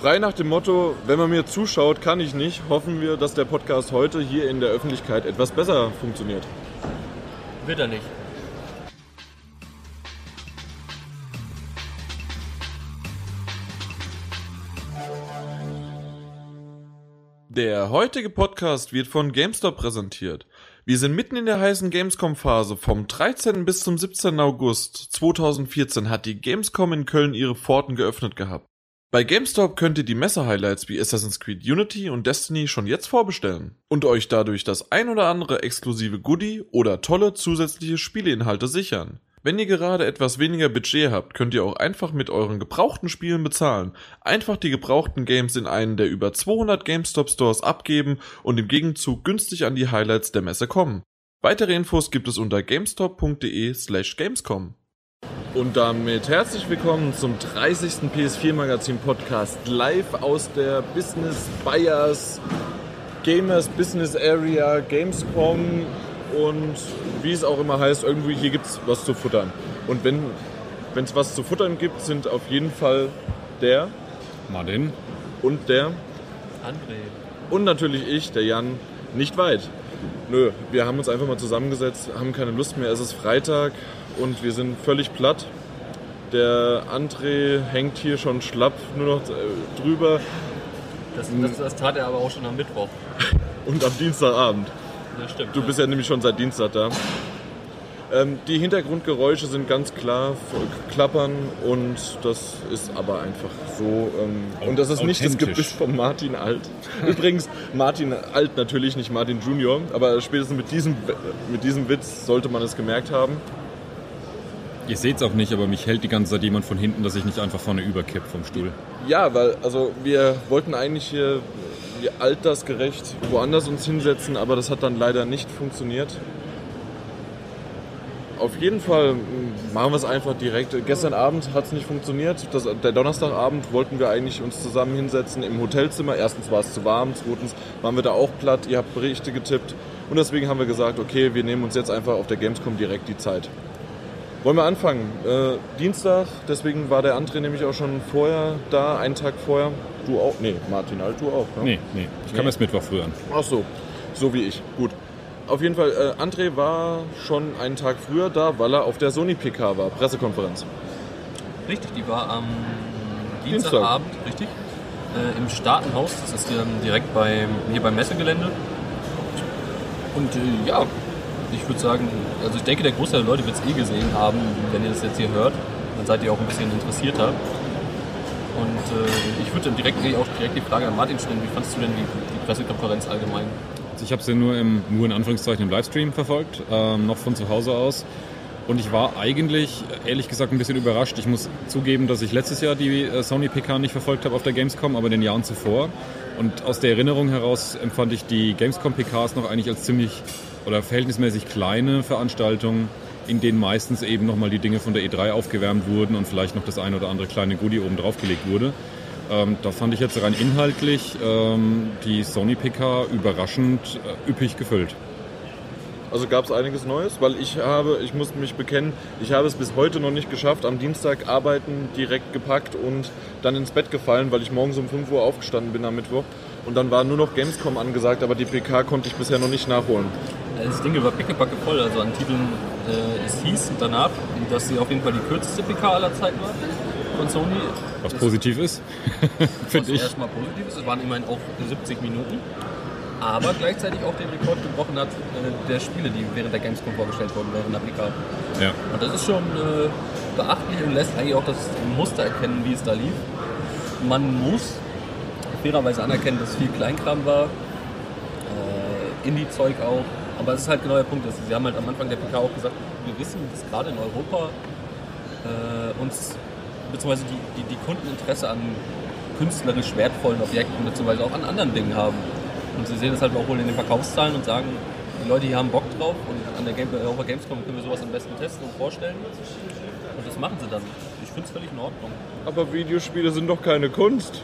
Frei nach dem Motto, wenn man mir zuschaut, kann ich nicht, hoffen wir, dass der Podcast heute hier in der Öffentlichkeit etwas besser funktioniert. Wird er nicht. Der heutige Podcast wird von GameStop präsentiert. Wir sind mitten in der heißen Gamescom-Phase. Vom 13. bis zum 17. August 2014 hat die Gamescom in Köln ihre Pforten geöffnet gehabt. Bei GameStop könnt ihr die Messe-Highlights wie Assassin's Creed Unity und Destiny schon jetzt vorbestellen und euch dadurch das ein oder andere exklusive Goodie oder tolle zusätzliche Spieleinhalte sichern. Wenn ihr gerade etwas weniger Budget habt, könnt ihr auch einfach mit euren gebrauchten Spielen bezahlen. Einfach die gebrauchten Games in einen der über 200 GameStop Stores abgeben und im Gegenzug günstig an die Highlights der Messe kommen. Weitere Infos gibt es unter gamestop.de slash gamescom. Und damit herzlich willkommen zum 30. PS4 Magazin Podcast live aus der Business Buyers Gamers Business Area Gamescom und wie es auch immer heißt, irgendwie hier gibt es was zu futtern. Und wenn es was zu futtern gibt, sind auf jeden Fall der Martin und der André. und natürlich ich, der Jan, nicht weit. Nö, wir haben uns einfach mal zusammengesetzt, haben keine Lust mehr. Es ist Freitag und wir sind völlig platt. Der André hängt hier schon schlapp nur noch äh, drüber Das, das, das tat er aber auch schon am Mittwoch. und am Dienstagabend. Das stimmt. Du bist ja nämlich schon seit Dienstag da. Ähm, die Hintergrundgeräusche sind ganz klar klappern und das ist aber einfach so. Ähm, und das ist nicht das. Gebüsch von Martin Alt. Übrigens, Martin Alt natürlich, nicht Martin Junior, aber spätestens mit diesem, mit diesem Witz sollte man es gemerkt haben. Ihr seht es auch nicht, aber mich hält die ganze Zeit jemand von hinten, dass ich nicht einfach vorne überkipp vom Stuhl. Ja, weil also wir wollten eigentlich hier altersgerecht woanders uns hinsetzen, aber das hat dann leider nicht funktioniert. Auf jeden Fall mm, machen wir es einfach direkt. Gestern Abend hat es nicht funktioniert. Das, der Donnerstagabend wollten wir eigentlich uns zusammen hinsetzen im Hotelzimmer. Erstens war es zu warm, zweitens waren wir da auch platt. Ihr habt Berichte getippt. Und deswegen haben wir gesagt, okay, wir nehmen uns jetzt einfach auf der Gamescom direkt die Zeit. Wollen wir anfangen? Äh, Dienstag, deswegen war der André nämlich auch schon vorher da, einen Tag vorher. Du auch? Nee, Martin, halt du auch. Ne? Nee, nee. Ich kam Nee. erst Mittwoch früh an. Ach so, so wie ich. Gut. Auf jeden Fall, äh, André war schon einen Tag früher da, weil er auf der Sony PK war, Pressekonferenz. Richtig, die war am Dienstag. Dienstagabend, richtig? Äh, Im Staatenhaus, das ist ähm, direkt beim, hier beim Messegelände. Und äh, ja, ich würde sagen, also ich denke, der Großteil der Leute wird es eh gesehen haben, wenn ihr das jetzt hier hört. Dann seid ihr auch ein bisschen interessierter. Und äh, ich würde dann direkt eh auch direkt die Frage an Martin stellen, wie fandest du denn die, die Pressekonferenz allgemein? Also ich habe sie nur, im, nur in Anführungszeichen im Livestream verfolgt, ähm, noch von zu Hause aus. Und ich war eigentlich, ehrlich gesagt, ein bisschen überrascht. Ich muss zugeben, dass ich letztes Jahr die äh, Sony PK nicht verfolgt habe auf der Gamescom, aber den Jahren zuvor. Und aus der Erinnerung heraus empfand ich die Gamescom PKs noch eigentlich als ziemlich oder verhältnismäßig kleine Veranstaltungen, in denen meistens eben nochmal die Dinge von der E3 aufgewärmt wurden und vielleicht noch das eine oder andere kleine Goodie oben drauf gelegt wurde. Ähm, da fand ich jetzt rein inhaltlich ähm, die Sony PK überraschend äh, üppig gefüllt. Also gab es einiges Neues, weil ich habe, ich muss mich bekennen, ich habe es bis heute noch nicht geschafft, am Dienstag arbeiten direkt gepackt und dann ins Bett gefallen, weil ich morgens um 5 Uhr aufgestanden bin am Mittwoch. Und dann war nur noch Gamescom angesagt, aber die PK konnte ich bisher noch nicht nachholen. Das Ding war pickepacke voll, also an Titeln, äh, es hieß danach, dass sie auf jeden Fall die kürzeste PK aller Zeiten war von Sony. Was Das- positiv ist, Was finde ich. erstmal positiv ist, es waren immerhin auch 70 Minuten, aber gleichzeitig auch den Rekord gebrochen hat äh, der Spiele, die während der Gamescom vorgestellt wurden, während der PK. Ja. Und das ist schon äh, beachtlich und lässt eigentlich auch das Muster erkennen, wie es da lief. Man muss fairerweise anerkennen, dass viel Kleinkram war, äh, Indie-Zeug auch, aber es ist halt genau der Punkt. Dass sie haben halt am Anfang der PK auch gesagt, wir wissen, dass gerade in Europa äh, uns beziehungsweise die, die, die Kunden Interesse an künstlerisch wertvollen Objekten beziehungsweise auch an anderen Dingen haben. Und sie sehen das halt auch wohl in den Verkaufszahlen und sagen, die Leute hier haben Bock drauf und an der Game Europa Gamescom können wir sowas am besten testen und vorstellen. Und das machen sie dann. Ich finde es völlig in Ordnung. Aber Videospiele sind doch keine Kunst.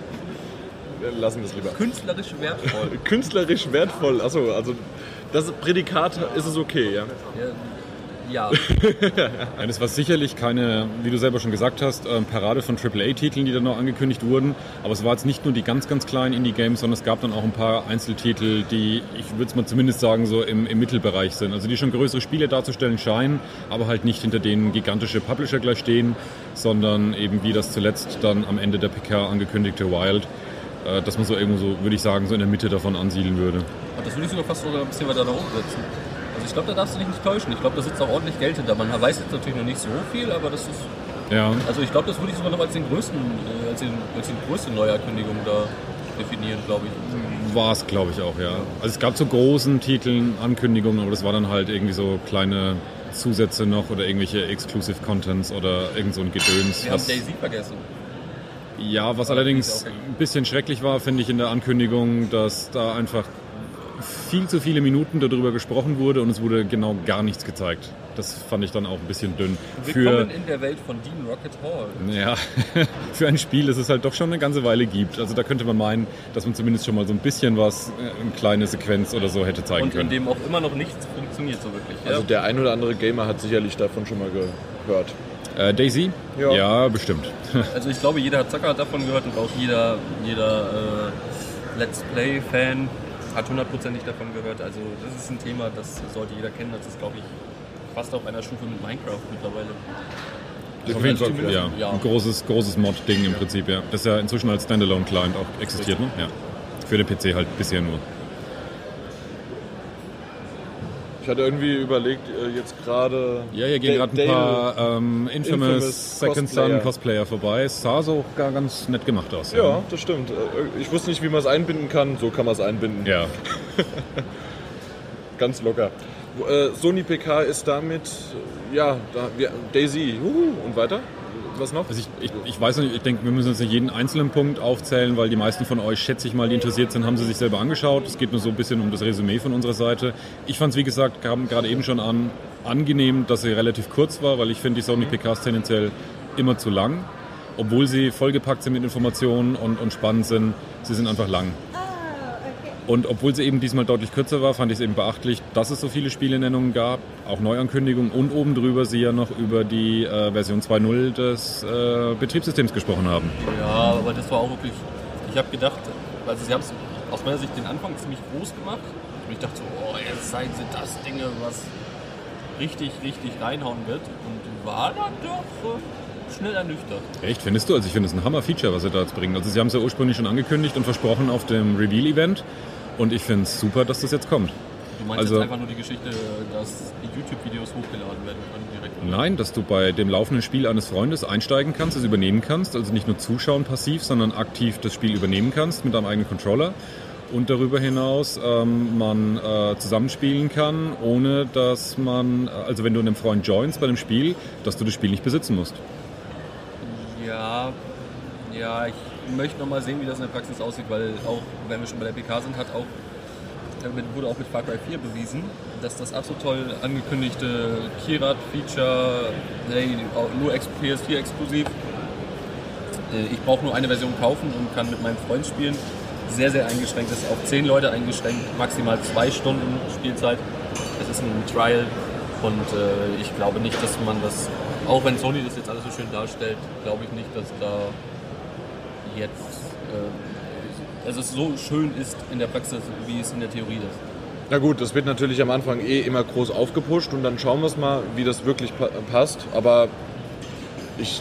Wir Lassen wir es lieber. Künstlerisch wertvoll. Künstlerisch wertvoll, achso, also das Prädikat ist es okay, ja. ja, Ja, Nein, es war sicherlich keine, wie du selber schon gesagt hast, ähm, Parade von AAA-Titeln, die dann noch angekündigt wurden. Aber es war jetzt nicht nur die ganz, ganz kleinen Indie-Games, sondern es gab dann auch ein paar Einzeltitel, die, ich würde es mal zumindest sagen, so im, im Mittelbereich sind. Also die schon größere Spiele darzustellen scheinen, aber halt nicht hinter denen gigantische Publisher gleich stehen, sondern eben wie das zuletzt dann am Ende der PK angekündigte Wild, äh, dass man so irgendwo so, würde ich sagen, so in der Mitte davon ansiedeln würde. und das würde ich sogar fast sogar ein bisschen weiter nach oben setzen. Also ich glaube, da darfst du dich nicht täuschen. Ich glaube, da sitzt auch ordentlich Geld hinter. Man weiß jetzt natürlich noch nicht so viel, aber das ist. Ja, Also ich glaube, das würde ich sogar noch als den größten, äh, als, den, als die größte Neuerkündigung da definieren, glaube ich. War es, glaube ich, auch, ja. Also es gab zu großen Titeln Ankündigungen, aber das war dann halt irgendwie so kleine Zusätze noch oder irgendwelche Exclusive Contents oder irgend so ein Gedöns. Wir haben Daisy vergessen. Ja, was allerdings ein bisschen schrecklich war, finde ich in der Ankündigung, dass da einfach viel zu viele Minuten darüber gesprochen wurde und es wurde genau gar nichts gezeigt. Das fand ich dann auch ein bisschen dünn. Für, Willkommen in der Welt von Dean Rocket Hall. ja, für ein Spiel, das es halt doch schon eine ganze Weile gibt. Also da könnte man meinen, dass man zumindest schon mal so ein bisschen was, äh, eine kleine Sequenz oder so hätte zeigen Und in können. dem auch immer noch nichts funktioniert so wirklich. Ja? Also der ein oder andere Gamer hat sicherlich davon schon mal gehört. Äh, Daisy? Ja. bestimmt. Also ich glaube, jeder hat davon gehört und auch jeder, jeder äh, Let's Play-Fan hat hundertprozentig davon gehört. Also das ist ein Thema, das sollte jeder kennen. Das ist, glaube ich, fast auf einer Stufe mit Minecraft mittlerweile. Auf jeden Fall, ja. ja. Ein großes, großes Mod-Ding im Prinzip, ja. Das ja inzwischen als Standalone-Client auch existiert, ne? Ja. Für den PC halt bisher nur. Ich hatte irgendwie überlegt, äh, jetzt gerade. Ja, hier gehen gerade ein paar ähm, Infamous, Infamous Second Cosplayer. Cosplayer vorbei. Es sah so gar ganz nett gemacht aus. Ja, das stimmt. Äh, Ich wusste nicht, wie man es einbinden kann. So kann man es einbinden. Ja. Ganz locker. Äh, Sony PK ist damit, ja, da, Daisy, und weiter? Was noch? Also ich, ich, ich weiß nicht, ich denke, wir müssen jetzt nicht jeden einzelnen Punkt aufzählen, weil die meisten von euch, schätze ich mal, die interessiert sind, haben sie sich selber angeschaut. Es geht nur so ein bisschen um das Resümee von unserer Seite. Ich fand es, wie gesagt, kam gerade eben schon an, angenehm, dass sie relativ kurz war, weil ich finde die Sony PKs tendenziell immer zu lang. Obwohl sie vollgepackt sind mit Informationen und, und spannend sind, sie sind einfach lang. Und obwohl sie eben diesmal deutlich kürzer war, fand ich es eben beachtlich, dass es so viele Spielenennungen gab, auch Neuankündigungen und oben drüber sie ja noch über die äh, Version 2.0 des äh, Betriebssystems gesprochen haben. Ja, aber das war auch wirklich. Ich habe gedacht, also sie haben es aus meiner Sicht den Anfang ziemlich groß gemacht. Und ich dachte so, oh, jetzt zeigen sie das Ding, was richtig, richtig reinhauen wird. Und war dann doch äh, schnell ernüchtert. Echt, findest du? Also ich finde es ein Hammer-Feature, was sie da jetzt bringen. Also sie haben es ja ursprünglich schon angekündigt und versprochen auf dem Reveal-Event. Und ich finde es super, dass das jetzt kommt. Du meinst Also- jetzt einfach nur die Geschichte, dass die YouTube-Videos hochgeladen werden können direkt. oder? Nein, dass du bei dem laufenden Spiel eines Freundes einsteigen kannst, es übernehmen kannst, also nicht nur zuschauen passiv, sondern aktiv das Spiel übernehmen kannst mit deinem eigenen Controller. Und darüber hinaus ähm, man äh, zusammenspielen kann, ohne dass man, also wenn du einem Freund joinst bei dem Spiel, dass du das Spiel nicht besitzen musst. Ja, ja, ich möchte noch mal sehen, wie das in der Praxis aussieht, weil auch, wenn wir schon bei der PK sind, hat auch, damit wurde auch mit Far Cry 4 bewiesen, dass das so toll angekündigte Kirat-Feature, hey, nur ex- PS4 exklusiv, äh, ich brauche nur eine Version kaufen und kann mit meinem Freund spielen, sehr, sehr eingeschränkt ist, auf 10 Leute eingeschränkt, maximal zwei Stunden Spielzeit. Es ist ein Trial und äh, ich glaube nicht, dass man das, auch wenn Sony das jetzt alles so schön darstellt, glaube ich nicht, dass da jetzt äh, also es so schön ist in der Praxis, wie es in der Theorie ist. Na gut, das wird natürlich am Anfang eh immer groß aufgepusht und dann schauen wir es mal, wie das wirklich pa passt. Aber ich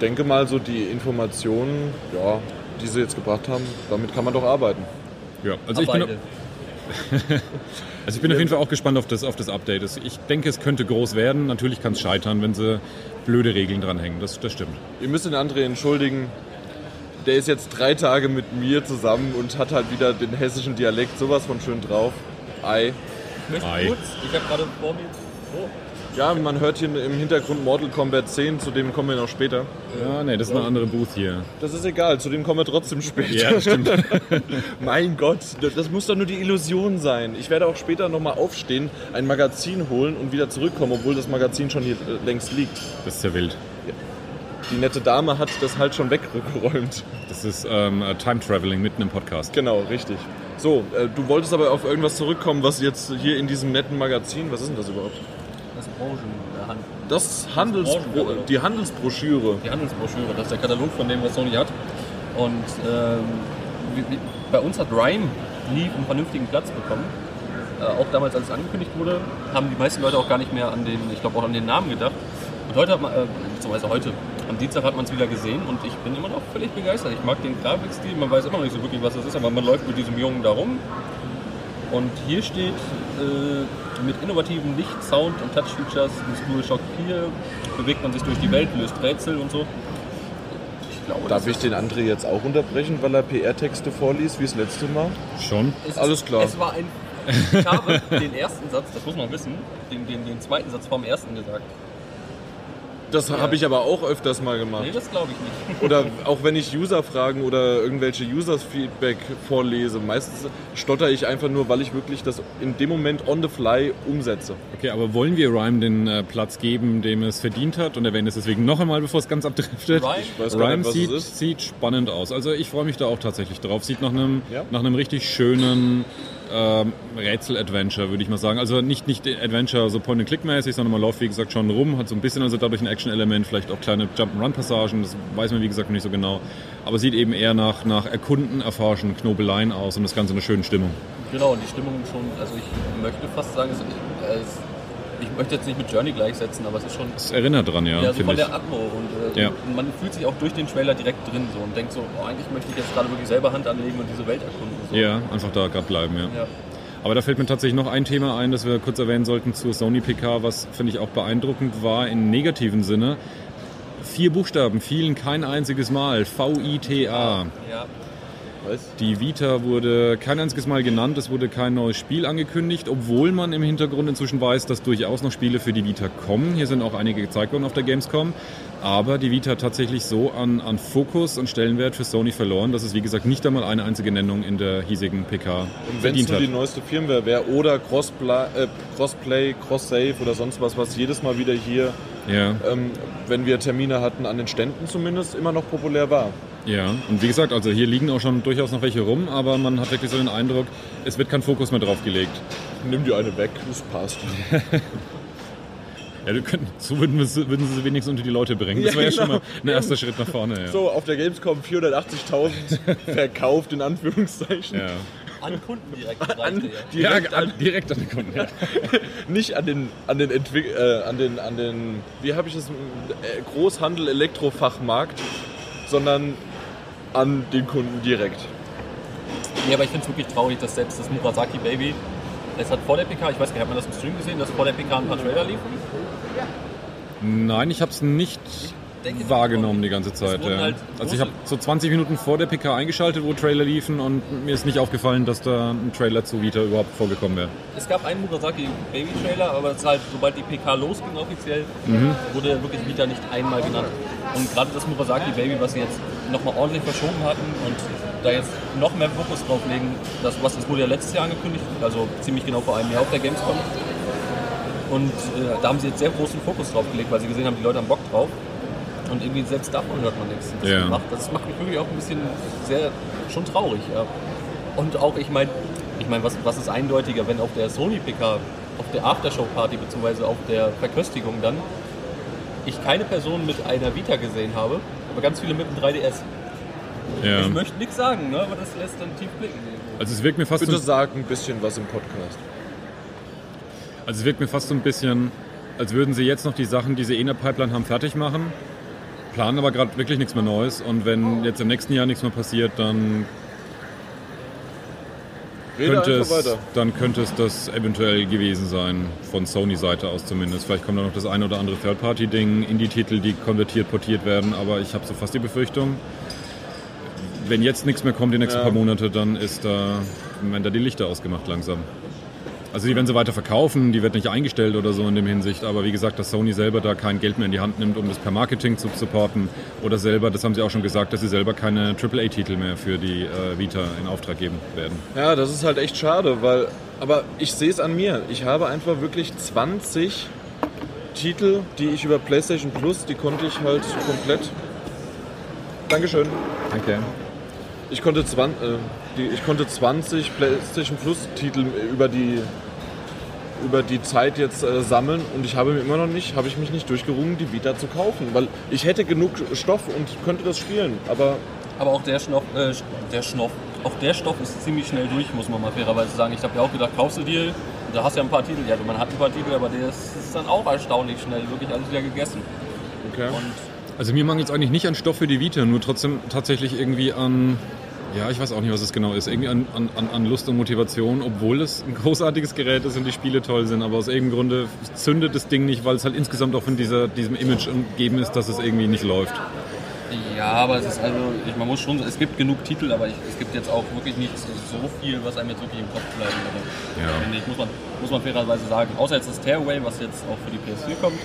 denke mal, so die Informationen, ja, die sie jetzt gebracht haben, damit kann man doch arbeiten. Ja, also ich bin, also ich bin auf jeden Fall auch gespannt auf das, auf das Update. Ich denke, es könnte groß werden. Natürlich kann es scheitern, wenn sie blöde Regeln dranhängen. Das, das stimmt. Ihr müsst den André entschuldigen. Der ist jetzt drei Tage mit mir zusammen und hat halt wieder den hessischen Dialekt sowas von schön drauf. Ei. Ich möchte Ei. kurz, ich habe gerade vor mir, oh, Ja, man hört hier im Hintergrund Mortal Kombat 10, zu dem kommen wir noch später. Ja, nee, das ist eine andere Booth hier. Das ist egal, zu dem kommen wir trotzdem später. Ja, stimmt. mein Gott, das muss doch nur die Illusion sein. Ich werde auch später nochmal aufstehen, ein Magazin holen und wieder zurückkommen, obwohl das Magazin schon hier äh, längst liegt. Das ist ja wild. Die nette Dame hat das halt schon weggeräumt. Das ist ähm, Time Traveling mitten im Podcast. Genau, richtig. So, äh, du wolltest aber auf irgendwas zurückkommen, was jetzt hier in diesem netten Magazin, was ist denn das überhaupt? das Branchen, Das Handelspro Branchenkatalog. die Handelsbroschüre. die Handelsbroschüre, das ist der Katalog von dem, was Sony hat. Und ähm, wie, wie, bei uns hat Rhyme nie einen vernünftigen Platz bekommen. Äh, auch damals, als es angekündigt wurde, haben die meisten Leute auch gar nicht mehr an den, ich glaube auch an den Namen gedacht. Und heute hat man, äh, beziehungsweise heute, am Dienstag hat man es wieder gesehen und ich bin immer noch völlig begeistert. Ich mag den Grafikstil, man weiß immer noch nicht so wirklich, was das ist, aber man läuft mit diesem Jungen da rum. Und hier steht äh, mit innovativen Licht-, Sound- und Touch-Features des DualShock 4 bewegt man sich durch die Welt, löst Rätsel und so. Ich glaube, Darf ich den André jetzt auch unterbrechen, weil er PR-Texte vorliest, wie das letzte Mal? Schon. Es Alles klar. Es war ein. Ich habe den ersten Satz, das muss man wissen, den, den, den zweiten Satz vom ersten gesagt. Das habe ich aber auch öfters mal gemacht. Nee, das glaube ich nicht. Oder auch wenn ich User-Fragen oder irgendwelche Users-Feedback vorlese, meistens stotter ich einfach nur, weil ich wirklich das in dem Moment on the fly umsetze. Okay, aber wollen wir Rhyme den äh, Platz geben, dem es verdient hat? Und erwähne es deswegen noch einmal, bevor es ganz abdriftet. Rhyme? Ich weiß gar Rhyme nicht, was sieht, sieht spannend aus. Also ich freue mich da auch tatsächlich drauf. Sieht nach einem, Ja? nach einem richtig schönen ähm, Rätsel-Adventure, würde ich mal sagen. Also nicht, nicht Adventure so Point-and-Click-mäßig, sondern man läuft, wie gesagt, schon rum, hat so ein bisschen also dadurch ein Action-Element, vielleicht auch kleine Jump-and-Run-Passagen, das weiß man, wie gesagt, noch nicht so genau. Aber sieht eben eher nach, nach Erkunden, Erforschen, Knobeleien aus und das Ganze in einer schönen Stimmung. Genau, und die Stimmung schon, also ich möchte fast sagen, es, es, ich möchte jetzt nicht mit Journey gleichsetzen, aber es ist schon Es erinnert dran, ja, ja, so von ich. der Atmo und äh, Ja. man fühlt sich auch durch den Trailer direkt drin so und denkt so, oh, eigentlich möchte ich jetzt gerade wirklich selber Hand anlegen und diese Welt erkunden. So. Ja, einfach da gerade bleiben, ja. ja. Aber da fällt mir tatsächlich noch ein Thema ein, das wir kurz erwähnen sollten zur Sony PK, was finde ich auch beeindruckend war im negativen Sinne. Vier Buchstaben fielen kein einziges Mal. V-I-T-A. ja. Was? Die Vita wurde kein einziges Mal genannt, es wurde kein neues Spiel angekündigt, obwohl man im Hintergrund inzwischen weiß, dass durchaus noch Spiele für die Vita kommen. Hier sind auch einige gezeigt worden auf der Gamescom. Aber die Vita hat tatsächlich so an, an Fokus und Stellenwert für Sony verloren, dass es wie gesagt nicht einmal eine einzige Nennung in der hiesigen PK Und wenn es nur die neueste Firmware wäre oder Crosspla äh, Crossplay, Cross-Save oder sonst was, was jedes Mal wieder hier, Ja. ähm, wenn wir Termine hatten, an den Ständen zumindest immer noch populär war. Ja, und wie gesagt, also hier liegen auch schon durchaus noch welche rum, aber man hat wirklich so den Eindruck, es wird kein Fokus mehr drauf gelegt. Nimm dir eine weg, das passt. Ja, du könnt, so würden, sie- würden sie sie wenigstens unter die Leute bringen. Das Ja, wäre ja genau. schon mal ein erster Schritt nach vorne. Ja. So, auf der Gamescom 480.000 verkauft, in Anführungszeichen. Ja. An Kunden direkt An, ja. direkt ja, an, direkt an den Kunden. Ja. nicht an den, an den, Entwick äh, an den, an den, wie habe ich das, äh, Großhandel Elektrofachmarkt, sondern an den Kunden direkt. Nee, aber ich finde es wirklich traurig, dass selbst das Murasaki Baby, es hat vor der PK, ich weiß gar nicht, hat man das im Stream gesehen, dass vor der PK ein paar Trailer liefen? Nein, ich habe es nicht denke, wahrgenommen die ganze Zeit. Ja. halt Also ich habe so 20 Minuten vor der PK eingeschaltet, wo Trailer liefen und mir ist nicht aufgefallen, dass da ein Trailer zu Vita überhaupt vorgekommen wäre. Es gab einen Murasaki Baby Trailer, aber es halt, sobald die PK losging offiziell, wurde wirklich Vita nicht einmal genannt. Und gerade das Murasaki Baby, was sie jetzt nochmal ordentlich verschoben hatten und da jetzt noch mehr Fokus drauf legen, das, was, das wurde ja letztes Jahr angekündigt, also ziemlich genau vor einem Jahr auf der Gamescom. Und äh, da haben sie jetzt sehr großen Fokus drauf gelegt, weil sie gesehen haben, die Leute haben Bock drauf. Und irgendwie selbst davon hört man nichts. Das, Ja. macht, das macht mich wirklich auch ein bisschen sehr schon traurig. Ja. Und auch, ich meine, ich mein, was, was ist eindeutiger, wenn auf der Sony PK, auf der Aftershow-Party beziehungsweise auf der Verköstigung dann, ich keine Person mit einer Vita gesehen habe, aber ganz viele mit einem 3DS. Ja. Ich möchte nichts sagen, ne, aber das lässt dann tief blicken. Also es wirkt mir fast Bitte so, sag ein bisschen was im Podcast. Also es wirkt mir fast so ein bisschen, als würden sie jetzt noch die Sachen, die sie eh in der Pipeline haben, fertig machen, planen aber gerade wirklich nichts mehr Neues und wenn jetzt im nächsten Jahr nichts mehr passiert, dann könnte es, weiter. dann könnte es das eventuell gewesen sein, von Sony-Seite aus zumindest. Vielleicht kommt da noch das eine oder andere Third-Party-Ding, Indie-Titel, die konvertiert, portiert werden, aber ich habe so fast die Befürchtung, wenn jetzt nichts mehr kommt die nächsten Ja. paar Monate, dann ist da, werden da die Lichter ausgemacht langsam. Also die werden sie weiter verkaufen, die wird nicht eingestellt oder so in dem Hinsicht, aber wie gesagt, dass Sony selber da kein Geld mehr in die Hand nimmt, um das per Marketing zu supporten oder selber, das haben sie auch schon gesagt, dass sie selber keine AAA-Titel mehr für die äh, Vita in Auftrag geben werden. Ja, das ist halt echt schade, weil. Aber ich sehe es an mir. Ich habe einfach wirklich 20 Titel, die ich über PlayStation Plus, die konnte ich halt komplett. Dankeschön. Danke. Ich konnte, 20, äh, die, ich konnte 20 PlayStation Plus Titel über die über die Zeit jetzt äh, sammeln und ich habe mir immer noch nicht, habe ich mich nicht durchgerungen, die Vita zu kaufen, weil ich hätte genug Stoff und könnte das spielen, aber Aber auch der Schnoff, äh, der Schnoff, auch der Stoff ist ziemlich schnell durch, muss man mal fairerweise sagen. Ich habe ja auch gedacht, kaufst du dir, da hast du ja ein paar Titel. Ja, man hat ein paar Titel, aber der ist, ist dann auch erstaunlich schnell wirklich alles wieder gegessen. okay. Und Also mir mangelt es eigentlich nicht an Stoff für die Vita, nur trotzdem tatsächlich irgendwie an, ja, ich weiß auch nicht, was es genau ist, irgendwie an, an, an- Lust und Motivation, obwohl es ein großartiges Gerät ist und die Spiele toll sind, aber aus irgendeinem Grunde zündet das Ding nicht, weil es halt insgesamt auch von dieser, diesem Image umgeben ist, dass es irgendwie nicht läuft. Ja, aber es ist also, ich, man muss schon, es gibt genug Titel, aber ich, es gibt jetzt auch wirklich nicht so viel, was einem jetzt wirklich im Kopf bleiben würde. Ja. Finde ich, muss man, muss man fairerweise sagen. Außer jetzt das Tearaway, was jetzt auch für die PS4 kommt.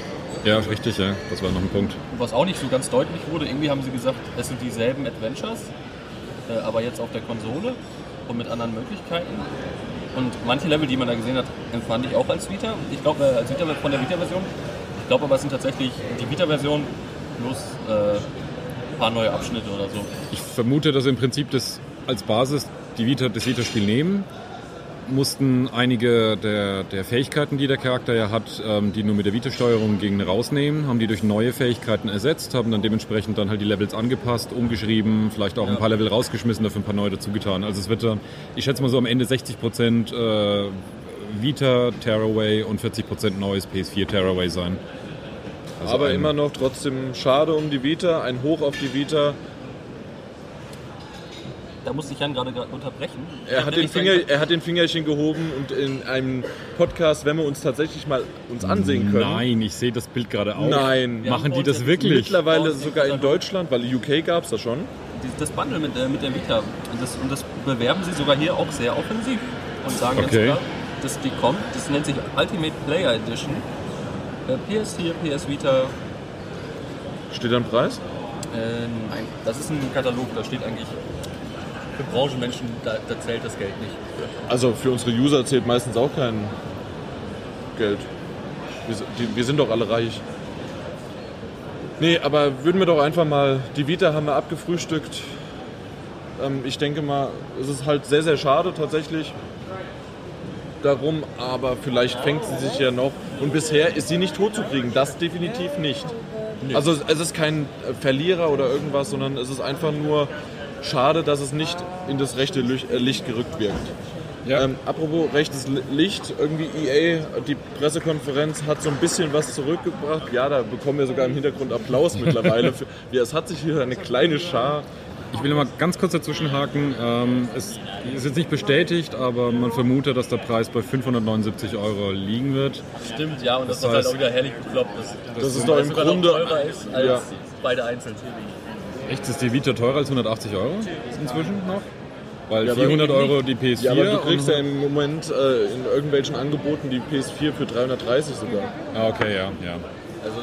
Ja, richtig, ja, das war noch ein Punkt. Was auch nicht so ganz deutlich wurde, irgendwie haben sie gesagt, es sind dieselben Adventures, äh, aber jetzt auf der Konsole und mit anderen Möglichkeiten. Und manche Level, die man da gesehen hat, empfand ich auch als Vita. Ich glaube, äh, als Vita von der Vita-Version. Ich glaube aber, es sind tatsächlich die Vita-Version plus äh, ein paar neue Abschnitte oder so. Ich vermute, dass im Prinzip das als Basis die Vita, das Vita-Spiel nehmen, mussten einige der, der Fähigkeiten, die der Charakter ja hat, ähm, die nur mit der Vita-Steuerung gingen, rausnehmen, haben die durch neue Fähigkeiten ersetzt, haben dann dementsprechend dann halt die Levels angepasst, umgeschrieben, vielleicht auch ein paar Level rausgeschmissen, dafür ein paar neue dazugetan. Also es wird dann, ich schätze mal so am Ende 60% äh, Vita Tearaway und 40% neues PS4 Tearaway sein. Also aber immer noch trotzdem schade um die Vita, ein Hoch auf die Vita. Da musste ich Jan gerade gerade unterbrechen. Er hat, den Finger, er hat den Fingerchen gehoben und in einem Podcast, wenn wir uns tatsächlich mal uns ansehen können. Nein, ich sehe das Bild gerade auch. Nein. Ja. Machen die das wirklich? Mittlerweile sogar in Deutschland, weil UK gab es das schon. das Bundle mit, äh, mit der Vita. Und das, und das bewerben sie sogar hier auch sehr offensiv. Und sagen Okay. jetzt sogar, dass die kommt. Das nennt sich Ultimate Player Edition. Äh, PS4, PS Vita. Steht da ein Preis? Äh, nein, das ist ein Katalog, da steht eigentlich für Branchenmenschen, da, da zählt das Geld nicht. Also für unsere User zählt meistens auch kein Geld. Wir, die, wir sind doch alle reich. Nee, aber würden wir doch einfach mal, die Vita haben wir abgefrühstückt. Ähm, ich denke mal, es ist halt sehr, sehr schade tatsächlich darum, aber vielleicht fängt sie sich ja noch. Und bisher ist sie nicht totzukriegen, das definitiv nicht. Also es ist kein Verlierer oder irgendwas, sondern es ist einfach nur schade, dass es nicht in das rechte Licht, äh, Licht gerückt wirkt. Ja. Ähm, apropos rechtes Li- Licht, irgendwie EA, die Pressekonferenz hat so ein bisschen was zurückgebracht. Ja, da bekommen wir sogar im Hintergrund Applaus mittlerweile. Für, ja, es hat sich hier eine kleine Schar. Ich will mal ganz kurz dazwischenhaken. Ähm, es ist jetzt nicht bestätigt, aber man vermutet, dass der Preis bei 579 Euro liegen wird. Stimmt, ja, und das, Das halt heißt- auch wieder herrlich bekloppt ist. Das ist doch im Grunde. teurer ist als Ja. beide einzeln. Echt, ist die Vita teurer als 180 Euro inzwischen noch? Weil Ja, aber 400 irgendwie Euro die PS4 Ja, aber du kriegst ja im Moment äh, in irgendwelchen Angeboten die PS4 für 330 sogar. Ah, okay, ja, ja.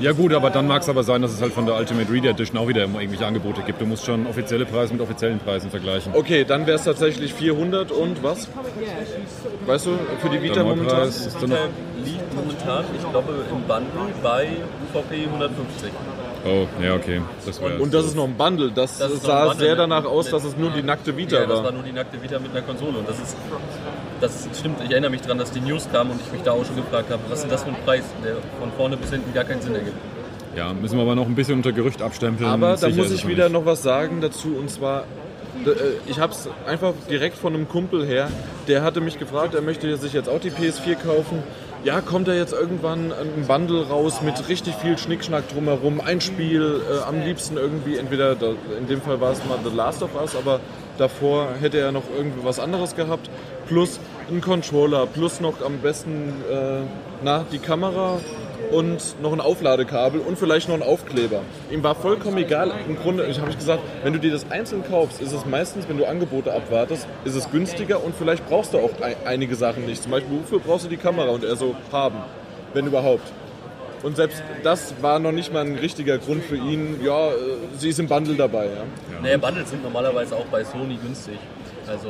ja gut, aber dann mag es aber sein, dass es halt von der Ultimate Reader Edition auch wieder irgendwelche Angebote gibt. Du musst schon offizielle Preise mit offiziellen Preisen vergleichen. Okay, dann wäre es tatsächlich 400 und was? Weißt du, für die Vita Der momentan? Ist dann noch... liegt momentan, ich glaube, im Bundle bei UVP 150. Oh, ja, okay. Das wäre Und das ist noch ein Bundle. Das, Das sah Bundle sehr mit- danach aus, mit- dass es nur die nackte Vita Ja, das war war. nur die nackte Vita mit einer Konsole. Und das ist, das ist, stimmt, ich erinnere mich daran, dass die News kamen und ich mich da auch schon gefragt habe, was ist das für ein Preis, der von vorne bis hinten gar keinen Sinn ergibt. Ja, müssen wir aber noch ein bisschen unter Gerücht abstempeln. Aber da muss ich wieder nicht. noch was sagen dazu und zwar, äh, ich habe es einfach direkt von einem Kumpel her, der hatte mich gefragt, er möchte sich jetzt auch die PS4 kaufen. Ja, kommt da jetzt irgendwann ein Bundle raus mit richtig viel Schnickschnack drumherum, ein Spiel, äh, am liebsten irgendwie, entweder, in dem Fall war es mal The Last of Us, aber davor hätte er noch irgendwie was anderes gehabt, plus ein Controller, plus noch am besten, äh, na, die Kamera und noch ein Aufladekabel und vielleicht noch ein Aufkleber. Ihm war vollkommen egal. Im Grunde ich habe ich gesagt, wenn du dir das einzeln kaufst, ist es meistens, wenn du Angebote abwartest, ist es günstiger und vielleicht brauchst du auch ein, einige Sachen nicht. Zum Beispiel, wofür brauchst du die Kamera? Und er so, haben, wenn überhaupt. Und selbst das war noch nicht mal ein richtiger Grund für ihn. Ja, äh, sie ist im Bundle dabei. Ja, Naja, Bundles sind normalerweise auch bei Sony günstig. Also,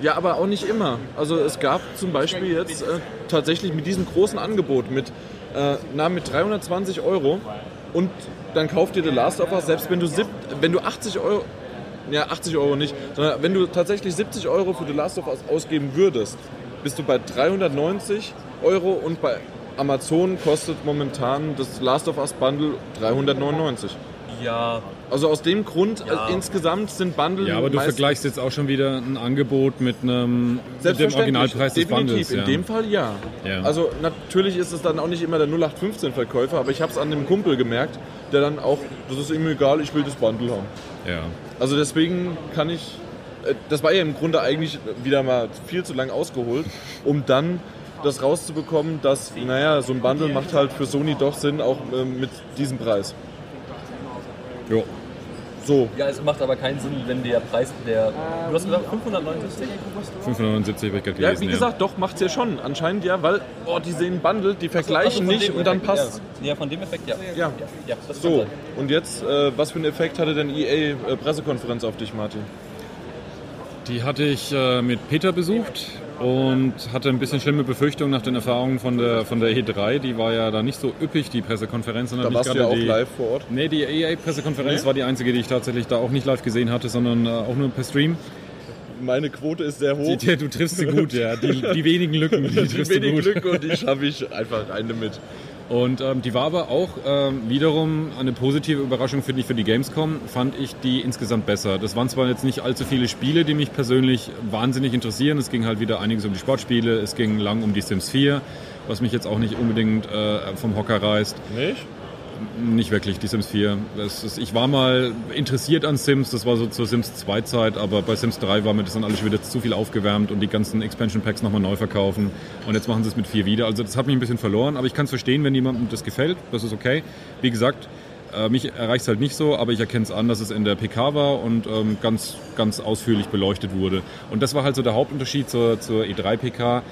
ja aber auch nicht immer. Also es gab zum Beispiel jetzt äh, tatsächlich mit diesem großen Angebot mit, äh, na, mit 320 Euro und dann kauft ihr The Last of Us, selbst wenn du, sieb, wenn du 80 Euro, ja 80 Euro nicht, sondern wenn du tatsächlich 70 Euro für The Last of Us ausgeben würdest, bist du bei 390 Euro und bei Amazon kostet momentan das Last of Us Bundle 399. Ja, Also aus dem Grund, Ja. äh, insgesamt sind Bundle Ja, aber du vergleichst jetzt auch schon wieder ein Angebot mit einem mit dem Originalpreis des definitiv. Bundles. In ja. dem Fall ja. Ja. Also natürlich ist es dann auch nicht immer der 0815-Verkäufer, aber ich habe es an dem Kumpel gemerkt, der dann auch, das ist ihm egal, ich will das Bundle haben. ja. Also deswegen kann ich, äh, das war ja im Grunde eigentlich wieder mal viel zu lang ausgeholt, um dann das rauszubekommen, dass, naja, so ein Bundle macht halt für Sony doch Sinn, auch ähm, mit diesem Preis. Jo. So, ja, es macht aber keinen Sinn, wenn der Preis der. Du hast gesagt 579? 579 habe ich gerade ja, gelesen. wie gesagt, doch, macht's ja schon. Anscheinend ja, weil, oh, die sehen Bundle, die vergleichen Also nicht und dann Effekt, passt Ja. ja, von dem Effekt ja. Ja. ja das kann So, sein. und jetzt, äh, was für einen Effekt hatte denn EA-Pressekonferenz auf dich, Martin? Die hatte ich äh, mit Peter besucht und hatte ein bisschen schlimme Befürchtungen nach den Erfahrungen von der, von der E3. Die war ja da nicht so üppig, die Pressekonferenz. sondern Da warst du ja auch die, live vor Ort. Nee, die EA-Pressekonferenz Nee? war die einzige, die ich tatsächlich da auch nicht live gesehen hatte, sondern äh, auch nur per Stream. Meine Quote ist sehr hoch. Die, du triffst sie gut, ja. Die, die wenigen Lücken, die Die triffst du wenig gut. Glück und die schaffe ich einfach eine mit. Und ähm, die war aber auch ähm, wiederum eine positive Überraschung, finde ich, für die Gamescom, fand ich die insgesamt besser. Das waren zwar jetzt nicht allzu viele Spiele, die mich persönlich wahnsinnig interessieren. Es ging halt wieder einiges um die Sportspiele, es ging lang um die Sims 4, was mich jetzt auch nicht unbedingt äh, vom Hocker reißt. Nicht? Nicht wirklich, die Sims 4. Das ist, ich war mal interessiert an Sims, das war so zur Sims 2 Zeit, aber bei Sims 3 war mir das dann alles schon wieder zu viel aufgewärmt und die ganzen Expansion Packs nochmal neu verkaufen. Und jetzt machen sie es mit 4 wieder. Also das hat mich ein bisschen verloren, aber ich kann es verstehen, wenn jemandem das gefällt, das ist okay. Wie gesagt, äh, mich erreicht es halt nicht so, aber ich erkenne es an, dass es in der PK war und ähm, ganz, ganz ausführlich beleuchtet wurde. Und das war halt so der Hauptunterschied zur, zur E3-PK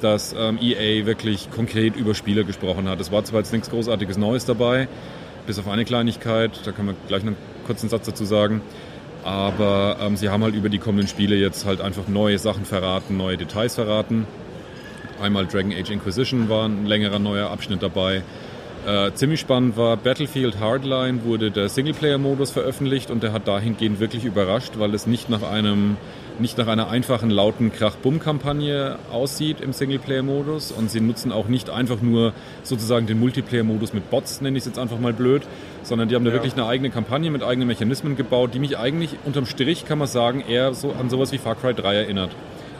dass ähm, EA wirklich konkret über Spiele gesprochen hat. Es war zwar jetzt nichts Großartiges Neues dabei, bis auf eine Kleinigkeit, da kann man gleich einen kurzen Satz dazu sagen. Aber ähm, sie haben halt über die kommenden Spiele jetzt halt einfach neue Sachen verraten, neue Details verraten. Einmal Dragon Age Inquisition war ein längerer neuer Abschnitt dabei. Äh, ziemlich spannend war, Battlefield Hardline wurde der Singleplayer-Modus veröffentlicht und der hat dahingehend wirklich überrascht, weil es nicht nach einem nicht nach einer einfachen, lauten Krach-Bumm-Kampagne aussieht im Singleplayer-Modus und sie nutzen auch nicht einfach nur sozusagen den Multiplayer-Modus mit Bots, nenne ich es jetzt einfach mal blöd, sondern die haben da wirklich eine eigene Kampagne mit eigenen Mechanismen gebaut, die mich eigentlich unterm Strich, kann man sagen, eher so an sowas wie Far Cry 3 erinnert.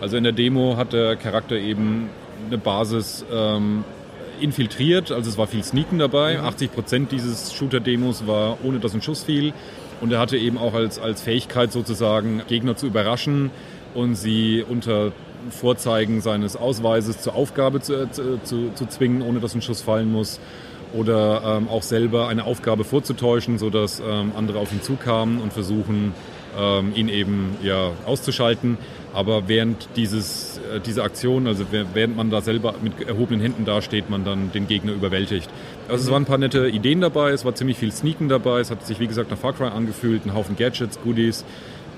Also in der Demo hat der Charakter eben eine Basis ähm, infiltriert, also es war viel Sneaken dabei. 80% dieses Shooter-Demos war ohne dass ein Schuss fiel. Und er hatte eben auch als, als Fähigkeit sozusagen Gegner zu überraschen und sie unter Vorzeigen seines Ausweises zur Aufgabe zu, zu, zu, zu zwingen, ohne dass ein Schuss fallen muss. Oder ähm, auch selber eine Aufgabe vorzutäuschen, sodass ähm, andere auf ihn zukamen und versuchen, ähm, ihn eben ja, auszuschalten. Aber während dieses, äh, dieser Aktion, also während man da selber mit erhobenen Händen dasteht, man dann den Gegner überwältigt. Also es waren ein paar nette Ideen dabei, es war ziemlich viel Sneaken dabei, es hat sich wie gesagt nach Far Cry angefühlt, ein Haufen Gadgets, Goodies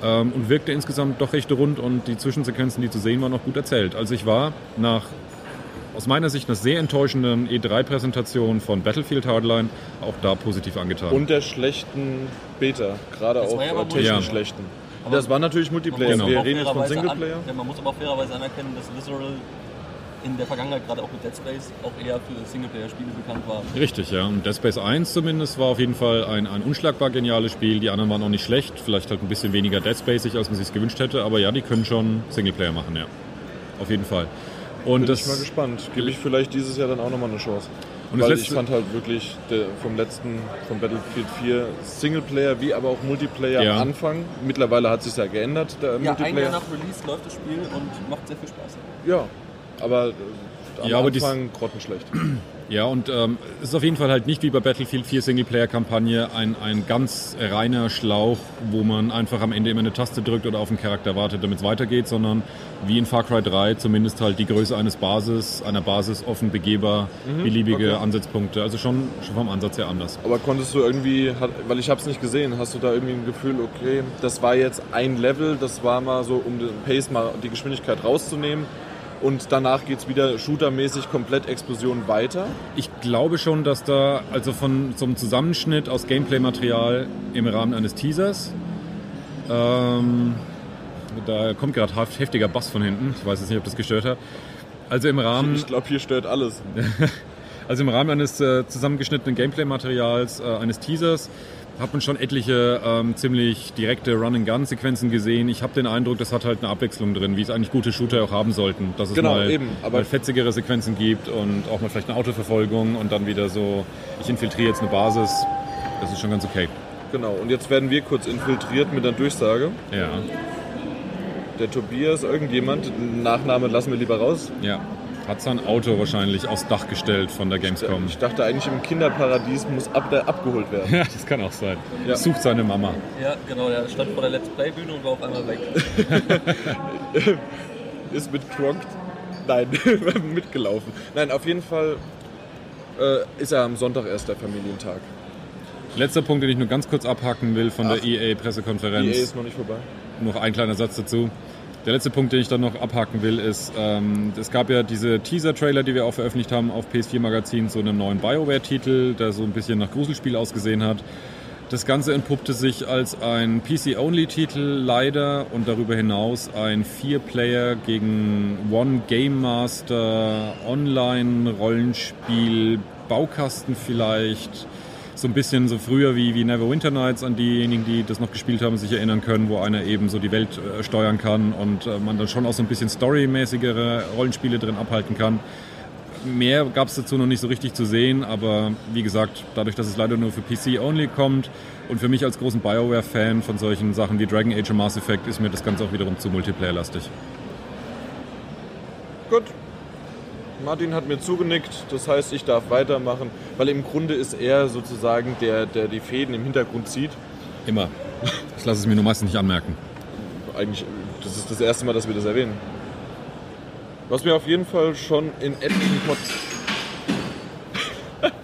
ähm, und wirkte insgesamt doch recht rund und die Zwischensequenzen, die zu sehen waren, auch gut erzählt. Also ich war nach aus meiner Sicht einer sehr enttäuschenden E3-Präsentation von Battlefield Hardline auch da positiv angetan. Und der schlechten Beta, gerade Das auch ja äh, technisch Ja. schlechten. Das war natürlich Multiplayer, muss wir reden jetzt von Singleplayer. An, ja, man muss aber auch fairerweise anerkennen, dass Visceral in der Vergangenheit, gerade auch mit Dead Space, auch eher für Singleplayer-Spiele bekannt war. Richtig, ja. Und Dead Space 1 zumindest war auf jeden Fall ein, ein unschlagbar geniales Spiel. Die anderen waren auch nicht schlecht. Vielleicht halt ein bisschen weniger Dead Spacig, als man sich gewünscht hätte. Aber ja, die können schon Singleplayer machen, ja. Auf jeden Fall. Und Bin das, ich mal gespannt. Gebe ich vielleicht dieses Jahr dann auch nochmal eine Chance. Und Weil ich fand halt wirklich der, vom letzten, von Battlefield 4, Singleplayer wie aber auch Multiplayer Ja. am Anfang. Mittlerweile hat sich ja geändert, der Ja, ein Jahr Multiplayer. nach Release läuft das Spiel und macht sehr viel Spaß. Ja, aber äh, am Ja, aber Anfang grottenschlecht. Ja, und ähm, es ist auf jeden Fall halt nicht wie bei Battlefield 4 Singleplayer-Kampagne ein, ein ganz reiner Schlauch, wo man einfach am Ende immer eine Taste drückt oder auf den Charakter wartet, damit es weitergeht, sondern wie in Far Cry 3 zumindest halt die Größe eines Basis, einer Basis offen begehbar, beliebige okay. Ansatzpunkte. Also schon, schon vom Ansatz her anders. Aber konntest du irgendwie, weil ich habe es nicht gesehen, hast du da irgendwie ein Gefühl, okay, das war jetzt ein Level, das war mal so, um den Pace mal die Geschwindigkeit rauszunehmen und danach geht es wieder shootermäßig komplett Explosion weiter? Ich glaube schon, dass da, also von so einem Zusammenschnitt aus Gameplay-Material im Rahmen eines Teasers, ähm, da kommt gerade heftiger Bass von hinten, ich weiß jetzt nicht, ob das gestört hat, Also im Rahmen, Ich glaube, hier stört alles. also im Rahmen eines äh, zusammengeschnittenen Gameplay-Materials, äh, eines Teasers, hat man schon etliche ähm, ziemlich direkte Run-and-Gun-Sequenzen gesehen. Ich habe den Eindruck, das hat halt eine Abwechslung drin, wie es eigentlich gute Shooter auch haben sollten. Dass es Genau, mal, eben, aber- mal fetzigere Sequenzen gibt und auch mal vielleicht eine Autoverfolgung und dann wieder so, ich infiltriere jetzt eine Basis. Das ist schon ganz okay. Genau, und jetzt werden wir kurz infiltriert mit einer Durchsage. Ja, Der Tobias, irgendjemand, Nachname lassen wir lieber raus. ja. Hat sein Auto wahrscheinlich aufs Dach gestellt von der Gamescom. Ich dachte eigentlich im Kinderparadies muss ab, der abgeholt werden. Ja, das kann auch sein. Ja. Sucht seine Mama. Ja, genau, der stand vor der Let's Play-Bühne und war auf einmal weg. Ist mit Kronk, nein, mitgelaufen. Nein, auf jeden Fall äh, ist er am Sonntag erst der Familientag. Letzter Punkt, den ich nur ganz kurz abhaken will von Ach. der EA-Pressekonferenz. EA ist noch nicht vorbei. noch ein kleiner Satz dazu. Der letzte Punkt, den ich dann noch abhaken will, ist, ähm, es gab ja diese Teaser-Trailer, die wir auch veröffentlicht haben auf PS4 Magazin zu einem neuen BioWare-Titel, der so ein bisschen nach Gruselspiel ausgesehen hat. Das Ganze entpuppte sich als ein PC-Only-Titel leider und darüber hinaus ein Vier-Player gegen One Game Master, Online-Rollenspiel, Baukasten vielleicht. So ein bisschen so früher wie, wie Neverwinter Nights an diejenigen, die das noch gespielt haben, sich erinnern können, wo einer eben so die Welt äh, steuern kann und äh, man dann schon auch so ein bisschen storymäßigere Rollenspiele drin abhalten kann. Mehr gab es dazu noch nicht so richtig zu sehen, aber wie gesagt, dadurch, dass es leider nur für PC only kommt und für mich als großen BioWare-Fan von solchen Sachen wie Dragon Age und Mass Effect ist mir das Ganze auch wiederum zu Multiplayer-lastig. Gut. Martin hat mir zugenickt, das heißt, ich darf weitermachen, weil im Grunde ist er sozusagen der, der die Fäden im Hintergrund zieht. Immer. Das lasse ich mir nur meistens nicht anmerken. Eigentlich, das ist das erste Mal, dass wir das erwähnen. Was mir auf jeden Fall schon in etlichen Pod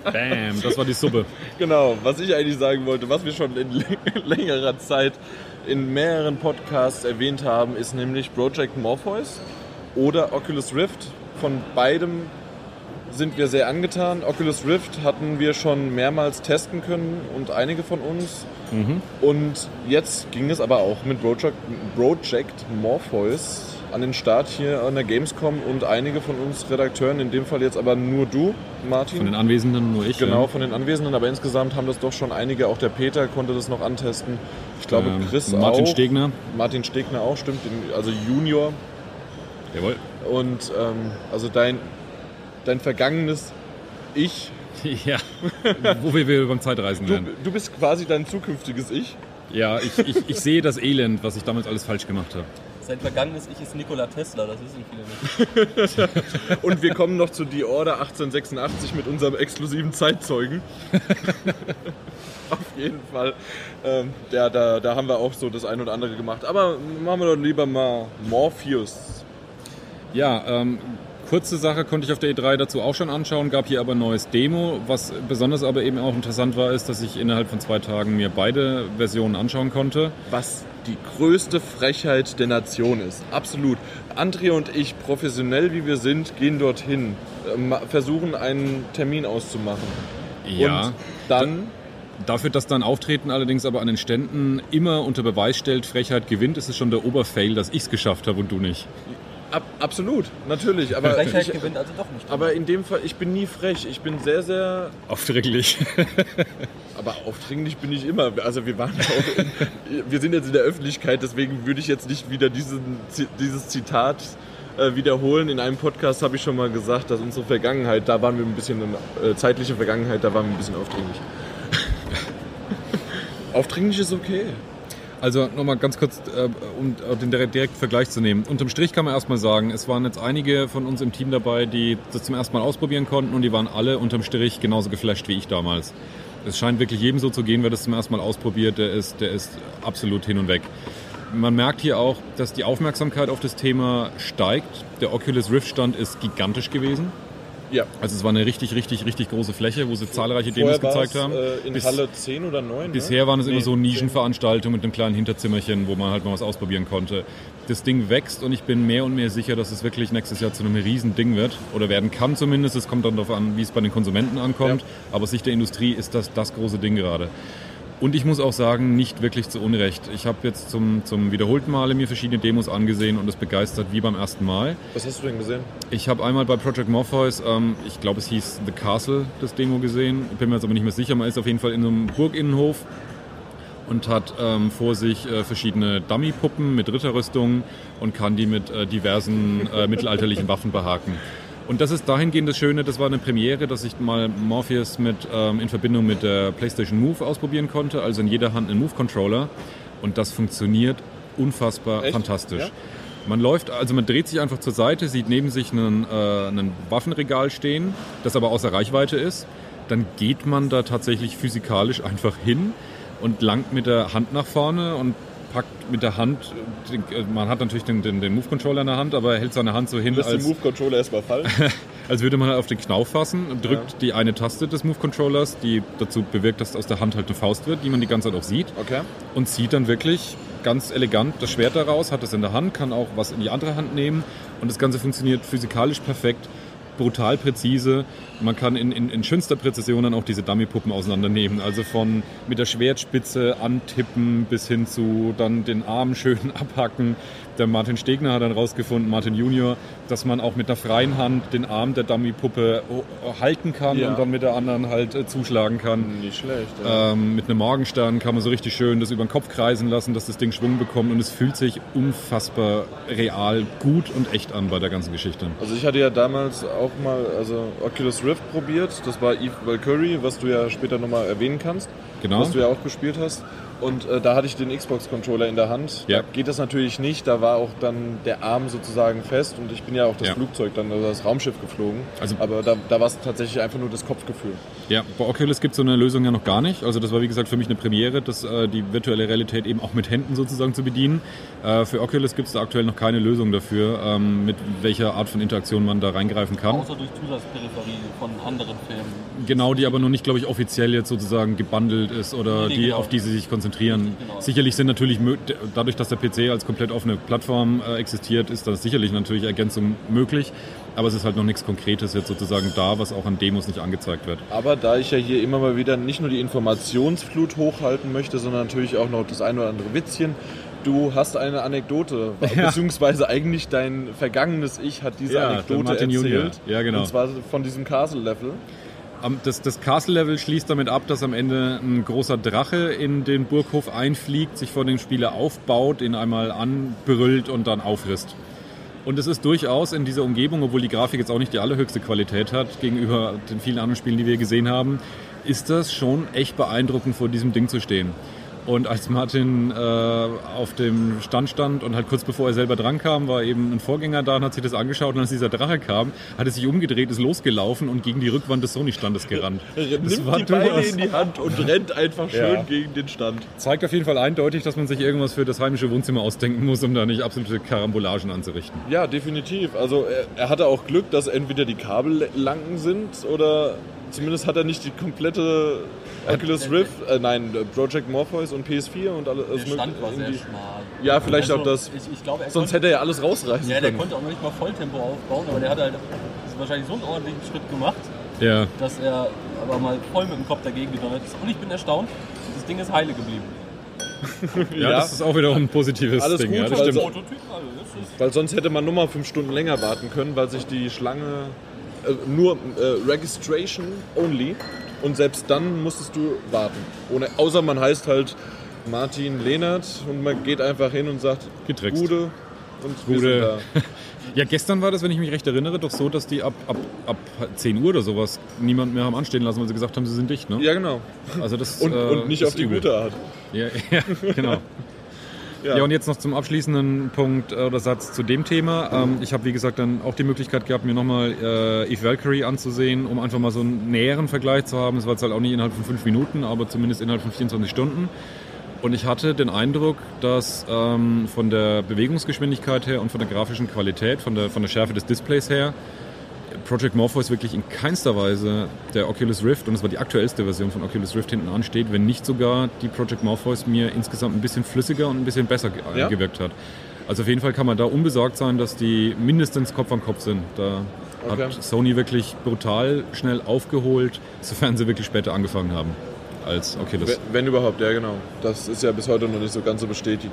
Bam, das war die Suppe. Genau, was ich eigentlich sagen wollte, was wir schon in längerer Zeit in mehreren Podcasts erwähnt haben, ist nämlich Project Morpheus oder Oculus Rift. Von beidem sind wir sehr angetan. Oculus Rift hatten wir schon mehrmals testen können und einige von uns. Und jetzt ging es aber auch mit Project, Project Morpheus an den Start hier an der Gamescom und einige von uns Redakteuren, in dem Fall jetzt aber nur du, Martin. Von den Anwesenden nur ich. Genau, ja. von den Anwesenden, aber insgesamt haben das doch schon einige, auch der Peter konnte das noch antesten. Ich glaube, Ähm, Chris Martin auch. Stegner. Martin Stegner auch, stimmt, also Junior. Jawohl. Und ähm, also dein, dein vergangenes Ich, Ja, wo wir wieder beim Zeitreisen du, wären. du bist quasi dein zukünftiges Ich. Ja, ich, ich, ich sehe das Elend, was ich damals alles falsch gemacht habe. Sein vergangenes Ich ist Nikola Tesla, das wissen viele nicht. Und wir kommen noch zu The Order 1886 mit unserem exklusiven Zeitzeugen. Auf jeden Fall. Ähm, der, da, da haben wir auch so das ein oder andere gemacht. Aber machen wir doch lieber mal Morpheus. Ja, ähm, kurze Sache konnte ich auf der E3 dazu auch schon anschauen, gab hier aber ein neues Demo. Was besonders aber eben auch interessant war, ist, dass ich innerhalb von zwei Tagen mir beide Versionen anschauen konnte. Was die größte Frechheit der Nation ist. Absolut. Andrea und ich, professionell wie wir sind, gehen dorthin, äh, ma- versuchen einen Termin auszumachen. Ja. Und dann Dafür, dass dein Auftreten allerdings aber an den Ständen immer unter Beweis stellt, Frechheit gewinnt, ist es schon der Oberfail, dass ich es geschafft habe und du nicht. Ab, absolut, natürlich. Aber, Frechheit ich, gewinnt also doch nicht. aber in dem Fall, ich bin nie frech. Ich bin sehr, sehr. Aufdringlich. Aber aufdringlich bin ich immer. Also wir waren auch. In, wir sind jetzt in der Öffentlichkeit, deswegen würde ich jetzt nicht wieder diesen, dieses Zitat äh, wiederholen. In einem Podcast habe ich schon mal gesagt, dass unsere Vergangenheit, da waren wir ein bisschen, äh, zeitliche Vergangenheit, da waren wir ein bisschen aufdringlich. aufdringlich ist okay. Also nochmal ganz kurz, äh, um den direkt- direkten Vergleich zu nehmen. Unterm Strich kann man erstmal sagen, es waren jetzt einige von uns im Team dabei, die das zum ersten Mal ausprobieren konnten und die waren alle unterm Strich genauso geflasht wie ich damals. Es scheint wirklich jedem so zu gehen, wer das zum ersten Mal ausprobiert, der ist, der ist absolut hin und weg. Man merkt hier auch, dass die Aufmerksamkeit auf das Thema steigt. Der Oculus Rift Stand ist gigantisch gewesen. Ja. Also es war eine richtig, richtig, richtig große Fläche, wo sie zahlreiche Demos Vorher gezeigt war's, haben. Äh, in Bis- Halle 10 oder 9. Bisher waren es immer Nee, so Nischenveranstaltungen mit einem kleinen Hinterzimmerchen, wo man halt mal was ausprobieren konnte. Das Ding wächst und ich bin mehr und mehr sicher, dass es wirklich nächstes Jahr zu einem riesen Ding wird. Oder werden kann zumindest. Es kommt dann darauf an, wie es bei den Konsumenten ankommt. Ja. Aber aus Sicht der Industrie ist das das große Ding gerade. Und ich muss auch sagen, nicht wirklich zu Unrecht. Ich habe jetzt zum, zum wiederholten Male mir verschiedene Demos angesehen und es begeistert wie beim ersten Mal. Was hast du denn gesehen? Ich habe einmal bei Project Morpheus, ähm, ich glaube es hieß The Castle, das Demo gesehen. Bin mir jetzt aber nicht mehr sicher. Man ist auf jeden Fall in einem Burginnenhof und hat ähm, vor sich äh, verschiedene Dummy-Puppen mit Ritterrüstungen und kann die mit äh, diversen äh, mittelalterlichen Waffen behaken. Und das ist dahingehend das Schöne, das war eine Premiere, dass ich mal Morpheus mit, ähm, in Verbindung mit der PlayStation Move ausprobieren konnte, also in jeder Hand einen Move-Controller. Und das funktioniert unfassbar Echt? fantastisch. Ja? Man läuft, also man dreht sich einfach zur Seite, sieht neben sich einen, äh, einen Waffenregal stehen, das aber außer Reichweite ist. Dann geht man da tatsächlich physikalisch einfach hin und langt mit der Hand nach vorne und packt mit der Hand, äh, man hat natürlich den, den, den Move-Controller in der Hand, aber er hält seine Hand so hin, Lässt den als, Move-Controller erstmal fallen. als würde man halt auf den Knauf fassen, drückt die eine Taste des Move-Controllers, die dazu bewirkt, dass aus der Hand halt eine Faust wird, die man die ganze Zeit auch sieht. Okay. und zieht dann wirklich ganz elegant das Schwert daraus, hat es in der Hand, kann auch was in die andere Hand nehmen. Und das Ganze funktioniert physikalisch perfekt, brutal präzise. Man kann in, in, in schönster Präzision dann auch diese Dummy-Puppen auseinandernehmen. Also von mit der Schwertspitze antippen bis hin zu dann den Arm schön abhacken. Der Martin Stegner hat dann rausgefunden, Martin Junior, dass man auch mit der freien Hand den Arm der Dummy-Puppe oh, oh, halten kann Ja. und dann mit der anderen halt äh, zuschlagen kann. Nicht schlecht. Ja. Ähm, mit einem Morgenstern kann man so richtig schön das über den Kopf kreisen lassen, dass das Ding Schwung bekommt und es fühlt sich unfassbar real, gut und echt an bei der ganzen Geschichte. Also ich hatte ja damals auch mal also Oculus Rift probiert. Das war Eve Valkyrie, was du ja später nochmal erwähnen kannst. Genau. Was du ja auch gespielt hast. Und äh, da hatte ich den Xbox-Controller in der Hand. Ja. Da geht das natürlich nicht. Da war auch dann der Arm sozusagen fest. Und ich bin ja auch das Ja. Flugzeug, dann also das Raumschiff geflogen. Also- Aber da, da war es tatsächlich einfach nur das Kopfgefühl. Ja, bei Oculus gibt es so eine Lösung ja noch gar nicht. Also das war wie gesagt für mich eine Premiere, das, äh, die virtuelle Realität eben auch mit Händen sozusagen zu bedienen. Äh, für Oculus gibt es da aktuell noch keine Lösung dafür, ähm, mit welcher Art von Interaktion man da reingreifen kann. Außer durch Zusatzperipherie von anderen Filmen. Genau, die aber noch nicht, glaube ich, offiziell jetzt sozusagen gebundelt ist oder Nee, die, genau. auf die sie sich konzentrieren. Genau. Sicherlich sind natürlich, dadurch, dass der PC als komplett offene Plattform äh, existiert, ist da sicherlich natürlich Ergänzung möglich. Aber es ist halt noch nichts Konkretes jetzt sozusagen da, was auch an Demos nicht angezeigt wird. Aber da ich ja hier immer mal wieder nicht nur die Informationsflut hochhalten möchte, sondern natürlich auch noch das ein oder andere Witzchen. Du hast eine Anekdote, Ja. beziehungsweise eigentlich dein vergangenes Ich hat diese Ja, Anekdote erzählt. Junior. Ja, genau. Und zwar von diesem Castle-Level. Das, das Castle-Level schließt damit ab, dass am Ende ein großer Drache in den Burghof einfliegt, sich vor dem Spieler aufbaut, ihn einmal anbrüllt und dann auffrisst. Und es ist durchaus in dieser Umgebung, obwohl die Grafik jetzt auch nicht die allerhöchste Qualität hat gegenüber den vielen anderen Spielen, die wir gesehen haben, ist das schon echt beeindruckend, vor diesem Ding zu stehen. Und als Martin äh, auf dem Stand stand und halt kurz bevor er selber dran kam, war eben ein Vorgänger da und hat sich das angeschaut. Und als dieser Drache kam, hat er sich umgedreht, ist losgelaufen und gegen die Rückwand des Sony-Standes gerannt. Das war durchaus- die Hand und rennt einfach schön Ja. gegen den Stand. zeigt auf jeden Fall eindeutig, dass man sich irgendwas für das heimische Wohnzimmer ausdenken muss, um da nicht absolute Karambolagen anzurichten. Ja, definitiv. Also er, er hatte auch Glück, dass entweder die Kabel lang sind oder zumindest hat er nicht die komplette Oculus Rift, äh, nein, Project Morpheus und PS4 und alles. Der Stand war sehr schmal. Ja, vielleicht Also, auch das. Ich, ich glaube, er Sonst konnte, hätte er ja alles rausreißen ja, der können. konnte auch noch nicht mal Volltempo aufbauen, aber der hat halt wahrscheinlich so einen ordentlichen Schritt gemacht, Ja, dass er aber mal voll mit dem Kopf dagegen gedonnert ist. Und ich bin erstaunt, das Ding ist heile geblieben. ja, das ist auch wiederum ein positives Alles Ding. gut, ja, das also- stimmt. Also Weil sonst hätte man nur mal fünf Stunden länger warten können, weil sich die Schlange äh, nur äh, Registration only und selbst dann musstest du warten. Ohne, außer man heißt halt Martin Lehnert und man geht einfach hin und sagt Getrickst. Gude und Gude. Ja, gestern war das, wenn ich mich recht erinnere, doch so, dass die ab, ab, ab 10 Uhr oder sowas niemand mehr haben anstehen lassen, weil sie gesagt haben, sie sind dicht. Ne? Ja, genau. Also das, Und, äh, und nicht auf die übel. gute Art. Ja, ja genau. Ja. und jetzt noch zum abschließenden Punkt oder Satz zu dem Thema. Ähm, ich habe, wie gesagt, dann auch die Möglichkeit gehabt, mir nochmal äh, Eve Valkyrie anzusehen, um einfach mal so einen näheren Vergleich zu haben. Es war jetzt halt auch nicht innerhalb von fünf Minuten, aber zumindest innerhalb von 24 Stunden. Und ich hatte den Eindruck, dass ähm, von der Bewegungsgeschwindigkeit her und von der grafischen Qualität, von der, von der Schärfe des Displays her, Project Morpheus wirklich in keinster Weise der Oculus Rift, und es war die aktuellste Version von Oculus Rift hinten ansteht, wenn nicht sogar die Project Morpheus mir insgesamt ein bisschen flüssiger und ein bisschen besser ge- Ja? gewirkt hat. Also auf jeden Fall kann man da unbesorgt sein, dass die mindestens Kopf an Kopf sind. Da Okay. hat Sony wirklich brutal schnell aufgeholt, sofern sie wirklich später angefangen haben. als Oculus. Wenn, wenn überhaupt, ja genau. Das ist ja bis heute noch nicht so ganz so bestätigt,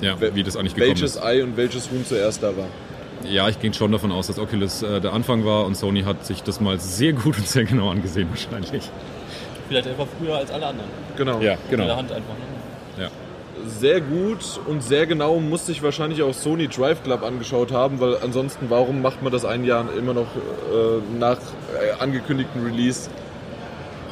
Ja, wie das eigentlich gekommen welches ist. Ei und welches Huhn zuerst da war. Ja, ich ging schon davon aus, dass Oculus äh, der Anfang war und Sony hat sich das mal sehr gut und sehr genau angesehen wahrscheinlich. Vielleicht einfach früher als alle anderen. Genau. Ja, In der genau. Hand einfach. Ne? Ja. Sehr gut und sehr genau muss sich wahrscheinlich auch Sony Drive Club angeschaut haben, weil ansonsten, warum macht man das ein Jahr immer noch äh, nach äh, angekündigten Release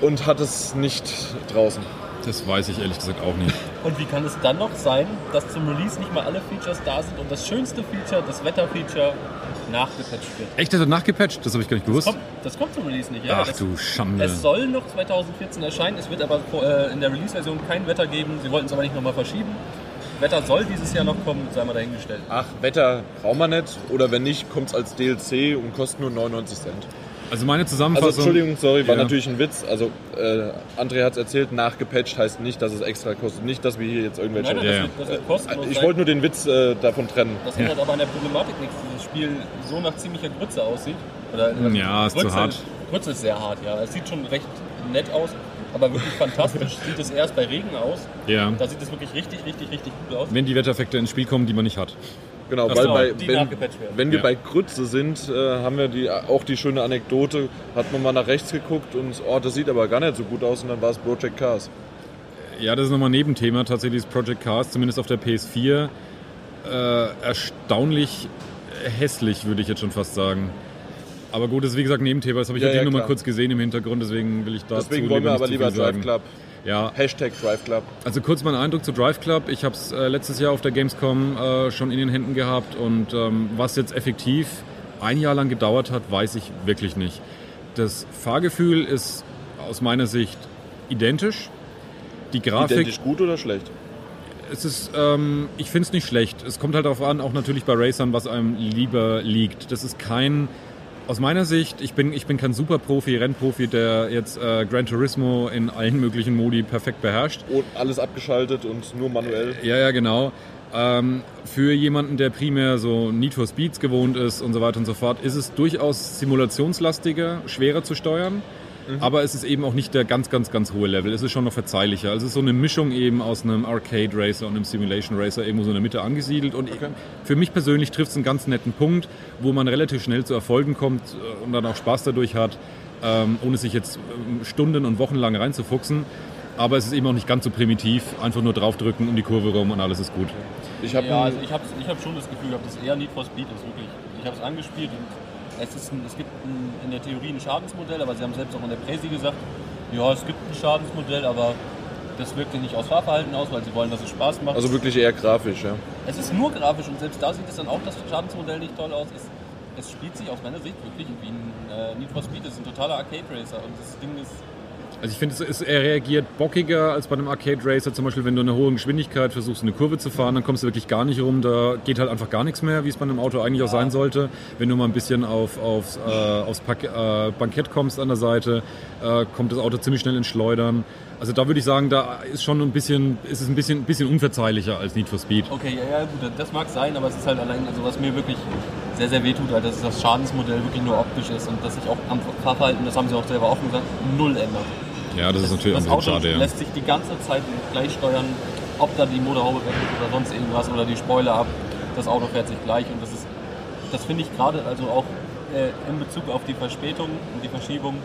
und hat es nicht draußen? Das weiß ich ehrlich gesagt auch nicht. Und wie kann es dann noch sein, dass zum Release nicht mal alle Features da sind und das schönste Feature, das Wetterfeature, nachgepatcht wird? Echt, das hat nachgepatcht? Das habe ich gar nicht gewusst. Kommt, das kommt zum Release nicht, ja. Ach das, du Schande. es soll noch 2014 erscheinen, es wird aber äh, in der Release-Version kein Wetter geben. Sie wollten es aber nicht nochmal verschieben. Wetter soll dieses Jahr noch kommen, sei mal dahingestellt. Ach, Wetter braucht man nicht oder wenn nicht, kommt es als DLC und kostet nur 99 Cent. Also meine Zusammenfassung. Also Entschuldigung, sorry, war Ja. natürlich ein Witz. Also äh, André hat es erzählt, nachgepatcht heißt nicht, dass es extra kostet. Nicht, dass wir hier jetzt irgendwelche... Nein, Ja, das, ja. wird, das wird kostenlos ich wollte nur den Witz äh, davon trennen. Das ändert aber an der Problematik nichts, dass das Spiel so nach ziemlicher Grütze aussieht. Oder, Ja, ist zu Grütze, hart. Grütze ist sehr hart, ja. Es sieht schon recht nett aus, aber wirklich fantastisch sieht es erst bei Regen aus. ja. Da sieht es wirklich richtig, richtig, richtig gut aus. Wenn die Wettereffekte ins Spiel kommen, die man nicht hat. Genau, Ach weil so, bei, wenn, wenn wir Ja. bei Grütze sind, äh, haben wir die, auch die schöne Anekdote, hat man mal nach rechts geguckt und oh, das sieht aber gar nicht so gut aus und dann war es Project Cars. Ja, das ist nochmal ein Nebenthema. Tatsächlich ist Project Cars, zumindest auf der PS4, äh, erstaunlich hässlich, würde ich jetzt schon fast sagen. Aber gut, das ist wie gesagt ein Nebenthema. Das habe ich Ja, ja, nur mal klar. kurz gesehen im Hintergrund, deswegen will ich dazu Deswegen wollen wir aber lieber Drive. Club. Ja, Hashtag Drive Club. also kurz mein Eindruck zu Drive Club. Ich habe es äh, letztes Jahr auf der Gamescom äh, schon in den Händen gehabt und ähm, was jetzt effektiv ein Jahr lang gedauert hat, weiß ich wirklich nicht. Das Fahrgefühl ist aus meiner Sicht identisch. Die Grafik Identisch gut oder schlecht? es ist, ähm, ich finde es nicht schlecht. Es kommt halt darauf an, auch natürlich bei Racern, was einem lieber liegt. Das ist kein, aus meiner Sicht, ich bin, ich bin kein Superprofi, Rennprofi, der jetzt äh, Gran Turismo in allen möglichen Modi perfekt beherrscht. Und alles abgeschaltet und nur manuell. Ja, ja, genau. Ähm, für jemanden, der primär so Need for Speeds gewohnt ist und so weiter und so fort, ist es durchaus simulationslastiger, schwerer zu steuern. Aber es ist eben auch nicht der ganz, ganz, ganz hohe Level. Es ist schon noch verzeihlicher. Also es ist so eine Mischung eben aus einem Arcade Racer und einem Simulation Racer irgendwo so in der Mitte angesiedelt. Und für mich persönlich trifft es einen ganz netten Punkt, wo man relativ schnell zu Erfolgen kommt äh, und dann auch Spaß dadurch hat, ähm, ohne sich jetzt ähm, Stunden und Wochen lang reinzufuchsen. Aber es ist eben auch nicht ganz so primitiv. Einfach nur draufdrücken um die Kurve rum und alles ist gut. Ich habe Ja, also ich ich hab schon das Gefühl gehabt, dass eher Need for Speed ist, wirklich. Ich habe es angespielt und es, ist ein, es gibt ein, in der Theorie ein Schadensmodell, aber sie haben selbst auch in der Präsi gesagt, ja, es gibt ein Schadensmodell, aber das wirkt ja nicht aus Fahrverhalten aus, weil sie wollen, dass es Spaß macht. also wirklich eher grafisch, ja. es ist nur grafisch und selbst da sieht es dann auch das Schadensmodell nicht toll aus. Es, es spielt sich aus meiner Sicht wirklich wie ein äh, Need for Speed. Es ist ein totaler Arcade Racer und das Ding ist Also ich finde, er reagiert bockiger als bei einem Arcade Racer. Zum Beispiel, wenn du in einer hohen Geschwindigkeit versuchst, eine Kurve zu fahren, dann kommst du wirklich gar nicht rum. Da geht halt einfach gar nichts mehr, wie es bei einem Auto eigentlich auch sein sollte. Wenn du mal ein bisschen auf, aufs, äh, aufs Pak äh, Bankett kommst an der Seite, äh, kommt das Auto ziemlich schnell ins Schleudern. Also da würde ich sagen, da ist schon ein bisschen, ist es ein bisschen, bisschen unverzeihlicher als Need for Speed. Okay, ja, ja, gut, das mag sein, aber es ist halt allein, also was mir wirklich sehr, sehr wehtut, halt, dass das Schadensmodell wirklich nur optisch ist und dass sich auch am Fahrverhalten, das haben sie auch selber offen gesagt, null ändert. Ja, das ist natürlich das ein bisschen Auto schade. Ja. lässt sich die ganze Zeit gleich steuern, ob da die Motorhaube weg ist oder sonst irgendwas oder die Spoiler ab. Das Auto fährt sich gleich und das ist, das finde ich gerade, also auch äh, in Bezug auf die Verspätung und die Verschiebung,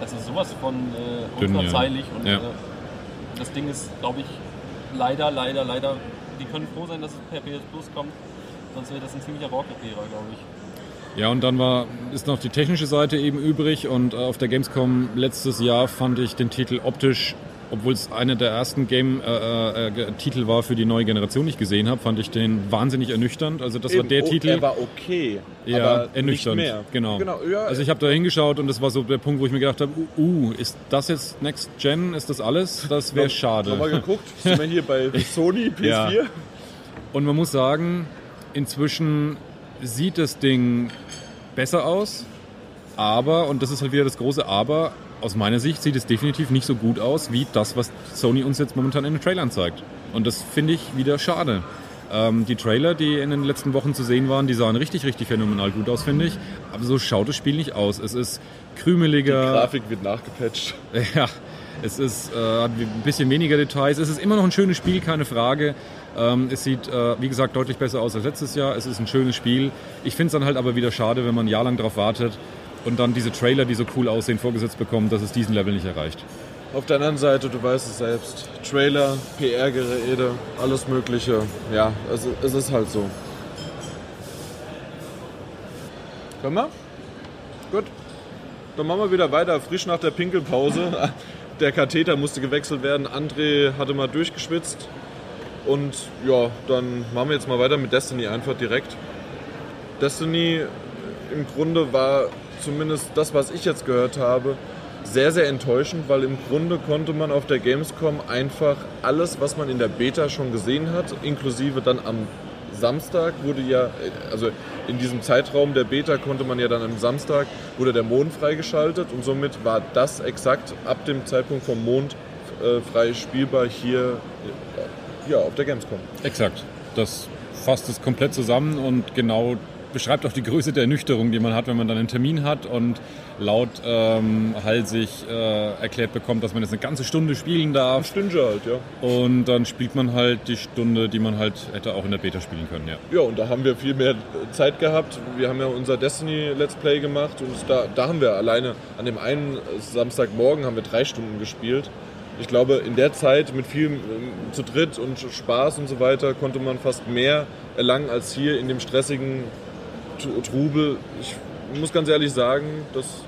das ist sowas von äh, Dünn, ja. unverzeihlich und Ja. äh, das Ding ist, glaube ich, leider, leider, leider, die können froh sein, dass es per PS Plus kommt, sonst wäre das ein ziemlicher Rohrkrepierer, glaube ich. Ja, und dann war, ist noch die technische Seite eben übrig und äh, auf der Gamescom letztes Jahr fand ich den Titel optisch, obwohl es einer der ersten Game-Titel war für die neue Generation, die ich gesehen habe, fand ich den wahnsinnig ernüchternd. Also das war Eben, der oh, Titel. Er war okay, ja, aber ernüchternd. nicht mehr. Genau. genau ja, Also ich habe da hingeschaut und das war so der Punkt, wo ich mir gedacht habe, uh, uh, ist das jetzt Next Gen? Ist das alles? Das wäre schade. Nochmal geguckt, sind wir hier bei Sony PS4? Ja. Und man muss sagen, inzwischen sieht das Ding besser aus, aber, und das ist halt wieder das große Aber, aus meiner Sicht sieht es definitiv nicht so gut aus wie das, was Sony uns jetzt momentan in den Trailern zeigt. Und das finde ich wieder schade. Ähm, die Trailer, die in den letzten Wochen zu sehen waren, die sahen richtig, richtig phänomenal gut aus, finde ich. Aber so schaut das Spiel nicht aus. Es ist Die krümeliger. Grafik wird nachgepatcht. Ja, Es ist, äh, hat ein bisschen weniger Details. Es ist immer noch ein schönes Spiel, keine Frage. Ähm, es sieht, äh, wie gesagt, deutlich besser aus als letztes Jahr. Es ist ein schönes Spiel. Ich finde es dann halt aber wieder schade, wenn man ein Jahr lang darauf wartet und dann diese Trailer, die so cool aussehen, vorgesetzt bekommt, dass es diesen Level nicht erreicht. Auf der anderen Seite, du weißt es selbst, Trailer, PR-Geräte, alles Mögliche. Ja, es, es ist halt so. Können wir? Gut. Dann machen wir wieder weiter, frisch nach der Pinkelpause. Der Katheter musste gewechselt werden. André hatte mal durchgeschwitzt. Und ja, dann machen wir jetzt mal weiter mit Destiny einfach direkt. Destiny im Grunde war zumindest das, was ich jetzt gehört habe, sehr, sehr enttäuschend, weil im Grunde konnte man auf der Gamescom einfach alles, was man in der Beta schon gesehen hat, inklusive dann am Samstag wurde ja, also in diesem Zeitraum der Beta konnte man ja dann am Samstag, wurde der Mond freigeschaltet und somit war das exakt ab dem Zeitpunkt vom Mond äh, frei spielbar hier äh, ja, auf der Gamescom. Exakt. Das fasst es komplett zusammen und genau beschreibt auch die Größe der Ernüchterung, die man hat, wenn man dann einen Termin hat und laut ähm, halsig äh, erklärt bekommt, dass man jetzt eine ganze Stunde spielen darf. Eine Stunde halt, ja. Und dann spielt man halt die Stunde, die man halt hätte auch in der Beta spielen können, ja. Ja, und da haben wir viel mehr Zeit gehabt. Wir haben ja unser Destiny Let's Play gemacht und da, da haben wir alleine an dem einen Samstagmorgen haben wir drei Stunden gespielt. Ich glaube, in der Zeit mit viel zu dritt und Spaß und so weiter konnte man fast mehr erlangen als hier in dem stressigen Trubel. Ich muss ganz ehrlich sagen, dass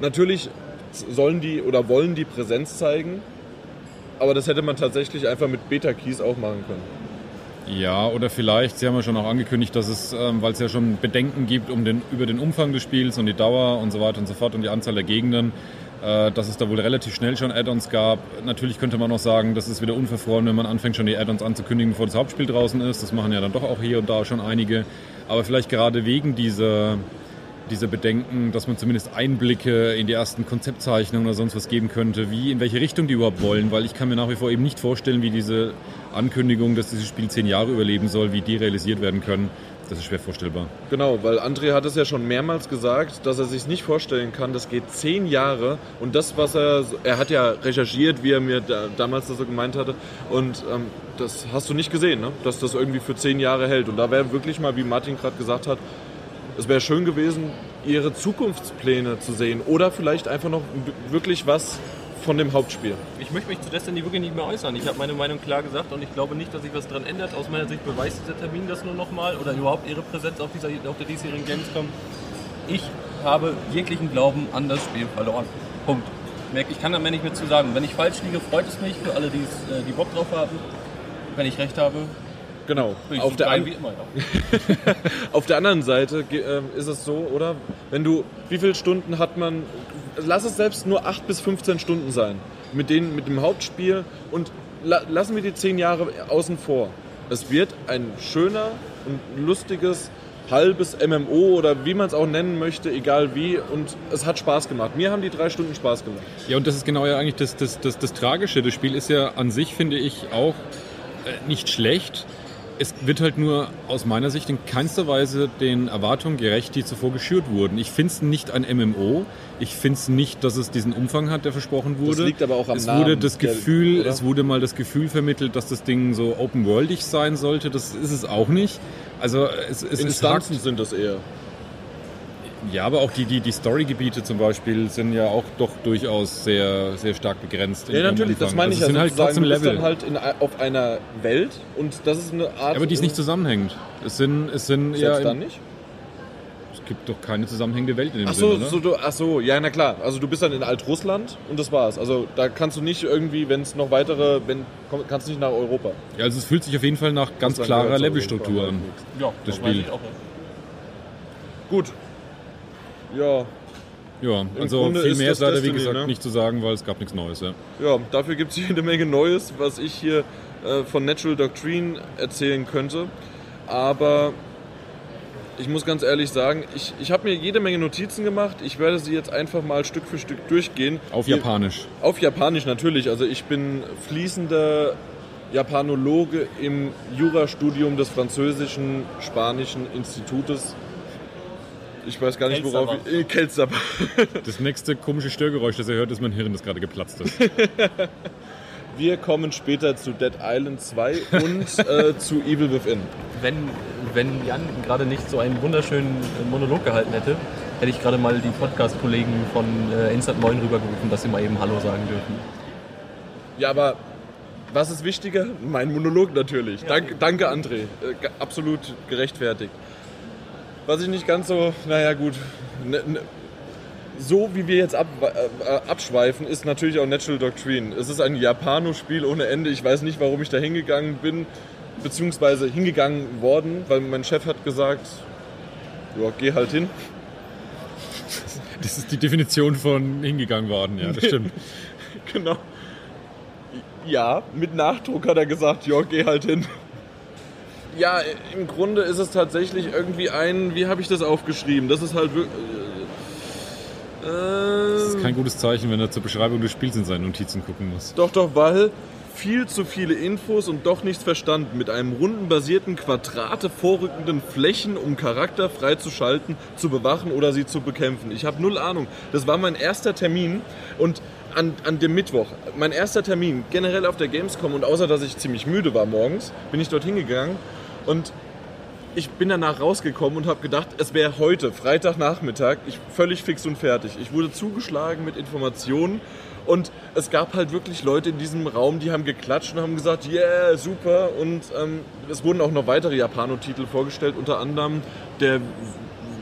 natürlich sollen die oder wollen die Präsenz zeigen, aber das hätte man tatsächlich einfach mit Beta-Keys auch machen können. Ja, oder vielleicht, Sie haben ja schon auch angekündigt, dass es, ähm, weil es ja schon Bedenken gibt um den, über den Umfang des Spiels und die Dauer und so weiter und so fort und die Anzahl der Gegenden, dass es da wohl relativ schnell schon Add-ons gab. Natürlich könnte man auch sagen, das ist wieder unverfroren, wenn man anfängt, schon die Add-ons anzukündigen, bevor das Hauptspiel draußen ist. Das machen ja dann doch auch hier und da schon einige. Aber vielleicht gerade wegen dieser, dieser Bedenken, dass man zumindest Einblicke in die ersten Konzeptzeichnungen oder sonst was geben könnte, wie, in welche Richtung die überhaupt wollen, weil ich kann mir nach wie vor eben nicht vorstellen, wie diese Ankündigung, dass dieses Spiel zehn Jahre überleben soll, wie die realisiert werden können. Das ist schwer vorstellbar. Genau, weil André hat es ja schon mehrmals gesagt, dass er sich nicht vorstellen kann, das geht zehn Jahre und das, was er, er hat ja recherchiert, wie er mir da, damals das so gemeint hatte und ähm, das hast du nicht gesehen, ne? dass das irgendwie für zehn Jahre hält. Und da wäre wirklich mal, wie Martin gerade gesagt hat, es wäre schön gewesen, ihre Zukunftspläne zu sehen oder vielleicht einfach noch wirklich was von dem Hauptspiel. Ich möchte mich zu Destiny wirklich nicht mehr äußern. Ich habe meine Meinung klar gesagt und ich glaube nicht, dass sich was daran ändert. Aus meiner Sicht beweist dieser Termin das nur nochmal oder überhaupt ihre Präsenz auf, dieser, auf der diesjährigen Gamescom. Ich habe jeglichen Glauben an das Spiel verloren. Punkt. Ich kann da mehr nicht mehr zu sagen. Wenn ich falsch liege, freut es mich für alle, die, äh, die Bock drauf haben. Wenn ich recht habe, Genau. Auf der, an... auf der anderen Seite äh, ist es so, oder? Wenn du, wie viele Stunden hat man, lass es selbst nur 8 bis 15 Stunden sein, mit, denen, mit dem Hauptspiel und la, lassen wir die 10 Jahre außen vor. Es wird ein schöner und lustiges halbes MMO oder wie man es auch nennen möchte, egal wie. Und es hat Spaß gemacht. Mir haben die drei Stunden Spaß gemacht. Ja, und das ist genau ja eigentlich das, das, das, das Tragische. Das Spiel ist ja an sich, finde ich, auch äh, nicht schlecht. Es wird halt nur aus meiner Sicht in keinster Weise den Erwartungen gerecht, die zuvor geschürt wurden. Ich finde es nicht ein MMO. Ich finde es nicht, dass es diesen Umfang hat, der versprochen wurde. Das liegt aber auch am es Namen. Wurde das Gefühl, es wurde mal das Gefühl vermittelt, dass das Ding so open-worldig sein sollte. Das ist es auch nicht. Also es, es Instanzen sind das eher. Ja, aber auch die, die, die Storygebiete zum Beispiel sind ja auch doch durchaus sehr, sehr stark begrenzt. Ja, natürlich, das meine also ich ja. Sind halt trotzdem Level. Du bist dann halt in, auf einer Welt und das ist eine Art. Ja, aber die ist nicht zusammenhängend. Es sind, es sind Selbst ja. dann nicht? Es gibt doch keine zusammenhängende Welt in dem ach so, Sinne, so, du, ach so, ja, na klar. Also du bist dann in Altrussland und das war's. Also da kannst du nicht irgendwie, wenn es noch weitere, wenn kannst du nicht nach Europa. Ja, also es fühlt sich auf jeden Fall nach ganz klarer Levelstruktur an. Ja, das Spiel. Auch, Gut, ja. Ja, also Grunde viel mehr ist leider, Destiny, wie gesagt, ne? nicht zu sagen, weil es gab nichts Neues. Ja, ja dafür gibt es jede Menge Neues, was ich hier äh, von Natural Doctrine erzählen könnte. Aber ich muss ganz ehrlich sagen, ich, ich habe mir jede Menge Notizen gemacht. Ich werde sie jetzt einfach mal Stück für Stück durchgehen. Auf Japanisch. Auf Japanisch natürlich. Also ich bin fließender Japanologe im Jurastudium des französischen Spanischen Institutes Ich weiß gar nicht, worauf ich... Äh, Kelzapper. Das nächste komische Störgeräusch, das ihr hört, ist mein Hirn, das gerade geplatzt ist. Wir kommen später zu Dead Island 2 und äh, zu Evil Within. Wenn, wenn Jan gerade nicht so einen wunderschönen Monolog gehalten hätte, hätte ich gerade mal die Podcast-Kollegen von äh, Instant Moin rübergerufen, dass sie mal eben Hallo sagen dürfen. Ja, aber was ist wichtiger? Mein Monolog natürlich. Dank, danke, André. Äh, absolut gerechtfertigt. Was ich nicht ganz so, naja gut, ne, ne, so wie wir jetzt ab, äh, abschweifen, ist natürlich auch Natural Doctrine. Es ist ein Japano-Spiel ohne Ende. Ich weiß nicht, warum ich da hingegangen bin, beziehungsweise hingegangen worden, weil mein Chef hat gesagt, ja, geh halt hin. Das ist die Definition von hingegangen worden, ja, das stimmt. Genau. Ja, mit Nachdruck hat er gesagt, ja, geh halt hin. Ja, im Grunde ist es tatsächlich irgendwie ein, wie habe ich das aufgeschrieben? Das ist halt wirklich. Äh, Das ist kein gutes Zeichen, wenn er zur Beschreibung des Spiels in seinen Notizen gucken muss. doch, doch, weil viel zu viele Infos und doch nichts verstanden. Mit einem rundenbasierten Quadrate vorrückenden Flächen, um Charakter freizuschalten, zu bewachen oder sie zu bekämpfen. Ich habe null Ahnung. Das war mein erster Termin und an, an dem Mittwoch, mein erster Termin generell auf der Gamescom und außer dass ich ziemlich müde war morgens, bin ich dorthin gegangen und ich bin danach rausgekommen und habe gedacht, es wäre heute, Freitagnachmittag, ich völlig fix und fertig. Ich wurde zugeschlagen mit Informationen und es gab halt wirklich Leute in diesem Raum, die haben geklatscht und haben gesagt, yeah, super. Und ähm, es wurden auch noch weitere Japano-Titel vorgestellt, unter anderem der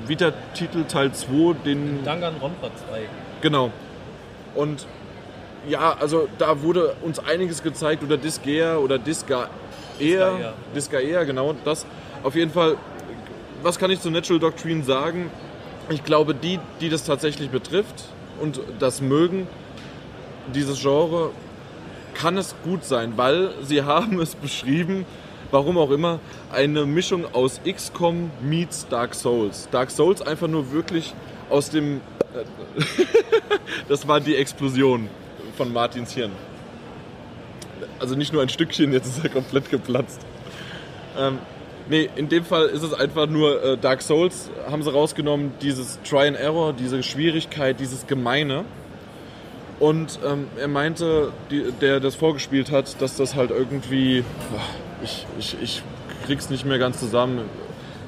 Vita-Titel Teil 2, den Danganronpa 2. Genau. Und ja, also da wurde uns einiges gezeigt oder Disgaea oder Disgaea. Disgaea. Disgaea, genau das. Auf jeden Fall, was kann ich zu Natural Doctrine sagen? Ich glaube, die, die das tatsächlich betrifft und das mögen, dieses Genre, kann es gut sein, weil sie haben es beschrieben, warum auch immer, eine Mischung aus XCOM meets Dark Souls. Dark Souls einfach nur wirklich aus dem... das war die Explosion von Martins Hirn. Also nicht nur ein Stückchen, jetzt ist er komplett geplatzt. Ähm, nee, in dem Fall ist es einfach nur äh, Dark Souls, haben sie rausgenommen, dieses Try and Error, diese Schwierigkeit, dieses Gemeine. Und ähm, er meinte, die, der das vorgespielt hat, dass das halt irgendwie, ich, ich, ich krieg's nicht mehr ganz zusammen,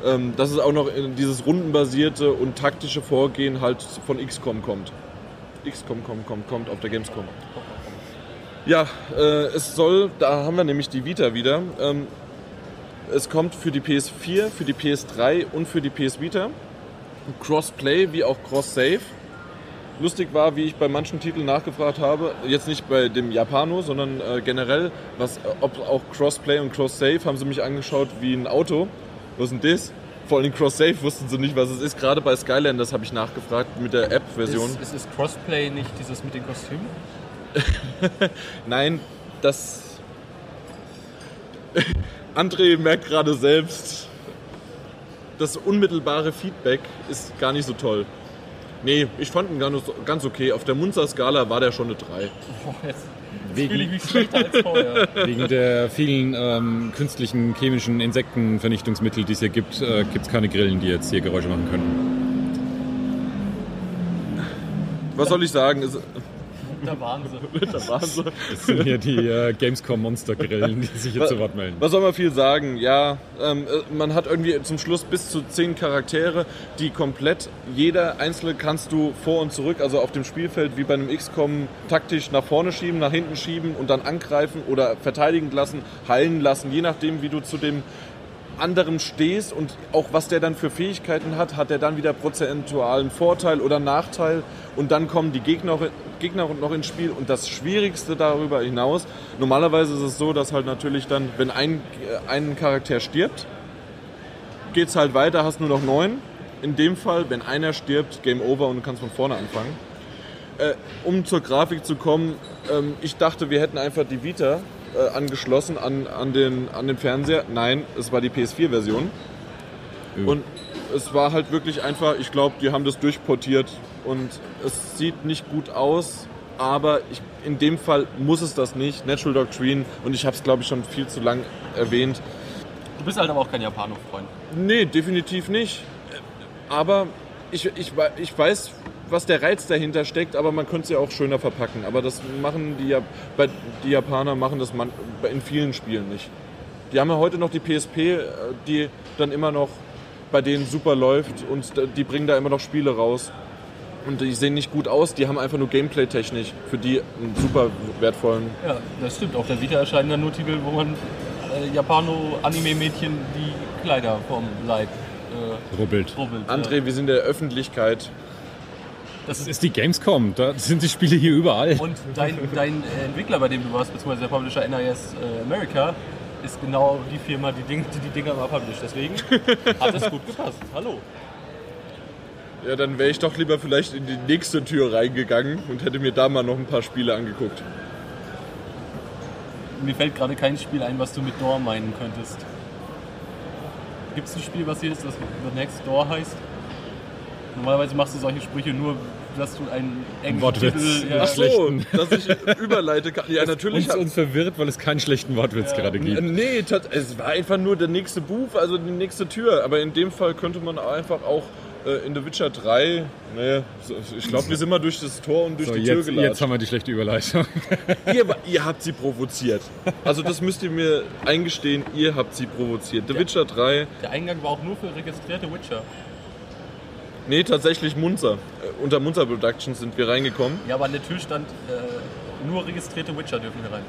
ähm, dass es auch noch in dieses rundenbasierte und taktische Vorgehen halt von XCOM kommt. XCOM kommt, kommt, kommt auf der Gamescom. Ja, äh, es soll, da haben wir nämlich die Vita wieder. Ähm, es kommt für die PS4, für die PS3 und für die PS Vita. Crossplay wie auch Cross-Save. Lustig war, wie ich bei manchen Titeln nachgefragt habe, jetzt nicht bei dem Japano, sondern äh, generell, was, ob auch Crossplay und Cross-Save, haben sie mich angeschaut wie ein Auto. Was ist denn das? Vor allem Cross-Save wussten sie nicht, was es ist. Gerade bei Skylanders habe ich nachgefragt mit der App-Version. Ist, ist, ist Crossplay nicht dieses mit den Kostümen? Nein, das. André merkt gerade selbst, das unmittelbare Feedback ist gar nicht so toll. Nee, ich fand ihn ganz, ganz okay. Auf der Munzer-Skala war der schon eine 3. Boah, jetzt Wegen- fühle ich mich schlechter als vorher. Wegen der vielen ähm, künstlichen chemischen Insektenvernichtungsmittel, die es hier gibt, äh, gibt es keine Grillen, die jetzt hier Geräusche machen können. Was soll ich sagen? Ist, Da waren sie. da waren sie. Das sind hier die äh, Gamescom Monster Grillen, die sich hier zu Wort melden. Was soll man viel sagen? Ja, ähm, äh, man hat irgendwie zum Schluss bis zu zehn Charaktere, die komplett, jeder einzelne kannst du vor und zurück, also auf dem Spielfeld wie bei einem XCOM taktisch nach vorne schieben, nach hinten schieben und dann angreifen oder verteidigen lassen, heilen lassen, je nachdem, wie du zu dem anderen stehst und auch was der dann für Fähigkeiten hat, hat er dann wieder prozentualen Vorteil oder Nachteil und dann kommen die Gegner, Gegner noch ins Spiel und das Schwierigste darüber hinaus, normalerweise ist es so, dass halt natürlich dann, wenn ein, äh, ein Charakter stirbt, geht es halt weiter, hast nur noch neun. In dem Fall, wenn einer stirbt, Game Over und du kannst von vorne anfangen. Äh, um zur Grafik zu kommen, ähm, ich dachte, wir hätten einfach die Vita äh, angeschlossen an, an, den, an den Fernseher. Nein, es war die PS4-Version. Ja. Und es war halt wirklich einfach, ich glaube, die haben das durchportiert und es sieht nicht gut aus, aber ich, in dem Fall muss es das nicht. Natural Doctrine und ich habe es, glaube ich, schon viel zu lang erwähnt. Du bist halt aber auch kein Japano-Freund. Nee, definitiv nicht. Aber ich, ich, ich weiß, was der Reiz dahinter steckt, aber man könnte es ja auch schöner verpacken. Aber das machen die, Ja- bei, die Japaner machen das man, in vielen Spielen nicht. Die haben ja heute noch die PSP, äh, die dann immer noch bei denen super läuft und die bringen da immer noch Spiele raus. Und die sehen nicht gut aus, die haben einfach nur Gameplay-technisch für die einen super wertvollen. Ja, das stimmt. Auf der Vita erscheinen dann nur Titel, wo man äh, Japano-Anime-Mädchen die Kleider vom Leib äh, Rubbelt. rubbelt. André, wir sind der Öffentlichkeit. Das ist die Gamescom, da sind die Spiele hier überall. Und dein, dein Entwickler, bei dem du warst, beziehungsweise der Publisher NIS äh, America, ist genau die Firma, die, Ding, die die Dinger mal publisht. Deswegen hat es gut gepasst. Hallo. Ja, dann wäre ich doch lieber vielleicht in die nächste Tür reingegangen und hätte mir da mal noch ein paar Spiele angeguckt. Mir fällt gerade kein Spiel ein, was du mit Door meinen könntest. Gibt es ein Spiel, was hier ist, das The Next Door heißt? Normalerweise machst du solche Sprüche nur, dass du einen englischen Wortwitz. Titel... Ja, Ach so, dass ich überleite kann. Ja, natürlich. Uns, uns verwirrt, weil es keinen schlechten Wortwitz gerade gibt. Nee, es war einfach nur der nächste Buch, also die nächste Tür. Aber in dem Fall könnte man einfach auch äh, in The Witcher 3, nee, so- ich glaube, wir sind mal durch das Tor und durch So, die Tür jetzt, gelatscht. jetzt haben wir die schlechte Überleitung. ihr, ihr habt sie provoziert. Also das müsst ihr mir eingestehen, ihr habt sie provoziert. The Witcher 3, Der Eingang war auch nur für registrierte Witcher. Nee, tatsächlich Munzer. Äh, unter Munzer Productions sind wir reingekommen. Ja, aber an der Tür stand, äh, nur registrierte Witcher dürfen hier rein.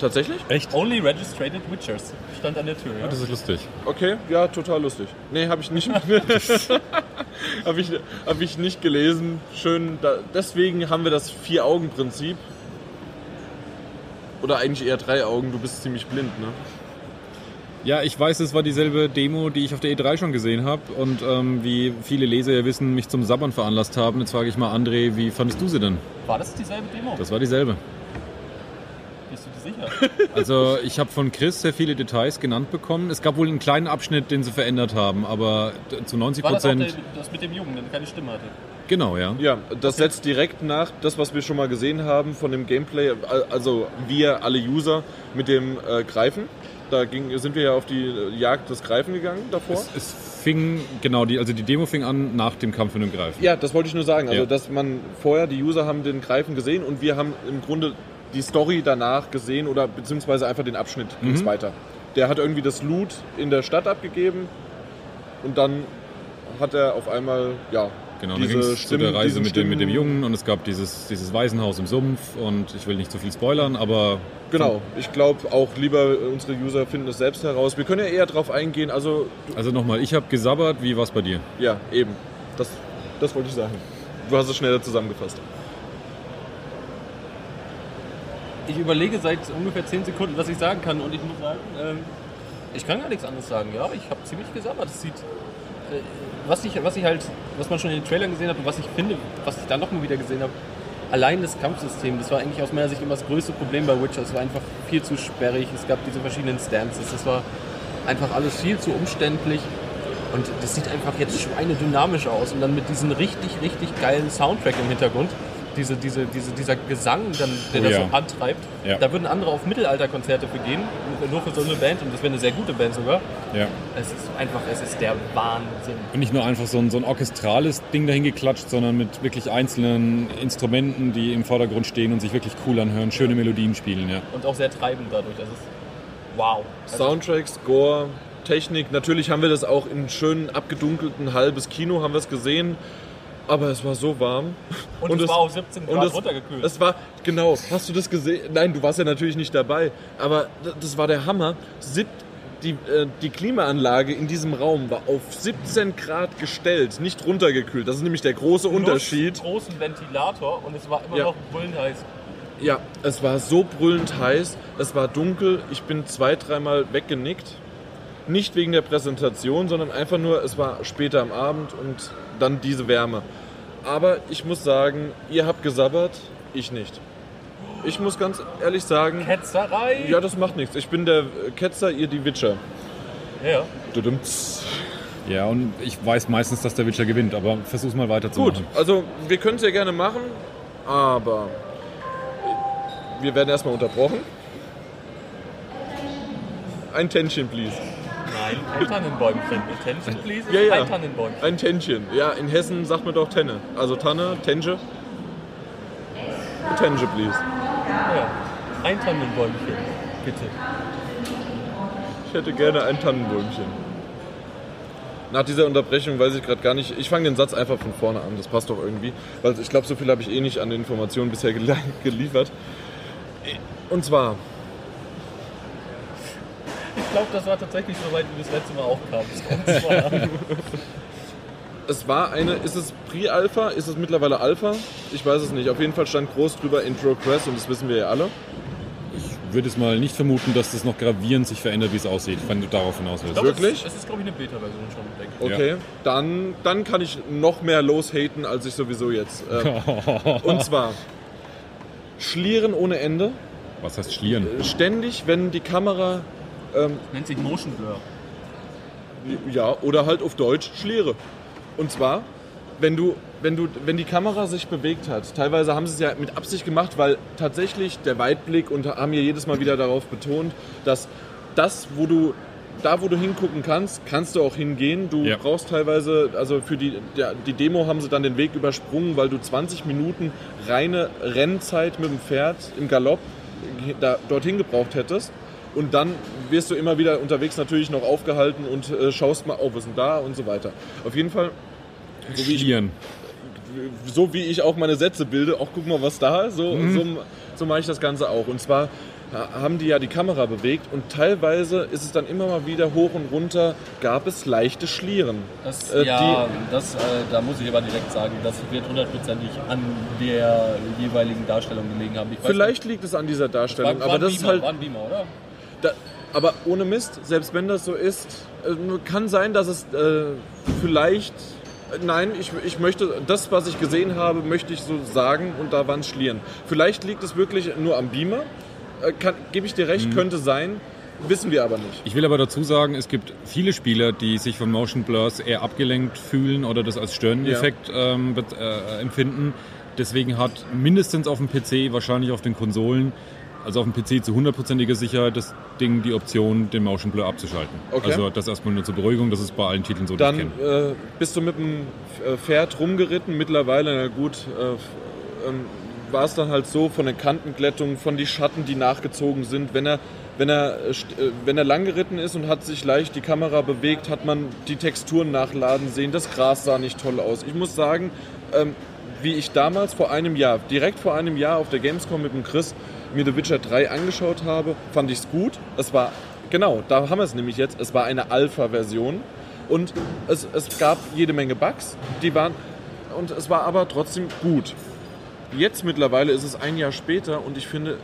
Tatsächlich? Echt? Only registered Witchers stand an der Tür. Ja? Das ist lustig. Okay, ja, total lustig. Nee, habe ich nicht. habe ich, hab ich nicht gelesen. Schön, da, deswegen haben wir das Vier-Augen-Prinzip. Oder eigentlich eher drei Augen, du bist ziemlich blind, ne? Ja, ich weiß, es war dieselbe Demo, die ich auf der E3 schon gesehen habe und ähm, wie viele Leser ja wissen, mich zum Sabbern veranlasst haben. Jetzt frage ich mal André, wie fandest du sie denn? War das dieselbe Demo? Das war dieselbe. Bist du dir sicher? Also ich habe von Chris sehr viele Details genannt bekommen. Es gab wohl einen kleinen Abschnitt, den sie verändert haben, aber zu 90 War das der, Prozent. das mit dem Jungen, der keine Stimme hatte? Genau, ja. Ja, das setzt direkt nach das, was wir schon mal gesehen haben von dem Gameplay. Also wir, alle User, mit dem äh, Greifen. Da ging, sind wir ja auf die Jagd des Greifen gegangen davor. Es, es fing, genau, die, also die Demo fing an nach dem Kampf mit dem Greifen. Ja, das wollte ich nur sagen. Also, Ja. dass man vorher, die User haben den Greifen gesehen und wir haben im Grunde die Story danach gesehen oder beziehungsweise einfach den Abschnitt Mhm. weiter. Der hat irgendwie das Loot in der Stadt abgegeben und dann hat er auf einmal, ja, Genau, dann diese ging es zu der Reise mit dem, mit dem Jungen und es gab dieses, dieses Waisenhaus im Sumpf und ich will nicht zu viel spoilern, aber Genau, ich glaube auch lieber unsere User finden es selbst heraus. Wir können ja eher drauf eingehen, also also nochmal, ich habe gesabbert, wie war's bei dir? ja, eben. Das, das wollte ich sagen. Du hast es schneller zusammengefasst. Ich überlege seit ungefähr 10 Sekunden, was ich sagen kann und ich muss sagen, ähm, ich kann gar nichts anderes sagen. Ja, ich habe ziemlich gesabbert. Es sieht, was ich, was ich halt, was man schon in den Trailern gesehen hat und was ich finde, was ich dann nochmal wieder gesehen habe, allein das Kampfsystem, das war eigentlich aus meiner Sicht immer das größte Problem bei Witcher. Es war einfach viel zu sperrig. Es gab diese verschiedenen Stances. Es war einfach alles viel zu umständlich. Und das sieht einfach jetzt schweinedynamisch aus. Und dann mit diesem richtig, richtig geilen Soundtrack im Hintergrund. Diese, diese, diese, dieser Gesang, dann, der Oh das ja. so antreibt. Ja. Da würden andere auf Mittelalterkonzerte für gehen. Nur für so eine Band. Und das wäre eine sehr gute Band sogar. Ja. Es ist einfach, es ist der Wahnsinn. Und nicht nur einfach so ein, so ein orchestrales Ding dahin geklatscht, sondern mit wirklich einzelnen Instrumenten, die im Vordergrund stehen und sich wirklich cool anhören, schöne Melodien spielen, ja. Und auch sehr treibend dadurch. Das ist wow. Also, Soundtrack, Score, Technik. Natürlich haben wir das auch in schönen abgedunkelten halbes Kino haben wir es gesehen, aber es war so warm. und, es war auf 17 und Grad es, runtergekühlt. Es war genau. Hast du das gesehen? Nein, du warst ja natürlich nicht dabei. Aber das war der Hammer. Sieb, die, äh, die Klimaanlage in diesem Raum war auf 17 Grad gestellt, nicht runtergekühlt. Das ist nämlich der große Unterschied. Plus großen Ventilator und es war immer Ja. noch brüllend heiß. Ja, es war so brüllend heiß, es war dunkel, ich bin zwei, dreimal weggenickt. Nicht wegen der Präsentation, sondern einfach nur, es war später am Abend und dann diese Wärme. Aber ich muss sagen, ihr habt gesabbert, ich nicht. Ich muss ganz ehrlich sagen, Ketzerei! ja, das macht nichts. Ich bin der Ketzer, ihr die Witcher. ja. Tudumts. Ja, und ich weiß meistens, dass der Witcher gewinnt, aber versuch's mal Gut, weiterzumachen. also wir können es ja gerne machen, aber wir werden erstmal unterbrochen. Ein Tändchen, please. Nein, ein Tannenbäumchen. Attention, please. Ja, ja. Ein Tannenbäumchen. Ein Tännchen. Ja, in Hessen sagt man doch Tenne. Also Tanne, Tenje. Tenje, please. Ja. Ein Tannenbäumchen, bitte. Ich hätte gerne ein Tannenbäumchen. Nach dieser Unterbrechung weiß ich gerade gar nicht. Ich fange den Satz einfach von vorne an. Das passt doch irgendwie. Weil ich glaube, so viel habe ich eh nicht an Informationen bisher gel- geliefert. Und zwar, Ich glaube, das war tatsächlich so weit, wie das letzte Mal auch kam. Es war eine. Ist es Pre-Alpha? Ist es mittlerweile Alpha? Ich weiß es nicht. Auf jeden Fall stand groß drüber in Progress und das wissen wir ja alle. Ich würde es mal nicht vermuten, dass das noch gravierend sich verändert, wie es aussieht, wenn du darauf hinaus willst. Glaub, Wirklich? Es, es ist, glaube ich, eine Beta-Version schon, denke ich. Okay, dann, dann kann ich noch mehr loshaten, als ich sowieso jetzt. Äh, und zwar Schlieren ohne Ende. Was heißt Schlieren? Ständig, wenn die Kamera, Nennt sich Motion Blur. ja, oder halt auf Deutsch Schliere. Und zwar, wenn du, wenn du, wenn die Kamera sich bewegt hat, teilweise haben sie es ja mit Absicht gemacht, weil tatsächlich der Weitblick und haben ja jedes Mal wieder darauf betont, dass das, wo du da, wo du hingucken kannst, kannst du auch hingehen. Du Ja. brauchst teilweise, also für die, der, die Demo haben sie dann den Weg übersprungen, weil du 20 Minuten reine Rennzeit mit dem Pferd im Galopp da, dorthin gebraucht hättest. Und dann wirst du immer wieder unterwegs natürlich noch aufgehalten und äh, schaust mal, oh, was ist denn da und so weiter. Auf jeden Fall, so wie ich Schlieren. so wie ich auch meine Sätze bilde, auch guck mal, was da ist, so, Mhm. so, so mache ich das Ganze auch. Und zwar ha- haben die ja die Kamera bewegt und teilweise ist es dann immer mal wieder hoch und runter, gab es leichte Schlieren. Das, Äh, ja, das, äh, da muss ich aber direkt sagen, das wird hundertprozentig an der jeweiligen Darstellung gelegen haben. Ich weiß Vielleicht liegt es an dieser nicht, war, Darstellung, war aber das ist Beamer, halt, war ein Beamer, oder? Da, aber ohne Mist, selbst wenn das so ist, äh, kann sein, dass es äh, vielleicht, äh, nein, ich, ich möchte, das, was ich gesehen habe, möchte ich so sagen und da waren Schlieren. Vielleicht liegt es wirklich nur am Beamer, äh, gebe ich dir recht, könnte sein, wissen wir aber nicht. Ich will aber dazu sagen, es gibt viele Spieler, die sich von Motion Blurs eher abgelenkt fühlen oder das als Störeneffekt ähm, bet- äh, empfinden. Deswegen hat mindestens auf dem PC, wahrscheinlich auf den Konsolen, also auf dem PC zu hundertprozentiger Sicherheit das Ding die Option, den Motion Blur abzuschalten. Okay. Also das erstmal nur zur Beruhigung, das ist bei allen Titeln so, Dann kenne. äh, bist du mit dem äh, Pferd rumgeritten, mittlerweile, na gut, äh, ähm, war es dann halt so von der Kantenglättung, von die Schatten, die nachgezogen sind. Wenn er, wenn, er, äh, äh, wenn er lang geritten ist und hat sich leicht die Kamera bewegt, hat man die Texturen nachladen sehen. Das Gras sah nicht toll aus. Ich muss sagen, ähm, wie ich damals vor einem Jahr, direkt vor einem Jahr auf der Gamescom mit dem Chris mir The Witcher 3 angeschaut habe, fand ich es gut. Es war, genau, da haben wir es nämlich jetzt, es war eine Alpha-Version und es, es gab jede Menge Bugs, die waren, und es war aber trotzdem gut. Jetzt mittlerweile ist es ein Jahr später und ich finde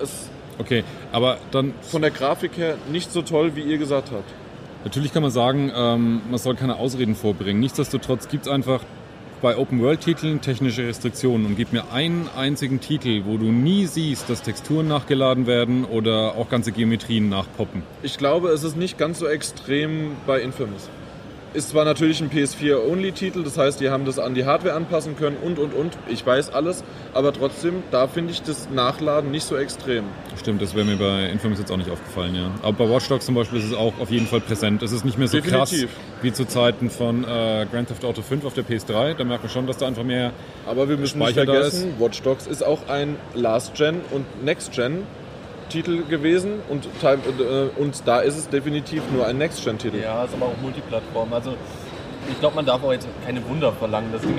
es Okay, aber dann von der Grafik her nicht so toll, wie ihr gesagt habt. Natürlich kann man sagen, ähm, man soll keine Ausreden vorbringen. Nichtsdestotrotz gibt es einfach bei Open-World-Titeln technische Restriktionen und gib mir einen einzigen Titel, wo du nie siehst, dass Texturen nachgeladen werden oder auch ganze Geometrien nachpoppen. Ich glaube, es ist nicht ganz so extrem bei Infamous. Ist zwar natürlich ein PS4-Only-Titel, das heißt, die haben das an die Hardware anpassen können und und und. Ich weiß alles, aber trotzdem, da finde ich das Nachladen nicht so extrem. Stimmt, das wäre mir bei Infamous jetzt auch nicht aufgefallen, ja. Aber bei Watch Dogs zum Beispiel ist es auch auf jeden Fall präsent. Es ist nicht mehr so Definitiv. krass wie zu Zeiten von äh, Grand Theft Auto 5 auf der PS3. Da merkt man schon, dass da einfach mehr Aber wir müssen nicht Speicher vergessen, Watch Dogs ist auch ein Last-Gen und Next-Gen-Titel gewesen und, äh, und da ist es definitiv nur ein Next-Gen-Titel. Ja, ist aber auch Multiplattform. Also ich glaube, man darf auch jetzt keine Wunder verlangen. Das Ding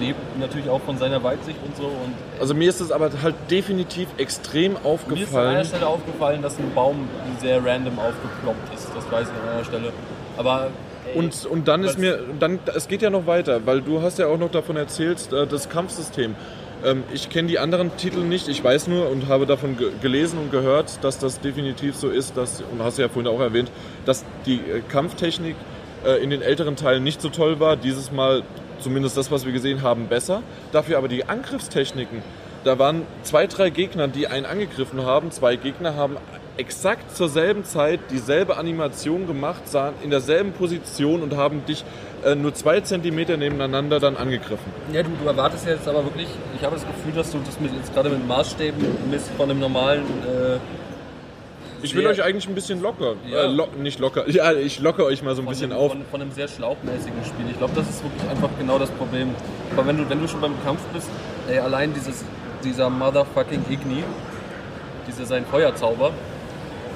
lebt natürlich auch von seiner Weitsicht und so. Und Also mir ist es aber halt definitiv extrem mir ist an einer aufgefallen. Stelle aufgefallen, dass ein Baum sehr random aufgeploppt ist. Das weiß ich an einer Stelle. Aber ey, Und, und dann ist mir, dann, es geht ja noch weiter, weil du hast ja auch noch davon erzählt, äh, das Kampfsystem. Ähm, Ich kenne die anderen Titel nicht, ich weiß nur und habe davon ge- gelesen und gehört, dass das definitiv so ist, dass, und hast du ja vorhin auch erwähnt, dass die äh, Kampftechnik äh, in den älteren Teilen nicht so toll war. Dieses Mal, zumindest das, was wir gesehen haben, besser. Dafür aber die Angriffstechniken. Da waren zwei, drei Gegner, die einen angegriffen haben. Zwei Gegner haben exakt zur selben Zeit dieselbe Animation gemacht, sahen in derselben Position und haben dich äh, nur zwei Zentimeter nebeneinander dann angegriffen. Ja, du, du erwartest jetzt aber wirklich, ich habe das Gefühl, dass du das mit, jetzt gerade mit Maßstäben misst von einem normalen äh, Ich will euch eigentlich ein bisschen locker. Ja. Äh, lo nicht locker. Ja, ich locker euch mal so ein von bisschen einem, auf. Von, von einem sehr schlauchmäßigen Spiel. Ich glaube, das ist wirklich einfach genau das Problem. Aber wenn du, wenn du schon beim Kampf bist, ey, allein dieses, dieser motherfucking Igni, dieser sein Feuerzauber,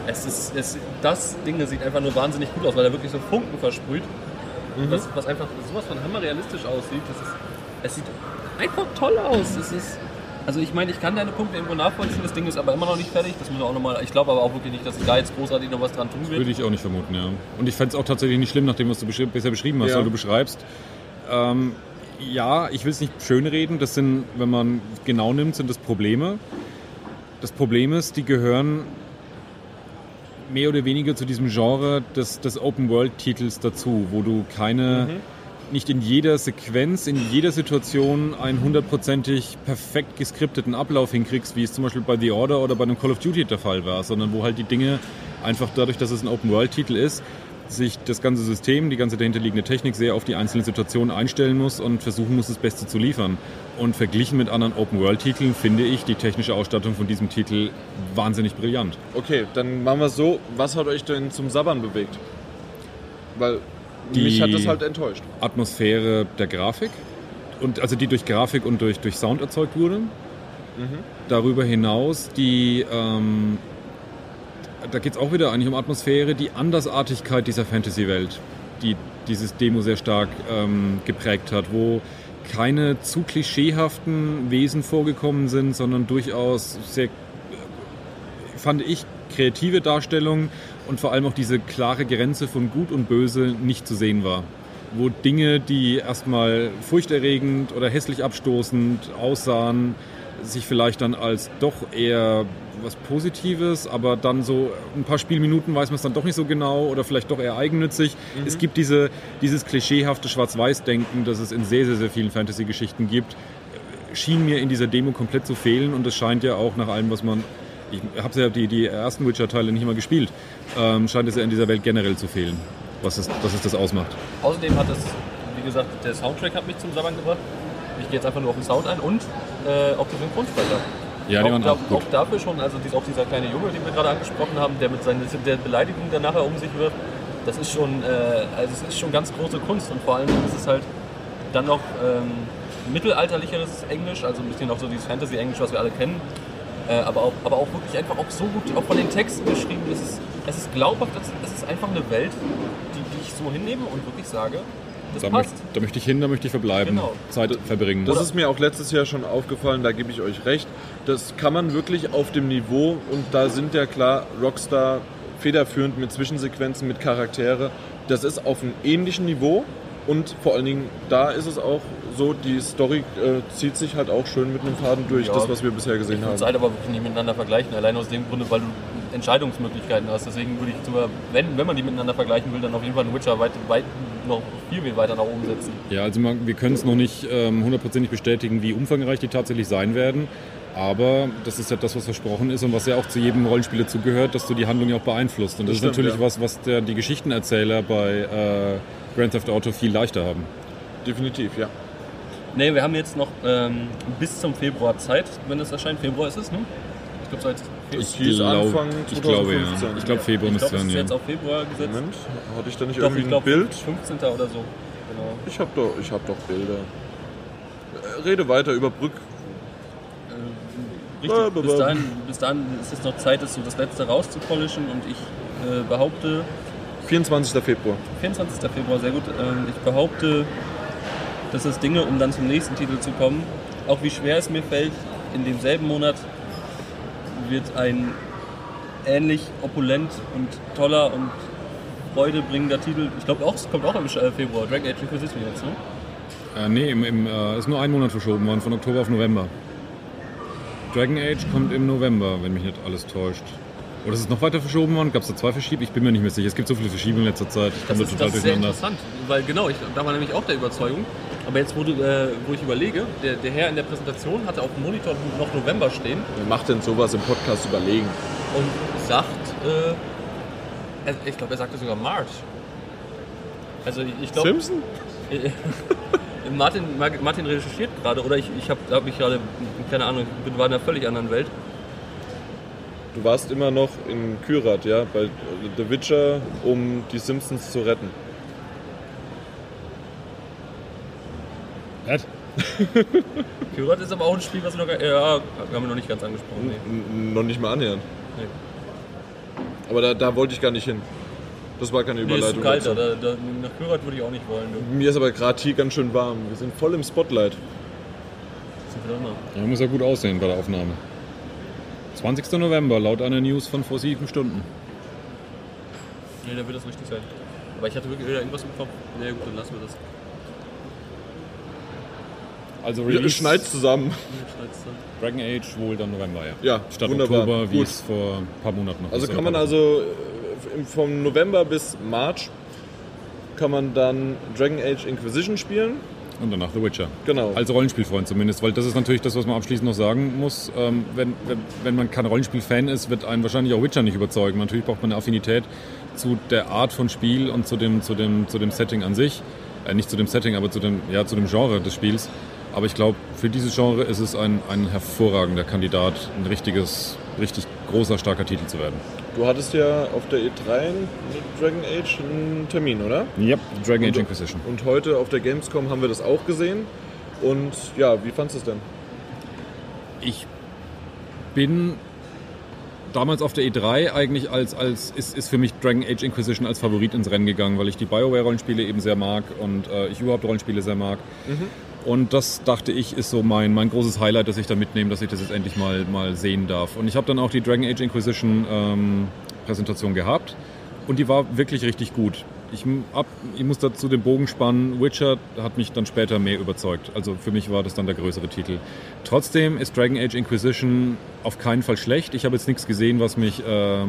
es ist, es, das Ding das sieht einfach nur wahnsinnig gut aus, weil er wirklich so Funken versprüht. Mhm. Das, was einfach sowas von hammerrealistisch aussieht. Das ist, es sieht einfach toll aus. Es ist, also ich meine, ich kann deine Punkte irgendwo nachvollziehen, das Ding ist aber immer noch nicht fertig. Das muss man auch nochmal. Ich glaube aber auch wirklich nicht, dass da jetzt großartig noch was dran tun will. Würde ich auch nicht vermuten, ja. Und ich fände es auch tatsächlich nicht schlimm, nach dem, was du beschri bisher beschrieben hast, Ja. weil du beschreibst. Ähm, ja, ich will es nicht schönreden, das sind, wenn man genau nimmt, sind das Probleme. Das Problem ist, die gehören mehr oder weniger zu diesem Genre des, des Open-World-Titels dazu, wo du keine, nicht in jeder Sequenz, in jeder Situation einen hundertprozentig perfekt geskripteten Ablauf hinkriegst, wie es zum Beispiel bei The Order oder bei einem Call of Duty der Fall war, sondern wo halt die Dinge einfach dadurch, dass es ein Open-World-Titel ist, sich das ganze System, die ganze dahinterliegende Technik sehr auf die einzelnen Situationen einstellen muss und versuchen muss, das Beste zu liefern. Und verglichen mit anderen Open-World-Titeln finde ich die technische Ausstattung von diesem Titel wahnsinnig brillant. Okay, dann machen wir es so. Was hat euch denn zum Sabbern bewegt? Weil Die- mich hat das halt enttäuscht. Atmosphäre der Grafik und also die durch Grafik und durch, durch Sound erzeugt wurde. Darüber hinaus die ähm, da geht es auch wieder eigentlich um Atmosphäre, die Andersartigkeit dieser Fantasy-Welt, die dieses Demo sehr stark ähm, geprägt hat, wo keine zu klischeehaften Wesen vorgekommen sind, sondern durchaus sehr, fand ich, kreative Darstellungen und vor allem auch diese klare Grenze von Gut und Böse nicht zu sehen war. Wo Dinge, die erstmal furchterregend oder hässlich abstoßend aussahen, sich vielleicht dann als doch eher was Positives, aber dann so ein paar Spielminuten weiß man es dann doch nicht so genau oder vielleicht doch eher eigennützig. Es gibt diese, dieses klischeehafte Schwarz-Weiß-Denken, das es in sehr, sehr, sehr vielen Fantasy-Geschichten gibt, schien mir in dieser Demo komplett zu fehlen und es scheint ja auch nach allem, was man. Ich habe ja die, die ersten Witcher-Teile nicht mal gespielt, ähm, scheint es ja in dieser Welt generell zu fehlen, was es, dass es das ausmacht. Außerdem hat es, wie gesagt, der Soundtrack hat mich zum Sabbern gebracht. Ich gehe jetzt einfach nur auf den Sound ein und äh, auch die Synchronsprecher. Ja, die auch, waren auch gut. auch dafür schon, also dies, auch dieser kleine Junge, den wir gerade angesprochen haben, der mit seinen der Beleidigung dann nachher um sich wirft, das ist schon, äh, also es ist schon ganz große Kunst und vor allem ist es halt dann noch ähm, mittelalterlicheres Englisch, also ein bisschen auch so dieses Fantasy-Englisch, was wir alle kennen, äh, aber, auch, aber auch wirklich einfach auch so gut, auch von den Texten geschrieben, es ist, es ist glaubhaft, es ist- es ist einfach eine Welt, die, die ich so hinnehme und wirklich sage, das Da, passt. möchte, da möchte ich hin, da möchte ich verbleiben, Genau. Zeit verbringen. Das ist mir auch letztes Jahr schon aufgefallen, da gebe ich euch recht. Das kann man wirklich auf dem Niveau, und da sind ja klar Rockstar federführend mit Zwischensequenzen, mit Charaktere. Das ist auf einem ähnlichen Niveau und vor allen Dingen da ist es auch so, die Story äh, zieht sich halt auch schön mit einem Faden durch, Ja. das was wir bisher Ich gesehen es haben. halt aber wirklich nicht miteinander vergleichen, allein aus dem Grunde, weil du Entscheidungsmöglichkeiten hast. Deswegen würde ich sogar, wenn, wenn man die miteinander vergleichen will, dann auf jeden Fall einen Witcher weit, weit noch viel, viel weiter nach oben setzen. Ja, also man, wir können es noch nicht ähm, hundertprozentig bestätigen, wie umfangreich die tatsächlich sein werden. Aber das ist ja das, was versprochen ist und was ja auch zu jedem Rollenspiel dazugehört, dass du die Handlung ja auch beeinflusst. Und das, Das stimmt, ist natürlich ja. was, was der, die Geschichtenerzähler bei äh, Grand Theft Auto viel leichter haben. Definitiv, ja. Ne, wir haben jetzt noch ähm, bis zum Februar Zeit, wenn es erscheint. Februar ist es, ne? Ich glaube, seit Es hieß glaub- Anfang ich glaube ja. 2015. Ich glaube Februar ich müsste glaube, es sein, ist ja. jetzt auf Februar gesetzt. Moment, hatte ich da nicht Doch, irgendwie ich ein Bild? 15. oder so. Genau. Ich habe doch, ich hab doch Bilder. Äh, Rede weiter, überbrück. Richtig, Ba, ba, bis dahin, bis dahin ist es noch Zeit, das, so das letzte rauszupolischen und ich äh, behaupte, 24. Februar. 24. Februar, sehr gut. Ähm, ich behaupte, dass das Dinge, um dann zum nächsten Titel zu kommen, auch wie schwer es mir fällt, in demselben Monat wird ein ähnlich opulent und toller und freudebringender Titel, ich glaube auch, es kommt auch im äh, Februar, Dragon Age Inquisition jetzt, ne? Äh, nee, im, im, äh, ist nur ein Monat verschoben worden, von Oktober auf November. Dragon Age kommt im November, wenn mich nicht alles täuscht. Oder ist es noch weiter verschoben worden? Gab es da zwei Verschiebungen? Ich bin mir nicht mehr sicher. Es gibt so viele Verschiebungen in letzter Zeit. Ich Das komme total das ist sehr durcheinander. interessant, weil genau, ich, da war nämlich auch der Überzeugung. Aber jetzt, wo, du, äh, wo ich überlege, der, der Herr in der Präsentation hatte auf dem Monitor noch November stehen Wer macht denn sowas im Podcast überlegen? und sagt, äh, ich glaube, er sagte sogar March. Also ich, ich glaube, Simpson? Martin, Martin recherchiert gerade oder ich, ich habe hab mich gerade, keine Ahnung, bin- war in einer völlig anderen Welt. du warst immer noch in Kyrat, ja, bei The Witcher, um die Simpsons zu retten. Was? Kyrat ist aber auch ein Spiel, was wir noch, gar- ja, haben wir noch nicht ganz angesprochen. Nee. Noch nicht mal annähernd. Nee. Aber da, da wollte ich gar nicht hin. Das war keine Nee, ist Überleitung. zu kalt da. da, da nach Kyrat würde ich auch nicht wollen. Du. Mir ist aber gerade hier ganz schön warm. Wir sind voll im Spotlight. Ja, muss ja gut aussehen bei der Aufnahme. 20. November, laut einer News von vor sieben Stunden. Nee, dann wird das richtig sein. Aber ich hatte wirklich wieder irgendwas im Kopf. Nee, gut, dann lassen wir das. Also Release zusammen. Nee, schneid's dann. Dragon Age wohl dann November, ja. Ja, Statt wunderbar. Oktober, wie es vor ein paar Monaten noch Also kann man also äh, vom November bis March kann man dann Dragon Age Inquisition spielen. Und danach The Witcher. Genau. Als Rollenspielfreund zumindest, weil das ist natürlich das, was man abschließend noch sagen muss. Ähm, wenn, wenn, wenn man kein Rollenspiel-Fan ist, wird einen wahrscheinlich auch Witcher nicht überzeugen. Natürlich braucht man eine Affinität zu der Art von Spiel und zu dem, zu dem, zu dem Setting an sich. Äh, nicht zu dem Setting, aber zu dem, ja, zu dem Genre des Spiels. Aber ich glaube, für dieses Genre ist es ein, ein hervorragender Kandidat, ein richtiges, richtig großer, starker Titel zu werden. Du hattest ja auf der E3 mit Dragon Age einen Termin, oder? Yep, Dragon Age Und- Inquisition. Und heute auf der Gamescom haben wir das auch gesehen. Und ja, wie fandest du es denn? Ich bin damals auf der E3 eigentlich als, als ist, ist für mich Dragon Age Inquisition als Favorit ins Rennen gegangen, weil ich die BioWare-Rollenspiele eben sehr mag und äh, ich überhaupt Rollenspiele sehr mag. Und das dachte ich ist so mein, mein großes Highlight, das ich da mitnehme, dass ich das jetzt endlich mal, mal sehen darf. Und ich habe dann auch die Dragon Age Inquisition ähm, Präsentation gehabt und die war wirklich richtig gut. Ich, hab, ich muss dazu den Bogen spannen. Witcher hat mich dann später mehr überzeugt. Also für mich war das dann der größere Titel. Trotzdem ist Dragon Age Inquisition auf keinen Fall schlecht. Ich habe jetzt nichts gesehen, was mich, äh,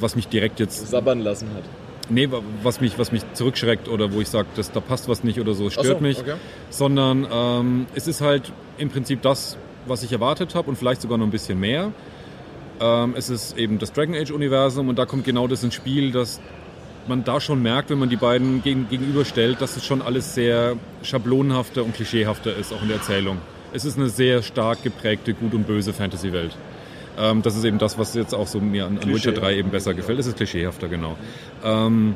was mich direkt jetzt Sabbern lassen hat. Nee, wa- was mich, was mich zurückschreckt oder wo ich sage, da passt was nicht oder so, stört so, mich. okay. Sondern ähm, es ist halt im Prinzip das, was ich erwartet habe und vielleicht sogar noch ein bisschen mehr. Ähm, es ist eben das Dragon Age-Universum und da kommt genau das ins Spiel, dass man da schon merkt, wenn man die beiden gegen, gegenüberstellt, dass es schon alles sehr schablonenhafter und klischeehafter ist, auch in der Erzählung. Es ist eine sehr stark geprägte, gut und böse Fantasy-Welt. Ähm, das ist eben das, was jetzt auch so mir an, an Witcher 3 eben besser gefällt. Es ist klischeehafter, genau. Ähm,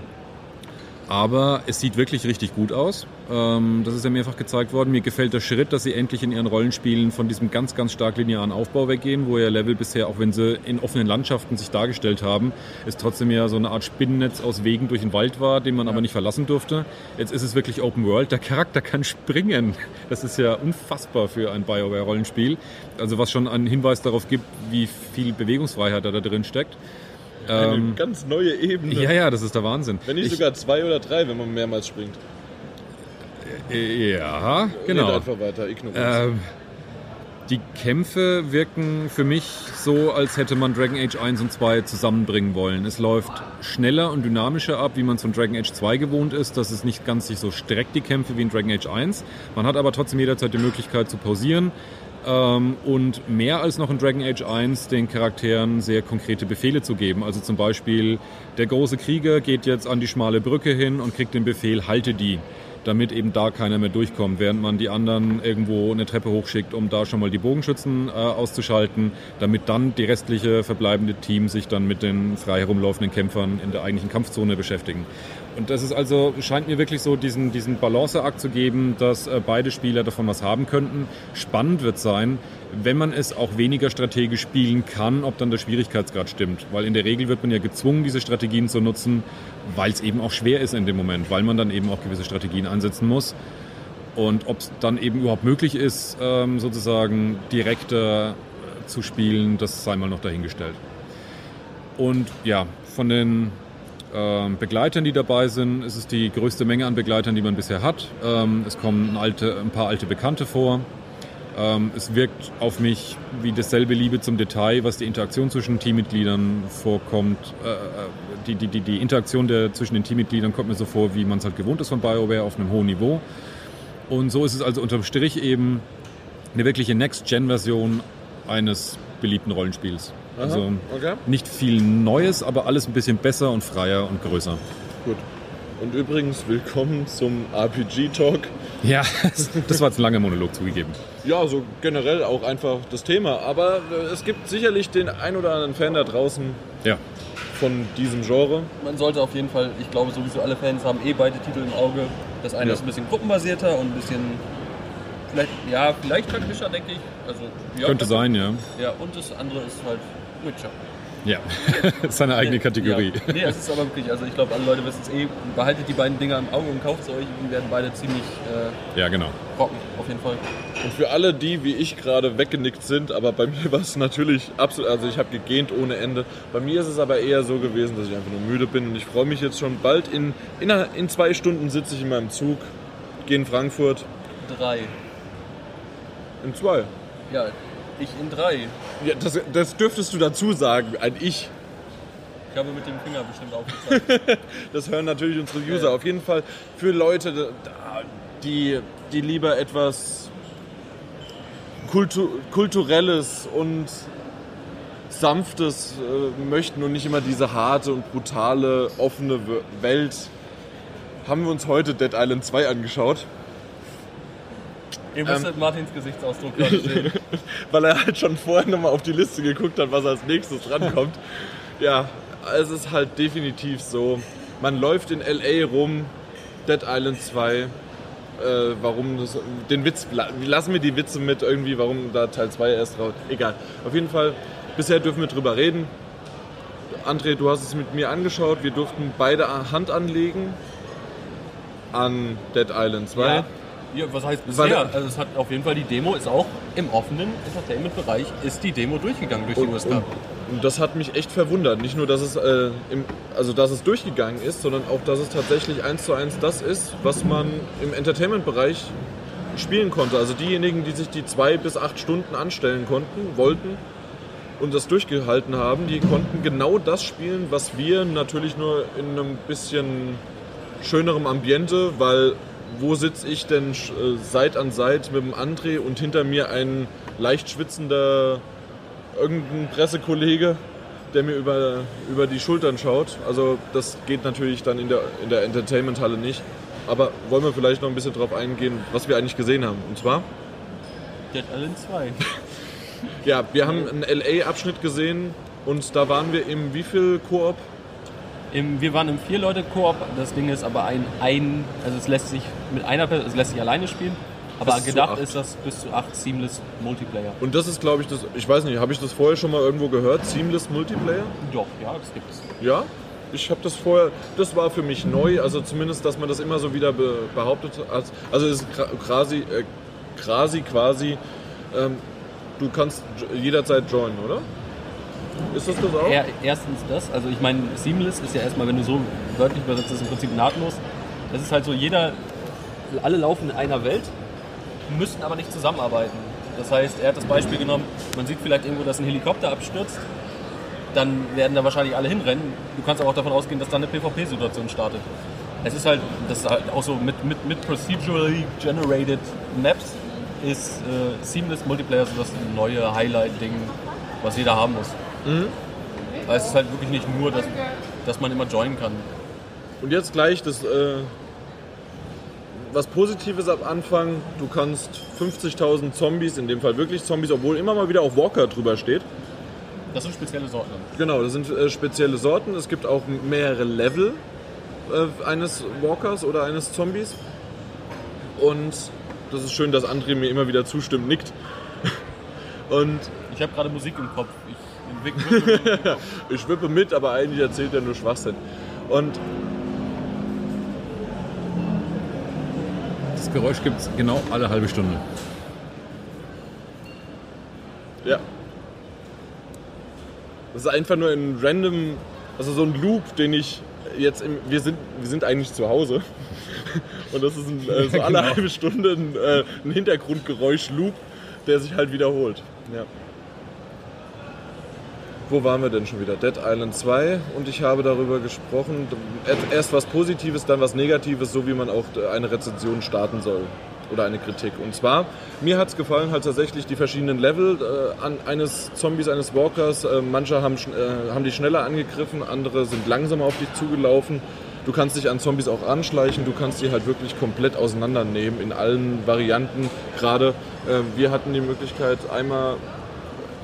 aber es sieht wirklich richtig gut aus. Ähm, das ist ja mehrfach gezeigt worden. Mir gefällt der Schritt, dass sie endlich in ihren Rollenspielen von diesem ganz, ganz stark linearen Aufbau weggehen, wo ja Level bisher, auch wenn sie in offenen Landschaften sich dargestellt haben, es trotzdem ja so eine Art Spinnennetz aus Wegen durch den Wald war, den man aber nicht verlassen durfte. Jetzt ist es wirklich Open World. Der Charakter kann springen. Das ist ja unfassbar für ein BioWare-Rollenspiel. Also was schon einen Hinweis darauf gibt, wie viel Bewegungsfreiheit da drin steckt. Eine Ähm, ganz neue Ebene. ja, ja, das ist der Wahnsinn. Wenn nicht Ich- sogar zwei oder drei, wenn man mehrmals springt. Äh, Ja, Geht genau. einfach weiter. Ähm, die Kämpfe wirken für mich so, als hätte man Dragon Age 1 und 2 zusammenbringen wollen. Es läuft schneller und dynamischer ab, wie man es von Dragon Age 2 gewohnt ist. Das ist nicht ganz sich so streckt, die Kämpfe, wie in Dragon Age 1. Man hat aber trotzdem jederzeit die Möglichkeit zu pausieren. Ähm, und mehr als noch in Dragon Age 1 den Charakteren sehr konkrete Befehle zu geben. Also zum Beispiel, der große Krieger geht jetzt an die schmale Brücke hin und kriegt den Befehl, halte die damit eben da keiner mehr durchkommt, während man die anderen irgendwo eine Treppe hochschickt, um da schon mal die Bogenschützen äh, auszuschalten, damit dann die restliche verbleibende Team sich dann mit den frei herumlaufenden Kämpfern in der eigentlichen Kampfzone beschäftigen. Und das ist also, scheint mir wirklich so diesen, diesen Balanceakt zu geben, dass äh, beide Spieler davon was haben könnten. Spannend wird sein, wenn man es auch weniger strategisch spielen kann, ob dann der Schwierigkeitsgrad stimmt. Weil in der Regel wird man ja gezwungen, diese Strategien zu nutzen, weil es eben auch schwer ist in dem Moment, weil man dann eben auch gewisse Strategien ansetzen muss. Und ob es dann eben überhaupt möglich ist, ähm, sozusagen direkter äh, zu spielen, das sei mal noch dahingestellt. Und ja, von den Begleitern, die dabei sind, ist es die größte Menge an Begleitern, die man bisher hat. Ähm, es kommen alte, ein paar alte Bekannte vor. Ähm, es wirkt auf mich wie dasselbe Liebe zum Detail, was die Interaktion zwischen Teammitgliedern vorkommt. Äh, äh, die, die, die, die Interaktion der, zwischen den Teammitgliedern kommt mir so vor, wie man es halt gewohnt ist von BioWare auf einem hohen Niveau. Und so ist es also unterm Strich eben eine wirkliche Next-Gen-Version eines beliebten Rollenspiels. Aha, Also okay. nicht viel Neues, aber alles ein bisschen besser und freier und größer. Gut. Und übrigens, willkommen zum RPG-Talk. Ja, das war jetzt ein langer Monolog zugegeben. Ja, so generell auch einfach das Thema. Aber äh, es gibt sicherlich den ein oder anderen Fan da draußen Ja, von diesem Genre. Man sollte auf jeden Fall, ich glaube sowieso alle Fans haben eh beide Titel im Auge. Das eine Ja. ist ein bisschen gruppenbasierter und ein bisschen, vielleicht, ja, vielleicht taktischer, denke ich. Also, ja, könnte sein, ja. Ja, und das andere ist halt Witcher. Ja, seine eigene Kategorie. Ja. Nee, es ist aber wirklich, also ich glaube, alle Leute wissen es eh. Behaltet die beiden Dinger im Auge und kauft sie euch. Die werden beide ziemlich äh, Ja, genau. rocken, auf jeden Fall. Und für alle die, wie ich gerade weggenickt sind, aber bei mir war es natürlich absolut, also ich habe gegähnt ohne Ende. Bei mir ist es aber eher so gewesen, dass ich einfach nur müde bin und ich freue mich jetzt schon bald. In, in, in zwei Stunden sitze ich in meinem Zug, gehe in Frankfurt. Drei. In zwei. Ja, ich in drei. Ja, das, das dürftest du dazu sagen, ein Ich. Ich habe mit dem Finger bestimmt aufgezeigt. Das hören natürlich unsere User. Ja. Auf jeden Fall für Leute, die, die lieber etwas Kultu Kulturelles und Sanftes äh, möchten und nicht immer diese harte und brutale, offene Welt, haben wir uns heute Dead Island 2 angeschaut, Ihr musstet Martins Gesichtsausdruck gerade sehen. weil er halt schon vorher nochmal auf die Liste geguckt hat, was als nächstes drankommt. ja, es ist halt definitiv so, man läuft in L.A. rum, Dead Island 2, äh, warum das, den Witz, la- lassen wir die Witze mit irgendwie, warum da Teil 2 erst raus, egal. Auf jeden Fall, bisher dürfen wir drüber reden. André, du hast es mit mir angeschaut, wir durften beide Hand anlegen an Dead Island 2. Ja. Ja, was heißt Weil- bisher? Also es hat auf jeden Fall die Demo ist auch im offenen Entertainment-Bereich ist die Demo durchgegangen durch die und, und das hat mich echt verwundert. Nicht nur, dass es, äh, im, also dass es durchgegangen ist, sondern auch, dass es tatsächlich eins zu eins das ist, was man im Entertainment-Bereich spielen konnte. Also diejenigen, die sich die zwei bis acht Stunden anstellen konnten, wollten und das durchgehalten haben, die konnten genau das spielen, was wir natürlich nur in einem bisschen schönerem Ambiente, weil wo sitze ich denn äh, Seit an Seit mit dem André und hinter mir ein leicht schwitzender irgendein Pressekollege, der mir über, über die Schultern schaut. Also das geht natürlich dann in der, in der Entertainment-Halle nicht. Aber wollen wir vielleicht noch ein bisschen drauf eingehen, was wir eigentlich gesehen haben. Und zwar, Dead Island 2. ja, wir haben einen LA-Abschnitt gesehen und da waren wir im wie viel Koop? Im, wir waren im Vier-Leute-Koop. Das Ding ist aber ein, ein, also es lässt sich mit einer Person, es lässt sich alleine spielen. Aber Bis gedacht acht. ist das bis zu acht Seamless Multiplayer. Und das ist, glaube ich, das. Ich weiß nicht, habe ich das vorher schon mal irgendwo gehört? Seamless Multiplayer? Doch, ja, das gibt es. Ja, ich habe das vorher, das war für mich neu, also zumindest, dass man das immer so wieder be, behauptet hat. Also es ist quasi, äh, quasi, quasi, ähm, du kannst jederzeit joinen, oder? Ist das das auch? Er, erstens das, also ich meine, Seamless ist ja erstmal, wenn du so wörtlich übersetzt, ist im Prinzip nahtlos. Das ist halt so, jeder, alle laufen in einer Welt, müssen aber nicht zusammenarbeiten. Das heißt, er hat das Beispiel genommen, man sieht vielleicht irgendwo, dass ein Helikopter abstürzt, dann werden da wahrscheinlich alle hinrennen. Du kannst aber auch davon ausgehen, dass dann eine PvP-Situation startet. Es ist halt, das ist halt auch so mit, mit, mit procedurally generated Maps ist äh, Seamless Multiplayer so das neue Highlight-Ding, was jeder haben muss. Aber es ist halt wirklich nicht nur, dass, dass man immer joinen kann. Und jetzt gleich das, äh, was Positives am Anfang, du kannst 50.000 Zombies, in dem Fall wirklich Zombies, obwohl immer mal wieder auch Walker drüber steht. Das sind spezielle Sorten. Genau, das sind äh, spezielle Sorten. Es gibt auch mehrere Level äh, eines Walkers oder eines Zombies. Und das ist schön, dass André mir immer wieder zustimmt, nickt. Und Ich habe gerade Musik im Kopf. Ich wippe mit, aber eigentlich erzählt er nur Schwachsinn. Und Das Geräusch gibt es genau alle halbe Stunde. ja. Das ist einfach nur ein random, also so ein Loop, den ich jetzt, im, wir, sind, wir sind eigentlich zu Hause. Und das ist ein, äh, so alle Genau. halbe Stunde ein, äh, ein Hintergrundgeräusch-Loop, der sich halt wiederholt. Ja. Wo waren wir denn schon wieder? Dead Island 2 und ich habe darüber gesprochen, erst was Positives, dann was Negatives, so wie man auch eine Rezension starten soll oder eine Kritik. Und zwar, mir hat es gefallen halt tatsächlich die verschiedenen Level äh, an eines Zombies, eines Walkers. Äh, manche haben, äh, haben die schneller angegriffen, andere sind langsamer auf dich zugelaufen. Du kannst dich an Zombies auch anschleichen, du kannst die halt wirklich komplett auseinandernehmen in allen Varianten. Gerade äh, wir hatten die Möglichkeit einmal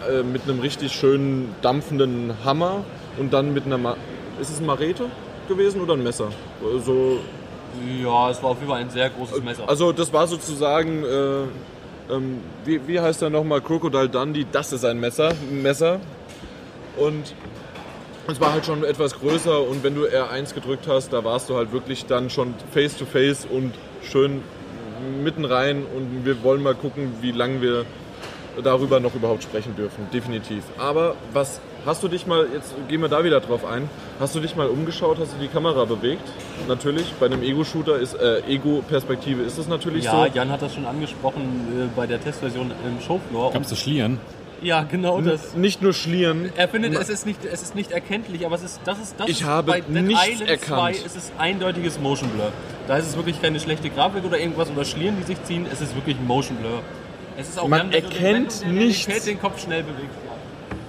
äh, mit einem richtig schönen dampfenden Hammer und dann mit einer, Ma ist es ein Marete gewesen oder ein Messer? So, Ja, es war auf jeden Fall ein sehr großes Messer. also das war sozusagen, äh, ähm, wie, wie heißt der nochmal, Crocodile Dundee, das ist ein Messer, ein Messer. Und es war halt schon etwas größer und wenn du R1 gedrückt hast, da warst du halt wirklich dann schon face to face und schön mitten rein und wir wollen mal gucken, wie lange wir darüber noch überhaupt sprechen dürfen, definitiv. Aber was, hast du dich mal, jetzt gehen wir da wieder drauf ein, hast du dich mal umgeschaut, hast du die Kamera bewegt? Natürlich, bei einem Ego-Shooter ist, äh, Ego-Perspektive ist es natürlich ja, so. Jan hat das schon angesprochen äh, bei der Testversion im Showfloor. Kannst du schlieren? Ja, genau das. Nicht nur schlieren, Er findet, es ist nicht, es ist nicht erkenntlich, aber es ist, das ist, das Ich ist habe bei Dead nichts Island erkannt. 2 ist es eindeutiges Motion Blur. Da ist es wirklich keine schlechte Grafik oder irgendwas oder Schlieren, die sich ziehen. Es ist wirklich Motion Blur. Es ist auch Man wenn erkennt wenn der nichts. Realität den Kopf schnell bewegst, ja,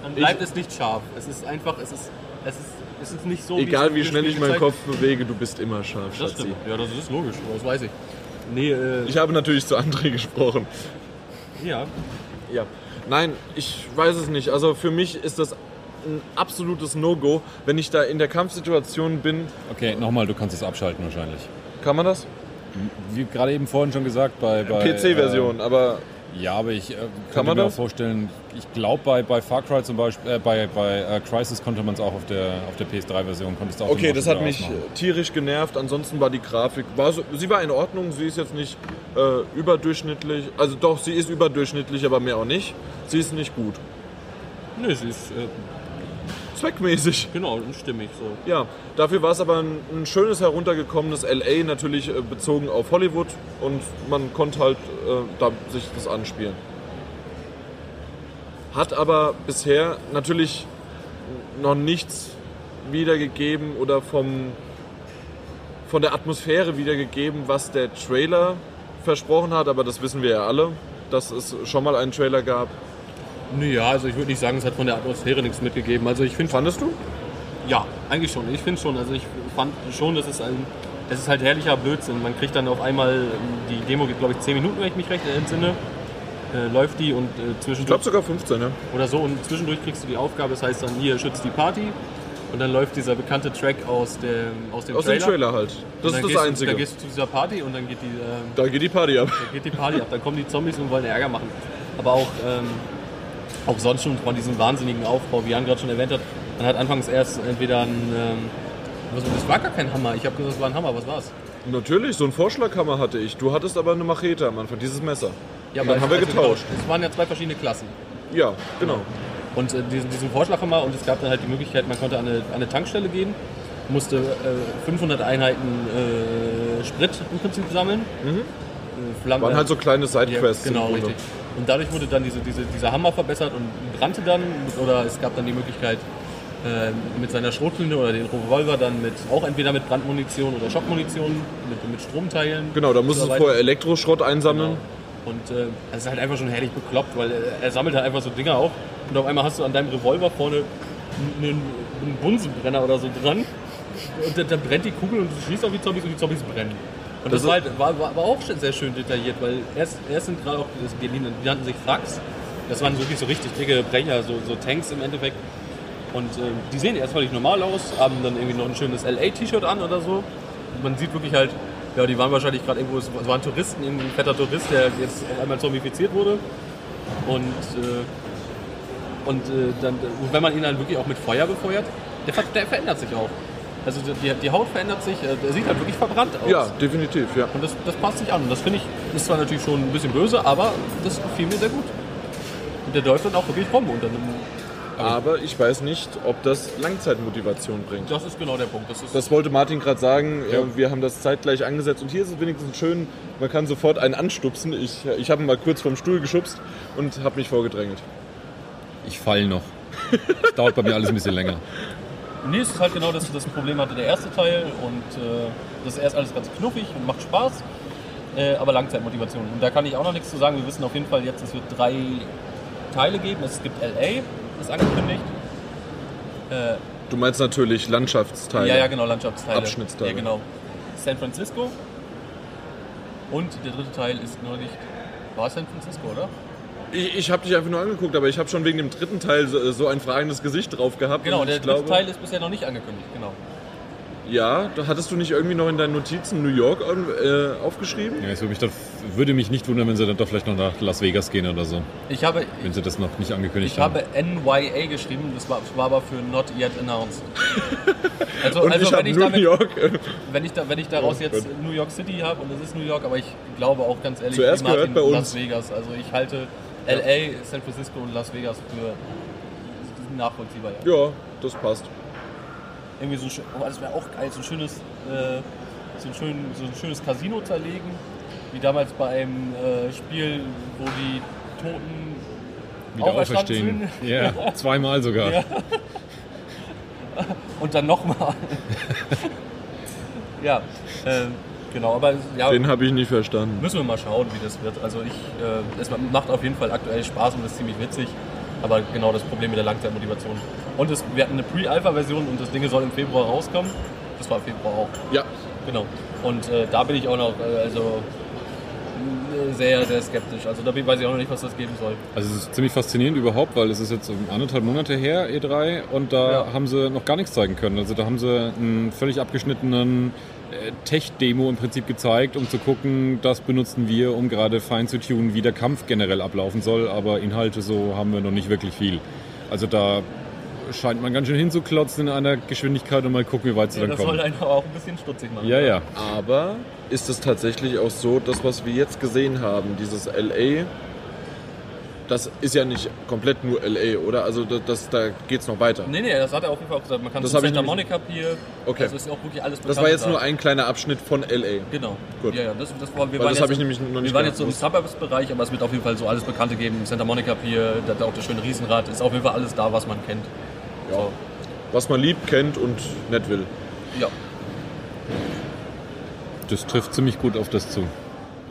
dann bleibt es nicht scharf. Es ist einfach, es ist, es ist, es ist nicht so. egal wie im schnell ich meinen Kopf bewege, du bist immer scharf. Das Schatzi. stimmt. Ja, das ist logisch, das weiß ich. Nee, äh, Ich habe natürlich zu André gesprochen. ja. Ja. Nein, ich weiß es nicht. Also für mich ist das ein absolutes No-Go. Wenn ich da in der Kampfsituation bin, Okay, nochmal, du kannst es abschalten wahrscheinlich. kann man das? Wie gerade eben vorhin schon gesagt, bei, bei PC-Version, aber Äh, ja, aber ich äh, Kann könnte mir auch vorstellen, ich glaube bei, bei Far Cry zum Beispiel, äh, bei, bei äh, Crisis konnte man es auch auf der, auf der PS3-Version, konntest du auch okay, das hat mich ausmachen. tierisch genervt. Ansonsten war die Grafik, war so, sie war in Ordnung. Sie ist jetzt nicht äh, überdurchschnittlich. Also doch, sie ist überdurchschnittlich, aber mehr auch nicht. Sie ist nicht gut. Nö, sie ist, äh, Zweckmäßig. genau, stimmig so. Ja, dafür war es aber ein, ein schönes heruntergekommenes LA, natürlich äh, bezogen auf Hollywood und man konnte halt äh, da sich das anspielen. Hat aber bisher natürlich noch nichts wiedergegeben oder vom, von der Atmosphäre wiedergegeben, was der Trailer versprochen hat, aber das wissen wir ja alle, dass es schon mal einen Trailer gab. Naja, also ich würde nicht sagen, es hat von der Atmosphäre nichts mitgegeben. Also ich finde Fandest du? Ja, eigentlich schon. Ich finde schon. Also ich fand schon, dass es ein, es ist halt herrlicher Blödsinn. Man kriegt dann auf einmal, die Demo geht glaube ich 10 Minuten, wenn ich mich recht entsinne, äh, läuft die und äh, Ich zwischendurch glaube sogar 15, ja. oder so und zwischendurch kriegst du die Aufgabe, das heißt dann hier schützt die Party und dann läuft dieser bekannte Track aus dem, aus dem Aus dem Trailer. Trailer halt. Das ist das gehst, Einzige. Dann gehst du zu dieser Party und dann geht die, ähm, Da geht die Party ab. dann geht die Party ab. Dann kommen die Zombies und wollen Ärger machen. Aber auch, ähm, auch sonst schon von diesem wahnsinnigen Aufbau, wie Jan gerade schon erwähnt hat. Man hat anfangs erst entweder ein. Ähm, was, das war gar kein Hammer. Ich habe gesagt, es war ein Hammer. Was war's? Natürlich, so einen Vorschlaghammer hatte ich. Du hattest aber eine Machete am Anfang, dieses Messer. Ja, Und dann aber haben wir getauscht. Es waren ja zwei verschiedene Klassen. Ja, genau. Und äh, diesen, diesen Vorschlaghammer und es gab dann halt die Möglichkeit, man konnte an eine, an eine Tankstelle gehen, musste äh, 500 Einheiten äh, Sprit im Prinzip sammeln. Äh, Flammen- Waren halt so kleine Ja, Sidequests. im genau, richtig. Und dadurch wurde dann diese, diese, dieser Hammer verbessert und brannte dann. Oder es gab dann die Möglichkeit, äh, mit seiner Schrotflinte oder den Revolver dann mit auch entweder mit Brandmunition oder Schockmunition, mit, mit Stromteilen. Genau, da musstest du vorher Elektroschrott einsammeln. Genau. Und äh, es ist halt einfach schon herrlich bekloppt, weil äh, er sammelt halt einfach so Dinger auf und auf einmal hast du an deinem Revolver vorne einen, einen Bunsenbrenner oder so dran und da, da brennt die Kugel und du schießt auf die Zombies und die Zombies brennen. Und das, Das war, ist- halt, war, war, war auch sehr schön detailliert, weil erst, erst sind gerade auch, die, die nannten sich Frags, das waren wirklich so richtig dicke Brecher, so, so Tanks im Endeffekt. Und äh, die sehen erst völlig normal aus, haben dann irgendwie noch ein schönes LA-T-Shirt an oder so. Und man sieht wirklich halt, ja, die waren wahrscheinlich gerade irgendwo, es waren Touristen, ein fetter Tourist, der jetzt auf einmal zombifiziert wurde. Und, äh, und äh, dann, wenn man ihn dann wirklich auch mit Feuer befeuert, der, der verändert sich auch. Also die, die Haut verändert sich, äh, der sieht halt wirklich verbrannt aus. Ja, definitiv, ja. Und das, das passt sich an. Und das finde ich, ist zwar natürlich schon ein bisschen böse, aber das gefiel mir sehr gut. Und der läuft dann auch wirklich rum unter einem. Aber ich weiß nicht, ob das Langzeitmotivation bringt. Das ist genau der Punkt. Das ist, Das wollte Martin gerade sagen. äh, Wir haben das zeitgleich angesetzt und hier ist es wenigstens schön, man kann sofort einen anstupsen. Ich, ich habe ihn mal kurz vom Stuhl geschubst und habe mich vorgedrängelt. Ich fall noch. Das dauert bei mir alles ein bisschen länger. Nee, es ist halt genau das, das Problem hatte der erste Teil und äh, das ist erst alles ganz knuffig und macht Spaß, äh, aber Langzeitmotivation. Und da kann ich auch noch nichts zu sagen. Wir wissen auf jeden Fall jetzt, es wird drei Teile geben. Es gibt LA, ist angekündigt. Äh, Du meinst natürlich Landschaftsteile. Ja, ja, genau, Landschaftsteile. Abschnittsteile. Ja, genau. San Francisco. Und der dritte Teil ist nur nicht. War San Francisco, oder? Ich, ich habe dich einfach nur angeguckt, aber ich habe schon wegen dem dritten Teil so, so ein fragendes Gesicht drauf gehabt. Genau, der ich dritte glaube, Teil ist bisher noch nicht angekündigt, genau. Ja, da hattest du nicht irgendwie noch in deinen Notizen New York äh, aufgeschrieben? Ja, es würde mich, doch, würde mich nicht wundern, wenn sie dann doch vielleicht noch nach Las Vegas gehen oder so. Ich habe, Wenn sie das noch nicht angekündigt ich haben. habe NYA geschrieben, das war, war aber für Not Yet Announced. Also, Und also ich wenn, ich New damit, York. äh, wenn, ich da, wenn ich daraus Oh jetzt Gott. New York City habe und es ist New York, aber ich glaube auch ganz ehrlich, Zuerst wie Martin, gehört bei Las uns. Vegas. Also ich halte LA, San Francisco und Las Vegas für nachvollziehbar. Ja. Ja, das passt. irgendwie so ein schön, oh, das wäre auch geil, so ein schönes, äh, so ein, schön, so ein schönes Casino zerlegen, wie damals bei einem äh, Spiel, wo die Toten Wieder auferstehen. sind. Ja, zweimal sogar. Ja. und dann nochmal. ja, äh, genau, aber ja, Den habe ich nicht verstanden. müssen wir mal schauen, wie das wird. Also ich, äh, es macht auf jeden Fall aktuell Spaß und ist ziemlich witzig. Aber genau das Problem mit der Langzeitmotivation. Und es, wir hatten eine Pre-Alpha-Version und das Ding soll im Februar rauskommen. Das war im Februar auch. Ja, Genau. Und äh, da bin ich auch noch äh, also äh, sehr, sehr skeptisch. Also da weiß ich auch noch nicht, was das geben soll. Also es ist ziemlich faszinierend überhaupt, weil es ist jetzt anderthalb Monate her, E3, und da Ja. haben sie noch gar nichts zeigen können. Also da haben sie einen völlig abgeschnittenen Tech-Demo im Prinzip gezeigt, um zu gucken, das benutzen wir, um gerade fein zu tunen, wie der Kampf generell ablaufen soll, aber Inhalte so haben wir noch nicht wirklich viel. Also da scheint man ganz schön hinzuklotzen in einer Geschwindigkeit und mal gucken, wie weit sie Ja, dann das soll kommen. einen aber auch ein bisschen stutzig machen. Ja, ja. aber ist es tatsächlich auch so, das, was wir jetzt gesehen haben, dieses LA, das ist ja nicht komplett nur LA, oder? Also das, das, da geht es noch weiter. Nee, nee, das hat er auf jeden Fall auch gesagt. Man kann Das Santa Monica Pier. Okay. Das ist auch wirklich alles Das war jetzt da. nur ein kleiner Abschnitt von LA. Genau. Gut. Ja, ja, das, das war, wir Weil waren das jetzt habe ich so- nämlich noch nicht Wir waren jetzt so im. Suburbs-Bereich, aber es wird auf jeden Fall so alles Bekannte geben. Santa Monica Pier, da hat auch das schöne Riesenrad. Ist auf jeden Fall alles da, was man kennt. Ja. So. Was man liebt, kennt und nett will. Ja. Das trifft ziemlich gut auf das zu.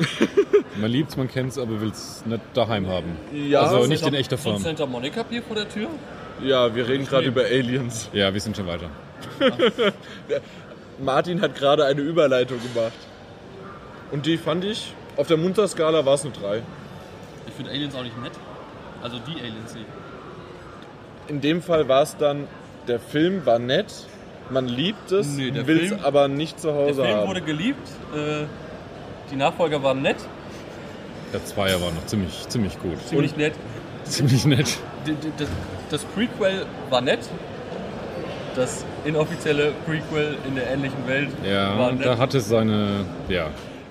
man liebt's, man kennt's, aber will's nicht daheim haben. Ja, also so nicht in echter Form. Santa Monica Pier vor der Tür? Ja, wir reden gerade über Aliens. Ja, wir sind schon weiter. Martin hat gerade eine Überleitung gemacht. Und die fand ich, auf der Munterskala war es eine 3. Ich finde Aliens auch nicht nett. Also die Aliens nicht. In dem Fall war es dann, der Film war nett, man liebt es, Nee, der will es Film- aber nicht zu Der Hause Film haben. wurde geliebt. Äh, die Nachfolger waren nett. Der Zweier war noch ziemlich, ziemlich gut. Ziemlich nett. Ziemlich nett. Das, das Prequel war nett. Das inoffizielle Prequel in der ähnlichen Welt war Ja, nett. da hat es seine. Ja.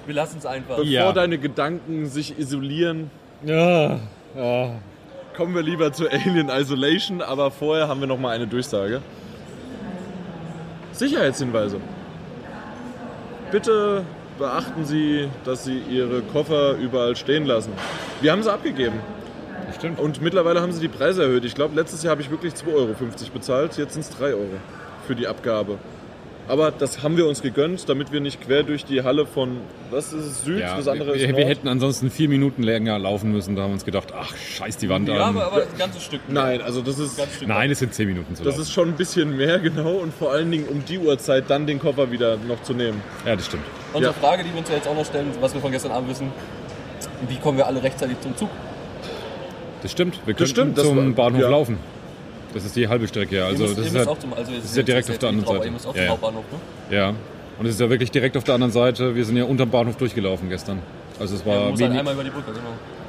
Wir lassen es einfach. Bevor Ja. deine Gedanken sich isolieren, Ja. ja. kommen wir lieber zu Alien Isolation, aber vorher haben wir noch mal eine Durchsage. Sicherheitshinweise. Bitte beachten Sie, dass Sie Ihre Koffer überall stehen lassen. Wir haben sie abgegeben Das stimmt. und mittlerweile haben sie die Preise erhöht. Ich glaube, letztes Jahr habe ich wirklich 2,50 Euro bezahlt, jetzt sind es 3 Euro für die Abgabe. Aber das haben wir uns gegönnt, damit wir nicht quer durch die Halle von, was ist es, Süd, Ja, das andere ist wir, Nord. wir hätten ansonsten vier Minuten länger laufen müssen. Da haben wir uns gedacht, ach, scheiß die Wand Ja, an. aber, aber ein ganzes Stück. Nein, also das ist, Ganz Stück. Nein, es sind zehn Minuten zu das laufen. ist schon ein bisschen mehr genau und vor allen Dingen um die Uhrzeit dann den Koffer wieder noch zu nehmen. Ja, das stimmt. Unsere Ja. Frage, die wir uns ja jetzt auch noch stellen, was wir von gestern Abend wissen, wie kommen wir alle rechtzeitig zum Zug? Das stimmt. Wir können stimmt, das zum war- Bahnhof ja. laufen. Das ist die halbe Strecke, ja. Also müsst, das ist ja, auch zum, also ist ja direkt auf der anderen Seite. Ihr müsst auch Ja, zum ja. Hauptbahnhof, ne? ja. Und es ist ja wirklich direkt auf der anderen Seite. Wir sind ja unterm Bahnhof durchgelaufen gestern. Also es Ja, war man muss halt einmal über die Brücke,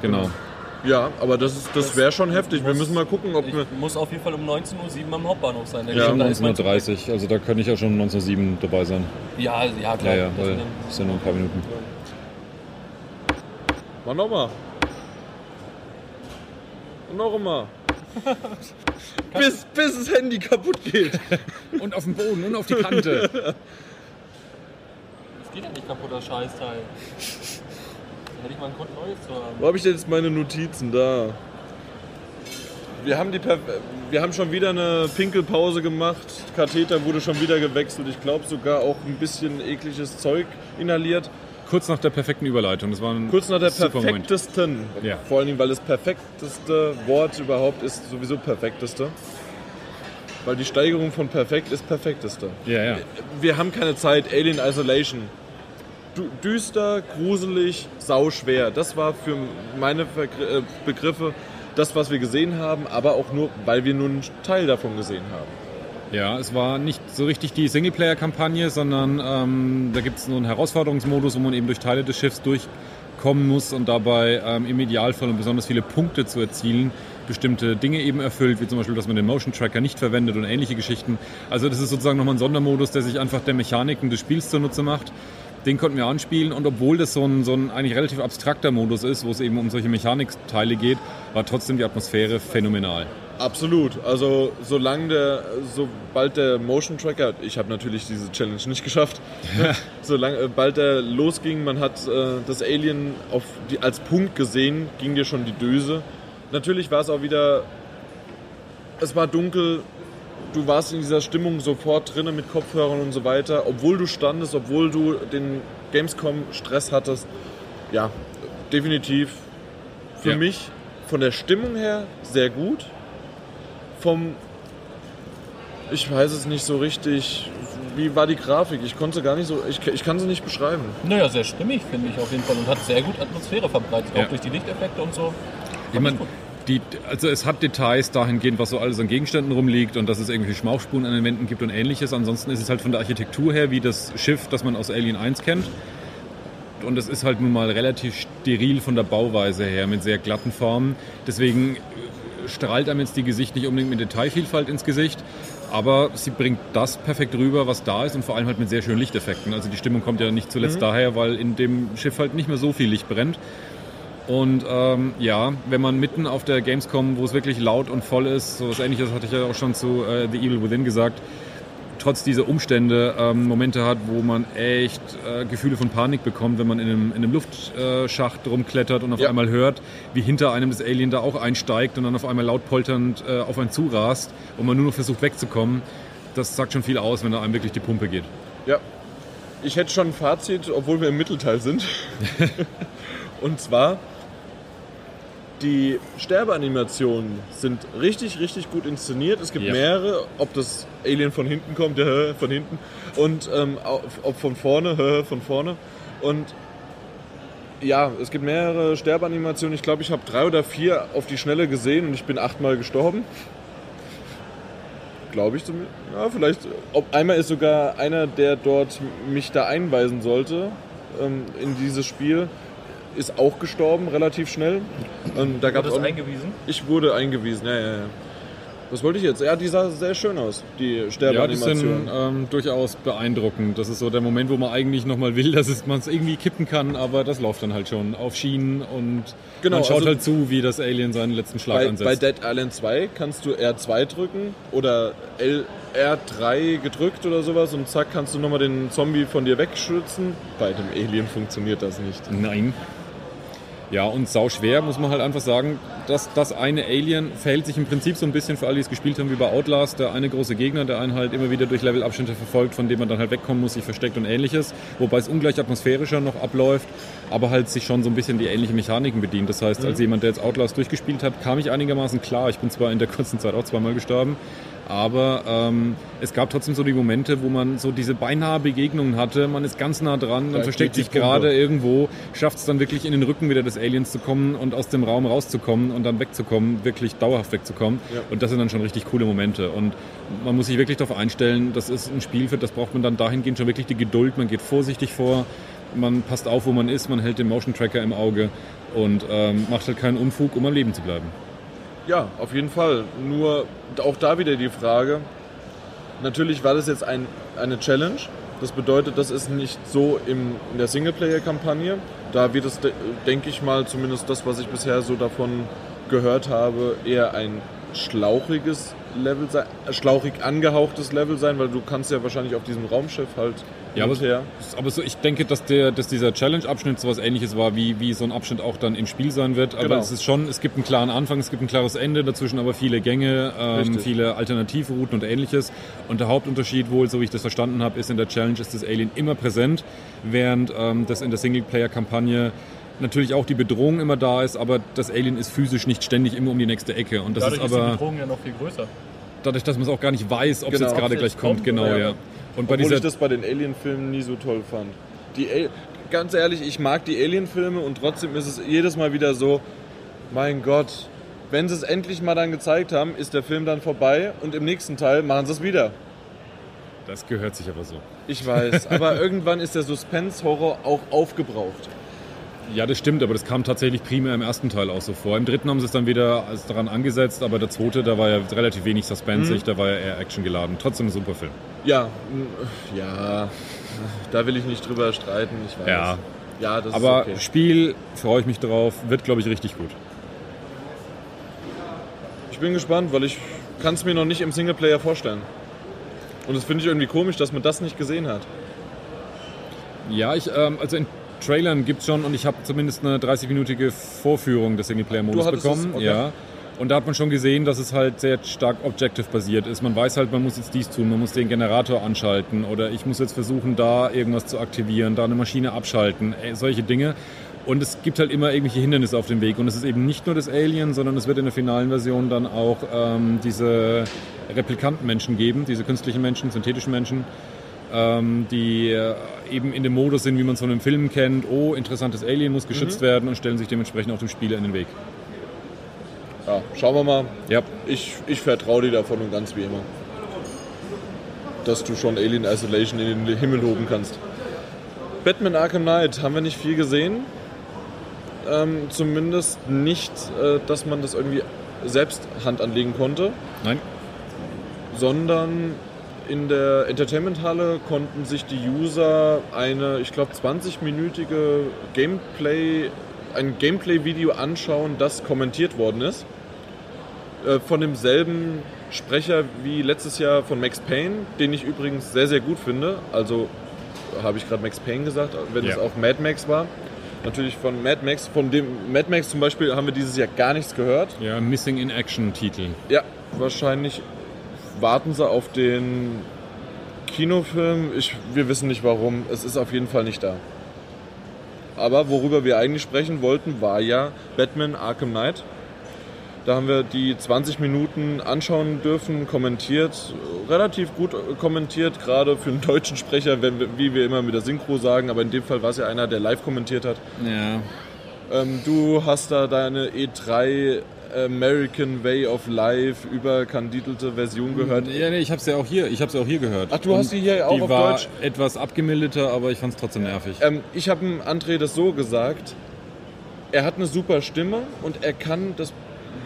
genau. genau. Ja, aber das, ist- das wäre schon heftig. Wir muss- müssen mal gucken, ob wir. Muss auf jeden Fall um 19.07 Uhr am Hauptbahnhof sein. Ja, Um da ist mein 1930. Also da könnte ich ja schon 1907 dabei sein. Ja, ja, klar. Ja, ja, Das weil sind es sind nur ein paar Minuten. Mach nochmal. Und noch einmal. bis, bis das Handy kaputt geht. Und auf den Boden und auf die Kante. Das geht ja nicht kaputt, das Scheißteil. Hätte ich mal einen Grund, Neues zu haben. Wo habe ich denn jetzt meine Notizen da? Wir haben, die Perf wir haben schon wieder eine Pinkelpause gemacht. Katheter wurde schon wieder gewechselt. Ich glaube sogar auch ein bisschen ekliges Zeug inhaliert. Kurz nach der perfekten Überleitung. Das war ein Kurz nach der perfektesten. Ja. Vor allen Dingen, weil das perfekteste Wort überhaupt ist sowieso perfekteste. Weil die Steigerung von perfekt ist perfekteste. Ja, ja. Wir haben keine Zeit. Alien Isolation. Düster, gruselig, sauschwer. Das war für meine äh, Begriffe das, was wir gesehen haben, aber auch nur, weil wir nur einen Teil davon gesehen haben. Ja, es war nicht so richtig die Singleplayer-Kampagne, sondern ähm, da gibt es nur einen Herausforderungsmodus, wo man eben durch Teile des Schiffs durchkommen muss und dabei ähm, im Idealfall, um besonders viele Punkte zu erzielen, bestimmte Dinge eben erfüllt, wie zum Beispiel, dass man den Motion Tracker nicht verwendet und ähnliche Geschichten. Also das ist sozusagen nochmal ein Sondermodus, der sich einfach der Mechaniken des Spiels zunutze macht. Den konnten wir anspielen und obwohl das so ein, so ein eigentlich relativ abstrakter Modus ist, wo es eben um solche Mechanikteile geht, war trotzdem die Atmosphäre phänomenal. Absolut. Also solange der, sobald der Motion Tracker, ich habe natürlich diese Challenge nicht geschafft, solange, äh, bald der losging, man hat äh, das Alien auf die, als Punkt gesehen, ging dir schon die Döse. Natürlich war es auch wieder, es war dunkel, du warst in dieser Stimmung sofort drinnen mit Kopfhörern und so weiter, obwohl du standest, obwohl du den Gamescom-Stress hattest. Ja, definitiv für Ja. mich von der Stimmung her sehr gut. Vom, ich weiß es nicht so richtig, wie war die Grafik? Ich konnte gar nicht so, ich, ich kann sie nicht beschreiben. Naja, sehr stimmig, finde ich auf jeden Fall. Und hat sehr gut Atmosphäre verbreitet, Ja. auch durch die Lichteffekte und so. Ich mein, die, also es hat Details dahingehend, was so alles an Gegenständen rumliegt und dass es irgendwie Schmauchspuren an den Wänden gibt und ähnliches. Ansonsten ist es halt von der Architektur her wie das Schiff, das man aus Alien 1 kennt. Und es ist halt nun mal relativ steril von der Bauweise her mit sehr glatten Formen. Deswegen äh, strahlt einem jetzt die Gesicht nicht unbedingt mit Detailvielfalt ins Gesicht. Aber sie bringt das perfekt rüber, was da ist und vor allem halt mit sehr schönen Lichteffekten. Also die Stimmung kommt ja nicht zuletzt daher, weil in dem Schiff halt nicht mehr so viel Licht brennt. Und ähm, ja, wenn man mitten auf der Gamescom, wo es wirklich laut und voll ist, so was ähnliches hatte ich ja auch schon zu äh, The Evil Within gesagt, trotz dieser Umstände ähm, Momente hat, wo man echt äh, Gefühle von Panik bekommt, wenn man in einem, in einem Luftschacht rumklettert und auf Ja. einmal hört, wie hinter einem das Alien da auch einsteigt und dann auf einmal laut polternd äh, auf einen zurast und man nur noch versucht wegzukommen. Das sagt schon viel aus, wenn da einem wirklich die Pumpe geht. Ja. Ich hätte schon ein Fazit, obwohl wir im Mittelteil sind. Und zwar, die Sterbeanimationen sind richtig, richtig gut inszeniert. Es gibt Ja. mehrere, ob das Alien von hinten kommt, ja, von hinten, und ähm, ob von vorne, von vorne. Und ja, es gibt mehrere Sterbeanimationen. Ich glaube, ich habe drei oder vier auf die Schnelle gesehen und ich bin achtmal gestorben. Glaube ich zumindest. Ja, vielleicht. Ob einmal ist sogar einer, der dort mich da einweisen sollte ähm, in dieses Spiel, ist auch gestorben, relativ schnell. Ähm, da das auch, eingewiesen? ich wurde eingewiesen, ja, ja, ja. Was wollte ich jetzt? Ja, die sah sehr schön aus, die Ja, die Sterbeanimation. sind ähm, durchaus beeindruckend. Das ist so der Moment, wo man eigentlich nochmal will, dass es- man es irgendwie kippen kann, aber das läuft dann halt schon auf Schienen und Genau, man schaut also- halt zu, wie das Alien seinen letzten Schlag bei, ansetzt. bei Dead Island 2 kannst du R2 drücken oder L, R3 gedrückt oder sowas und zack kannst du nochmal den Zombie von dir wegschützen. Bei dem Alien funktioniert das nicht. Nein. Ja, und sau schwer muss man halt einfach sagen, dass das eine Alien verhält sich im Prinzip so ein bisschen für alle, die es gespielt haben, wie bei Outlast. Der eine große Gegner, der einen halt immer wieder durch Levelabschnitte verfolgt, von dem man dann halt wegkommen muss, sich versteckt und ähnliches. Wobei es ungleich atmosphärischer noch abläuft, aber halt sich schon so ein bisschen die ähnlichen Mechaniken bedient. Das heißt, als jemand, der jetzt Outlast durchgespielt hat, kam ich einigermaßen klar. Ich bin zwar in der kurzen Zeit auch zweimal gestorben, aber ähm, es gab trotzdem so die Momente, wo man so diese beinahe Begegnungen hatte. Man ist ganz nah dran, man versteckt sich gerade irgendwo, schafft es dann wirklich in den Rücken wieder des Aliens zu kommen und aus dem Raum rauszukommen und dann wegzukommen, wirklich dauerhaft wegzukommen. Ja. Und das sind dann schon richtig coole Momente. Und man muss sich wirklich darauf einstellen, das ist ein Spiel, für das braucht man dann dahingehend schon wirklich die Geduld. Man geht vorsichtig vor, man passt auf, wo man ist, man hält den Motion Tracker im Auge und ähm, macht halt keinen Unfug, um am Leben zu bleiben. Ja, auf jeden Fall. Nur auch da wieder die Frage. Natürlich war das jetzt ein, eine Challenge. Das bedeutet, das ist nicht so im, in der Singleplayer-Kampagne. Da wird es, de- denke ich mal, zumindest das, was ich bisher so davon gehört habe, eher ein schlauchiges Level sein, schlauchig angehauchtes Level sein, weil du kannst ja wahrscheinlich auf diesem Raumschiff halt Ja, aber, aber so, ich denke, dass, der, dass dieser Challenge-Abschnitt sowas ähnliches war, wie, wie so ein Abschnitt auch dann im Spiel sein wird. Aber Genau. es ist schon, es gibt einen klaren Anfang, es gibt ein klares Ende, dazwischen aber viele Gänge, ähm, viele Alternativrouten und ähnliches. Und der Hauptunterschied wohl, so wie ich das verstanden habe, ist in der Challenge ist das Alien immer präsent, während ähm, das in der Singleplayer-Kampagne natürlich auch die Bedrohung immer da ist, aber das Alien ist physisch nicht ständig immer um die nächste Ecke. Und das Dadurch ist ist die aber Bedrohung ja noch viel größer. dadurch, dass man es auch gar nicht weiß, ob es Genau. jetzt gerade gleich kommt, kommt, genau, ja. ja. Und bei Obwohl ich das bei den Alien-Filmen nie so toll fand. Die Al ganz ehrlich, ich mag die Alien-Filme und trotzdem ist es jedes Mal wieder so, mein Gott, wenn sie es endlich mal dann gezeigt haben, ist der Film dann vorbei und im nächsten Teil machen sie es wieder. das gehört sich aber so. Ich weiß, aber irgendwann ist der Suspense-Horror auch aufgebraucht. Ja, das stimmt, aber das kam tatsächlich primär im ersten Teil auch so vor. Im dritten haben sie es dann wieder daran angesetzt, aber der zweite, da war ja relativ wenig suspensig, da war ja eher Action geladen. Trotzdem ein super Film. Ja, ja, da will ich nicht drüber streiten, ich weiß. Ja. ja das Aber ist okay. Spiel, freue ich mich drauf, wird, glaube ich, richtig gut. Ich bin gespannt, weil ich kann es mir noch nicht im Singleplayer vorstellen. Und das finde ich irgendwie komisch, dass man das nicht gesehen hat. Ja, ich, ähm, also in Trailern gibt es schon und ich habe zumindest eine 30-minütige Vorführung des Singleplayer-Modus bekommen. Okay. Ja. Und da hat man schon gesehen, dass es halt sehr stark objective-basiert ist. Man weiß halt, man muss jetzt dies tun, man muss den Generator anschalten oder ich muss jetzt versuchen, da irgendwas zu aktivieren, da eine Maschine abschalten, äh, solche Dinge. Und es gibt halt immer irgendwelche Hindernisse auf dem Weg. Und es ist eben nicht nur das Alien, sondern es wird in der finalen Version dann auch ähm, diese Replikantenmenschen geben, diese künstlichen Menschen, synthetischen Menschen, die äh, eben in dem Modus sind, wie man es von einem Film kennt. Oh, interessantes Alien muss geschützt werden und stellen sich dementsprechend auch dem Spieler in den Weg. Ja, schauen wir mal. Ja, Ich, ich vertraue dir davon und ganz wie immer. Dass du schon Alien Isolation in den Himmel hoben kannst. Batman Arkham Knight haben wir nicht viel gesehen. Ähm, zumindest nicht, äh, dass man das irgendwie selbst Hand anlegen konnte, nein, sondern in der Entertainment-Halle konnten sich die User eine, ich glaube, 20-minütige Gameplay, ein Gameplay-Video anschauen, das kommentiert worden ist. Äh, von demselben Sprecher wie letztes Jahr von Max Payne, den ich übrigens sehr, sehr gut finde. Also habe ich gerade Max Payne gesagt, wenn Ja. es auch Mad Max war. Natürlich von Mad Max. Von dem Mad Max zum Beispiel haben wir dieses Jahr gar nichts gehört. ja, Missing in Action Titel. Ja, wahrscheinlich warten sie auf den Kinofilm. Ich, wir wissen nicht warum. Es ist auf jeden Fall nicht da. Aber worüber wir eigentlich sprechen wollten, war ja Batman Arkham Knight. Da haben wir die 20 Minuten anschauen dürfen, kommentiert, relativ gut kommentiert, gerade für einen deutschen Sprecher, wenn wie wir immer mit der Synchro sagen, aber in dem Fall war es ja einer, der live kommentiert hat. Ja, Ähm, du hast da deine E3 American Way of Life überkandidelte Version gehört. ja nee, ich habe es ja auch hier, ich habe ja auch hier gehört. Ach, du hast die hier auch die auf war Deutsch? etwas abgemilderter, aber ich fand es trotzdem nervig. Ähm, ich habe André das so gesagt, er hat eine super Stimme und er kann das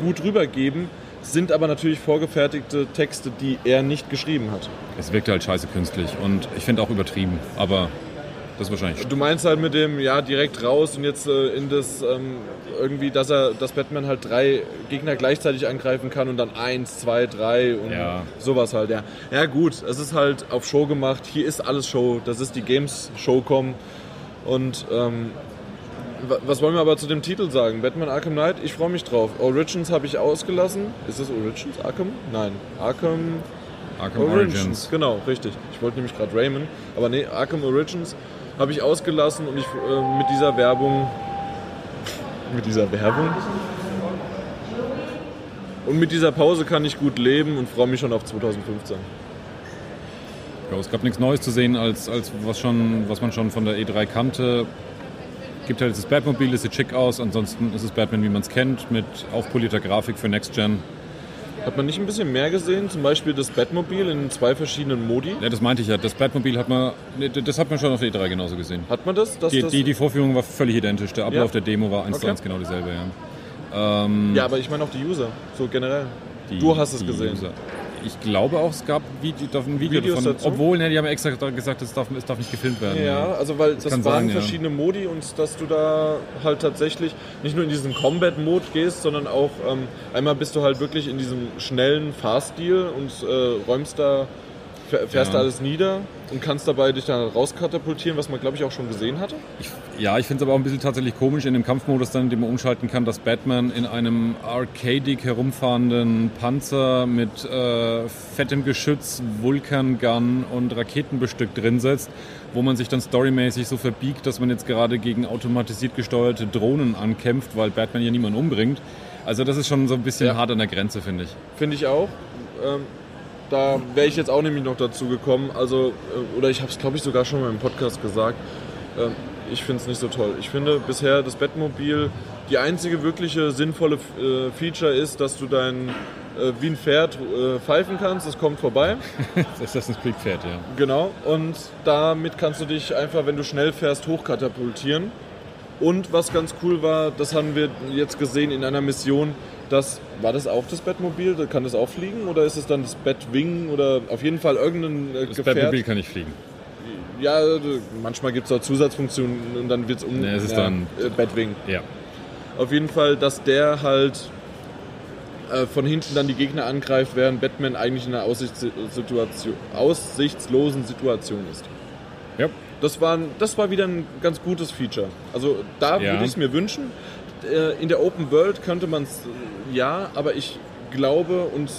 gut rübergeben, sind aber natürlich vorgefertigte Texte, die er nicht geschrieben hat. Es wirkte halt scheiße künstlich und ich finde auch übertrieben, aber das wahrscheinlich. Du meinst halt mit dem, ja, direkt raus und jetzt äh, in das, ähm, irgendwie, dass er, dass Batman halt drei Gegner gleichzeitig angreifen kann und dann eins, zwei, drei und Ja. sowas halt, ja. Ja gut, es ist halt auf Show gemacht, hier ist alles Show, das ist die Games Showcom und ähm, wa- was wollen wir aber zu dem Titel sagen? Batman Arkham Knight, ich freue mich drauf. Origins habe ich ausgelassen. Ist das Origins Arkham? Nein, Arkham Arkham Origins. Origins. Genau, richtig. Ich wollte nämlich gerade Rayman, aber nee, Arkham Origins habe ich ausgelassen und ich äh, mit dieser Werbung mit dieser Werbung und mit dieser Pause kann ich gut leben und freue mich schon auf 2015. Ja, es gab nichts Neues zu sehen, als, als was, schon, was man schon von der E3 kannte. Gibt halt das Batmobil, das sieht schick aus. Ansonsten ist es Batman, wie man es kennt, mit aufpolierter Grafik für Next Gen. Hat man nicht ein bisschen mehr gesehen? Zum Beispiel das Batmobil in zwei verschiedenen Modi? Ja, das meinte ich ja. Das Batmobil hat man, das hat man schon auf der E3 genauso gesehen. Hat man das? Die, das die, die Vorführung war völlig identisch. Der Ablauf Ja. der Demo war eins zu Okay. eins genau dieselbe. Ja. Ähm, ja, aber ich meine auch die User, so generell. die- du hast es gesehen. User. Ich glaube auch, es gab Video, ein Video Videos davon. dazu? Obwohl, ne, die haben extra gesagt, es darf, es darf nicht gefilmt werden. Ja, also weil das, kann waren sein, ja. verschiedene Modi und dass du da halt tatsächlich nicht nur in diesen Combat-Mode gehst, sondern auch ähm, einmal bist du halt wirklich in diesem schnellen Fahrstil und äh, räumst da, fährst Ja. alles nieder und kannst dabei dich da rauskatapultieren, was man glaube ich auch schon gesehen hatte. Ich, ja, ich finde es aber auch ein bisschen tatsächlich komisch in dem Kampfmodus dann, in dem man umschalten kann, dass Batman in einem arcadig herumfahrenden Panzer mit äh, fettem Geschütz, Vulkan-Gun und Raketenbestück drin sitzt, wo man sich dann storymäßig so verbiegt, dass man jetzt gerade gegen automatisiert gesteuerte Drohnen ankämpft, weil Batman ja niemanden umbringt. Also das ist schon so ein bisschen Ja. hart an der Grenze, finde ich. Finde ich auch. Ähm, da wäre ich jetzt auch nämlich noch dazu gekommen. Also, äh, oder ich habe es, glaube ich, sogar schon mal im Podcast gesagt. Ähm, ich finde es nicht so toll. Ich finde bisher das Bettmobil die einzige wirkliche sinnvolle äh, Feature ist, dass du dein äh, wie ein Pferd pfeifen kannst. Das kommt vorbei. das ist ein Creed Pferd, ja. Genau. Und damit kannst du dich einfach, wenn du schnell fährst, hochkatapultieren. Und was ganz cool war, das haben wir jetzt gesehen in einer Mission, das, war das auch das Bettmobil? Kann das auch fliegen? Oder ist es dann das Bettwing? Oder auf jeden Fall irgendein äh, Das Gefährt? Bettmobil kann nicht fliegen. Ja, manchmal gibt es auch Zusatzfunktionen und dann wird es um. Nee, es ist ja, dann äh, Bettwing. Ja. Auf jeden Fall, dass der halt äh, von hinten dann die Gegner angreift, während Batman eigentlich in einer Aussichtssituation, aussichtslosen Situation ist. Ja. Das war, das war wieder ein ganz gutes Feature. Also da ja. würde ich es mir wünschen. Äh, in der Open World könnte man es äh, ja, aber ich glaube und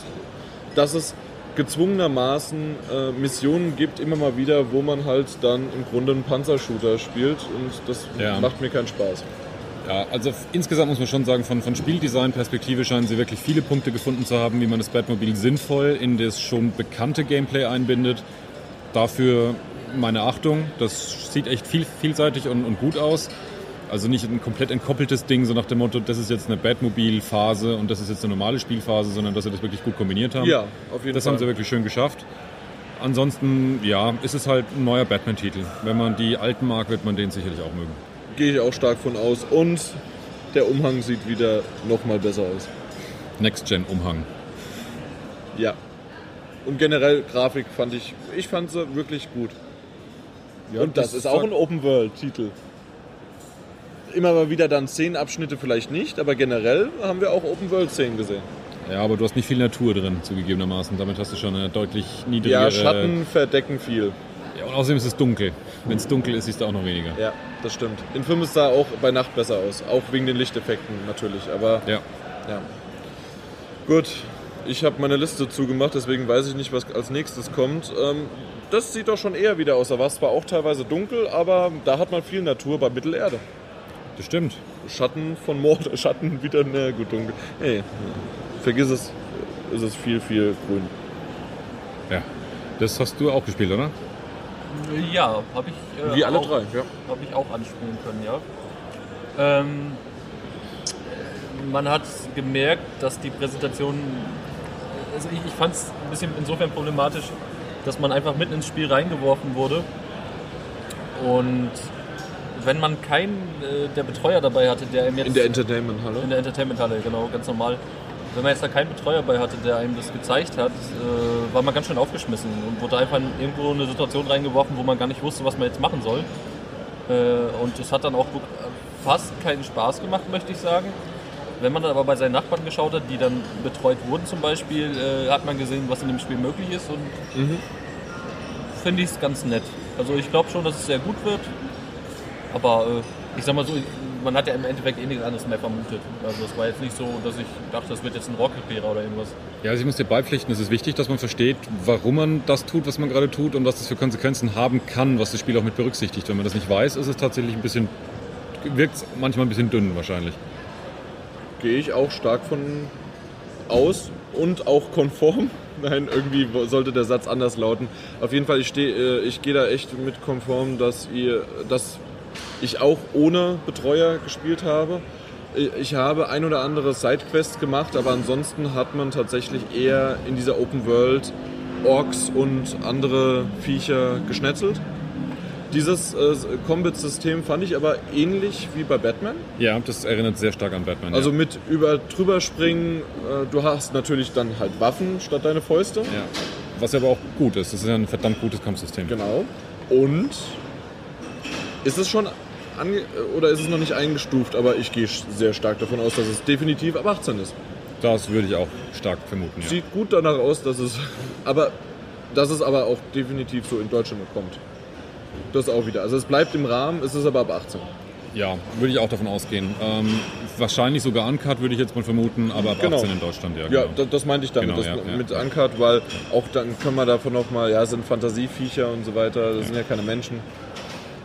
dass es gezwungenermaßen äh, Missionen gibt, immer mal wieder, wo man halt dann im Grunde einen Panzershooter spielt und das ja. macht mir keinen Spaß. Ja, also insgesamt muss man schon sagen, von, von Spieldesign-Perspektive scheinen sie wirklich viele Punkte gefunden zu haben, wie man das Batmobil sinnvoll in das schon bekannte Gameplay einbindet. Dafür meine Achtung. Das sieht echt viel, vielseitig und, und gut aus. Also nicht ein komplett entkoppeltes Ding, so nach dem Motto, das ist jetzt eine Batmobil-Phase und das ist jetzt eine normale Spielphase, sondern dass sie das wirklich gut kombiniert haben. Ja, auf jeden das Fall. haben sie wirklich schön geschafft. Ansonsten, ja, ist es halt ein neuer Batman-Titel. Wenn man die alten mag, wird man den sicherlich auch mögen. Gehe ich auch stark von aus. Und der Umhang sieht wieder noch mal besser aus. Next-Gen-Umhang. Ja. Und generell Grafik fand ich, ich fand sie wirklich gut. Ja, und das, das ist auch ein Open-World-Titel. Immer mal wieder dann Szenenabschnitte vielleicht nicht, aber generell haben wir auch Open-World-Szenen gesehen. Ja, aber du hast nicht viel Natur drin, zugegebenermaßen. Damit hast du schon eine deutlich niedrigere... Ja, Schatten verdecken viel. Ja, und außerdem ist es dunkel. Wenn es dunkel ist, siehst du auch noch weniger. Ja, das stimmt. In Film sah auch bei Nacht besser aus. Auch wegen den Lichteffekten natürlich. Aber ja. ja. Gut, ich habe meine Liste zugemacht, deswegen weiß ich nicht, was als nächstes kommt. Ähm, das sieht doch schon eher wieder aus. Da war es zwar auch teilweise dunkel, aber da hat man viel Natur bei Mittelerde. Das stimmt. Schatten von Mord, Schatten wieder, ne, gut dunkel. Hey, vergiss es, ist es viel, viel grün. Ja, das hast du auch gespielt, oder? Ja, habe ich. Äh, Wie alle auch, drei, ja. Habe ich auch anspielen können, ja. Ähm, man hat gemerkt, dass die Präsentation. Also ich, ich fand es ein bisschen insofern problematisch, dass man einfach mitten ins Spiel reingeworfen wurde. Und wenn man keinen äh, der Betreuer dabei hatte, der ihm jetzt. In der Entertainment-Halle? In der Entertainment-Halle, genau, ganz normal wenn man jetzt da keinen Betreuer bei hatte, der einem das gezeigt hat, äh, war man ganz schön aufgeschmissen und wurde einfach in irgendwo eine Situation reingeworfen, wo man gar nicht wusste, was man jetzt machen soll. Äh, und es hat dann auch fast keinen Spaß gemacht, möchte ich sagen. Wenn man dann aber bei seinen Nachbarn geschaut hat, die dann betreut wurden zum Beispiel, äh, hat man gesehen, was in dem Spiel möglich ist und mhm. finde ich es ganz nett. Also ich glaube schon, dass es sehr gut wird, aber äh, ich sag mal so, man hat ja im Endeffekt eh nichts anderes mehr vermutet. Also es war jetzt nicht so, dass ich dachte, das wird jetzt ein Rohrkrepierer oder irgendwas. Ja, also ich muss dir beipflichten, es ist wichtig, dass man versteht, warum man das tut, was man gerade tut und was das für Konsequenzen haben kann, was das Spiel auch mit berücksichtigt. Wenn man das nicht weiß, ist es tatsächlich ein bisschen, wirkt es manchmal ein bisschen dünn wahrscheinlich. Gehe ich auch stark von aus und auch konform. Nein, irgendwie sollte der Satz anders lauten. Auf jeden Fall, ich, äh, ich gehe da echt mit konform, dass ihr, dass ich auch ohne Betreuer gespielt habe. Ich habe ein oder andere Sidequests gemacht, aber ansonsten hat man tatsächlich eher in dieser Open World Orks und andere Viecher geschnetzelt. Dieses äh, Combat-System fand ich aber ähnlich wie bei Batman. Ja, das erinnert sehr stark an Batman. Also ja. mit über drüber springen, äh, du hast natürlich dann halt Waffen statt deine Fäuste. Ja. Was aber auch gut ist. Das ist ja ein verdammt gutes Kampfsystem. Genau. Und ist es schon oder ist es noch nicht eingestuft, aber ich gehe sehr stark davon aus, dass es definitiv ab 18 ist. Das würde ich auch stark vermuten. Ja. Sieht gut danach aus, dass es, aber dass es aber auch definitiv so in Deutschland kommt. Das auch wieder. Also es bleibt im Rahmen, es ist aber ab 18. Ja, würde ich auch davon ausgehen. Ähm, wahrscheinlich sogar Uncut, würde ich jetzt mal vermuten, aber ab genau. 18 in Deutschland, ja. Genau. Ja, das, das meinte ich damit, genau, ja, mit ja. Uncut, weil auch dann können wir davon nochmal, ja, sind Fantasieviecher und so weiter, das sind ja keine Menschen.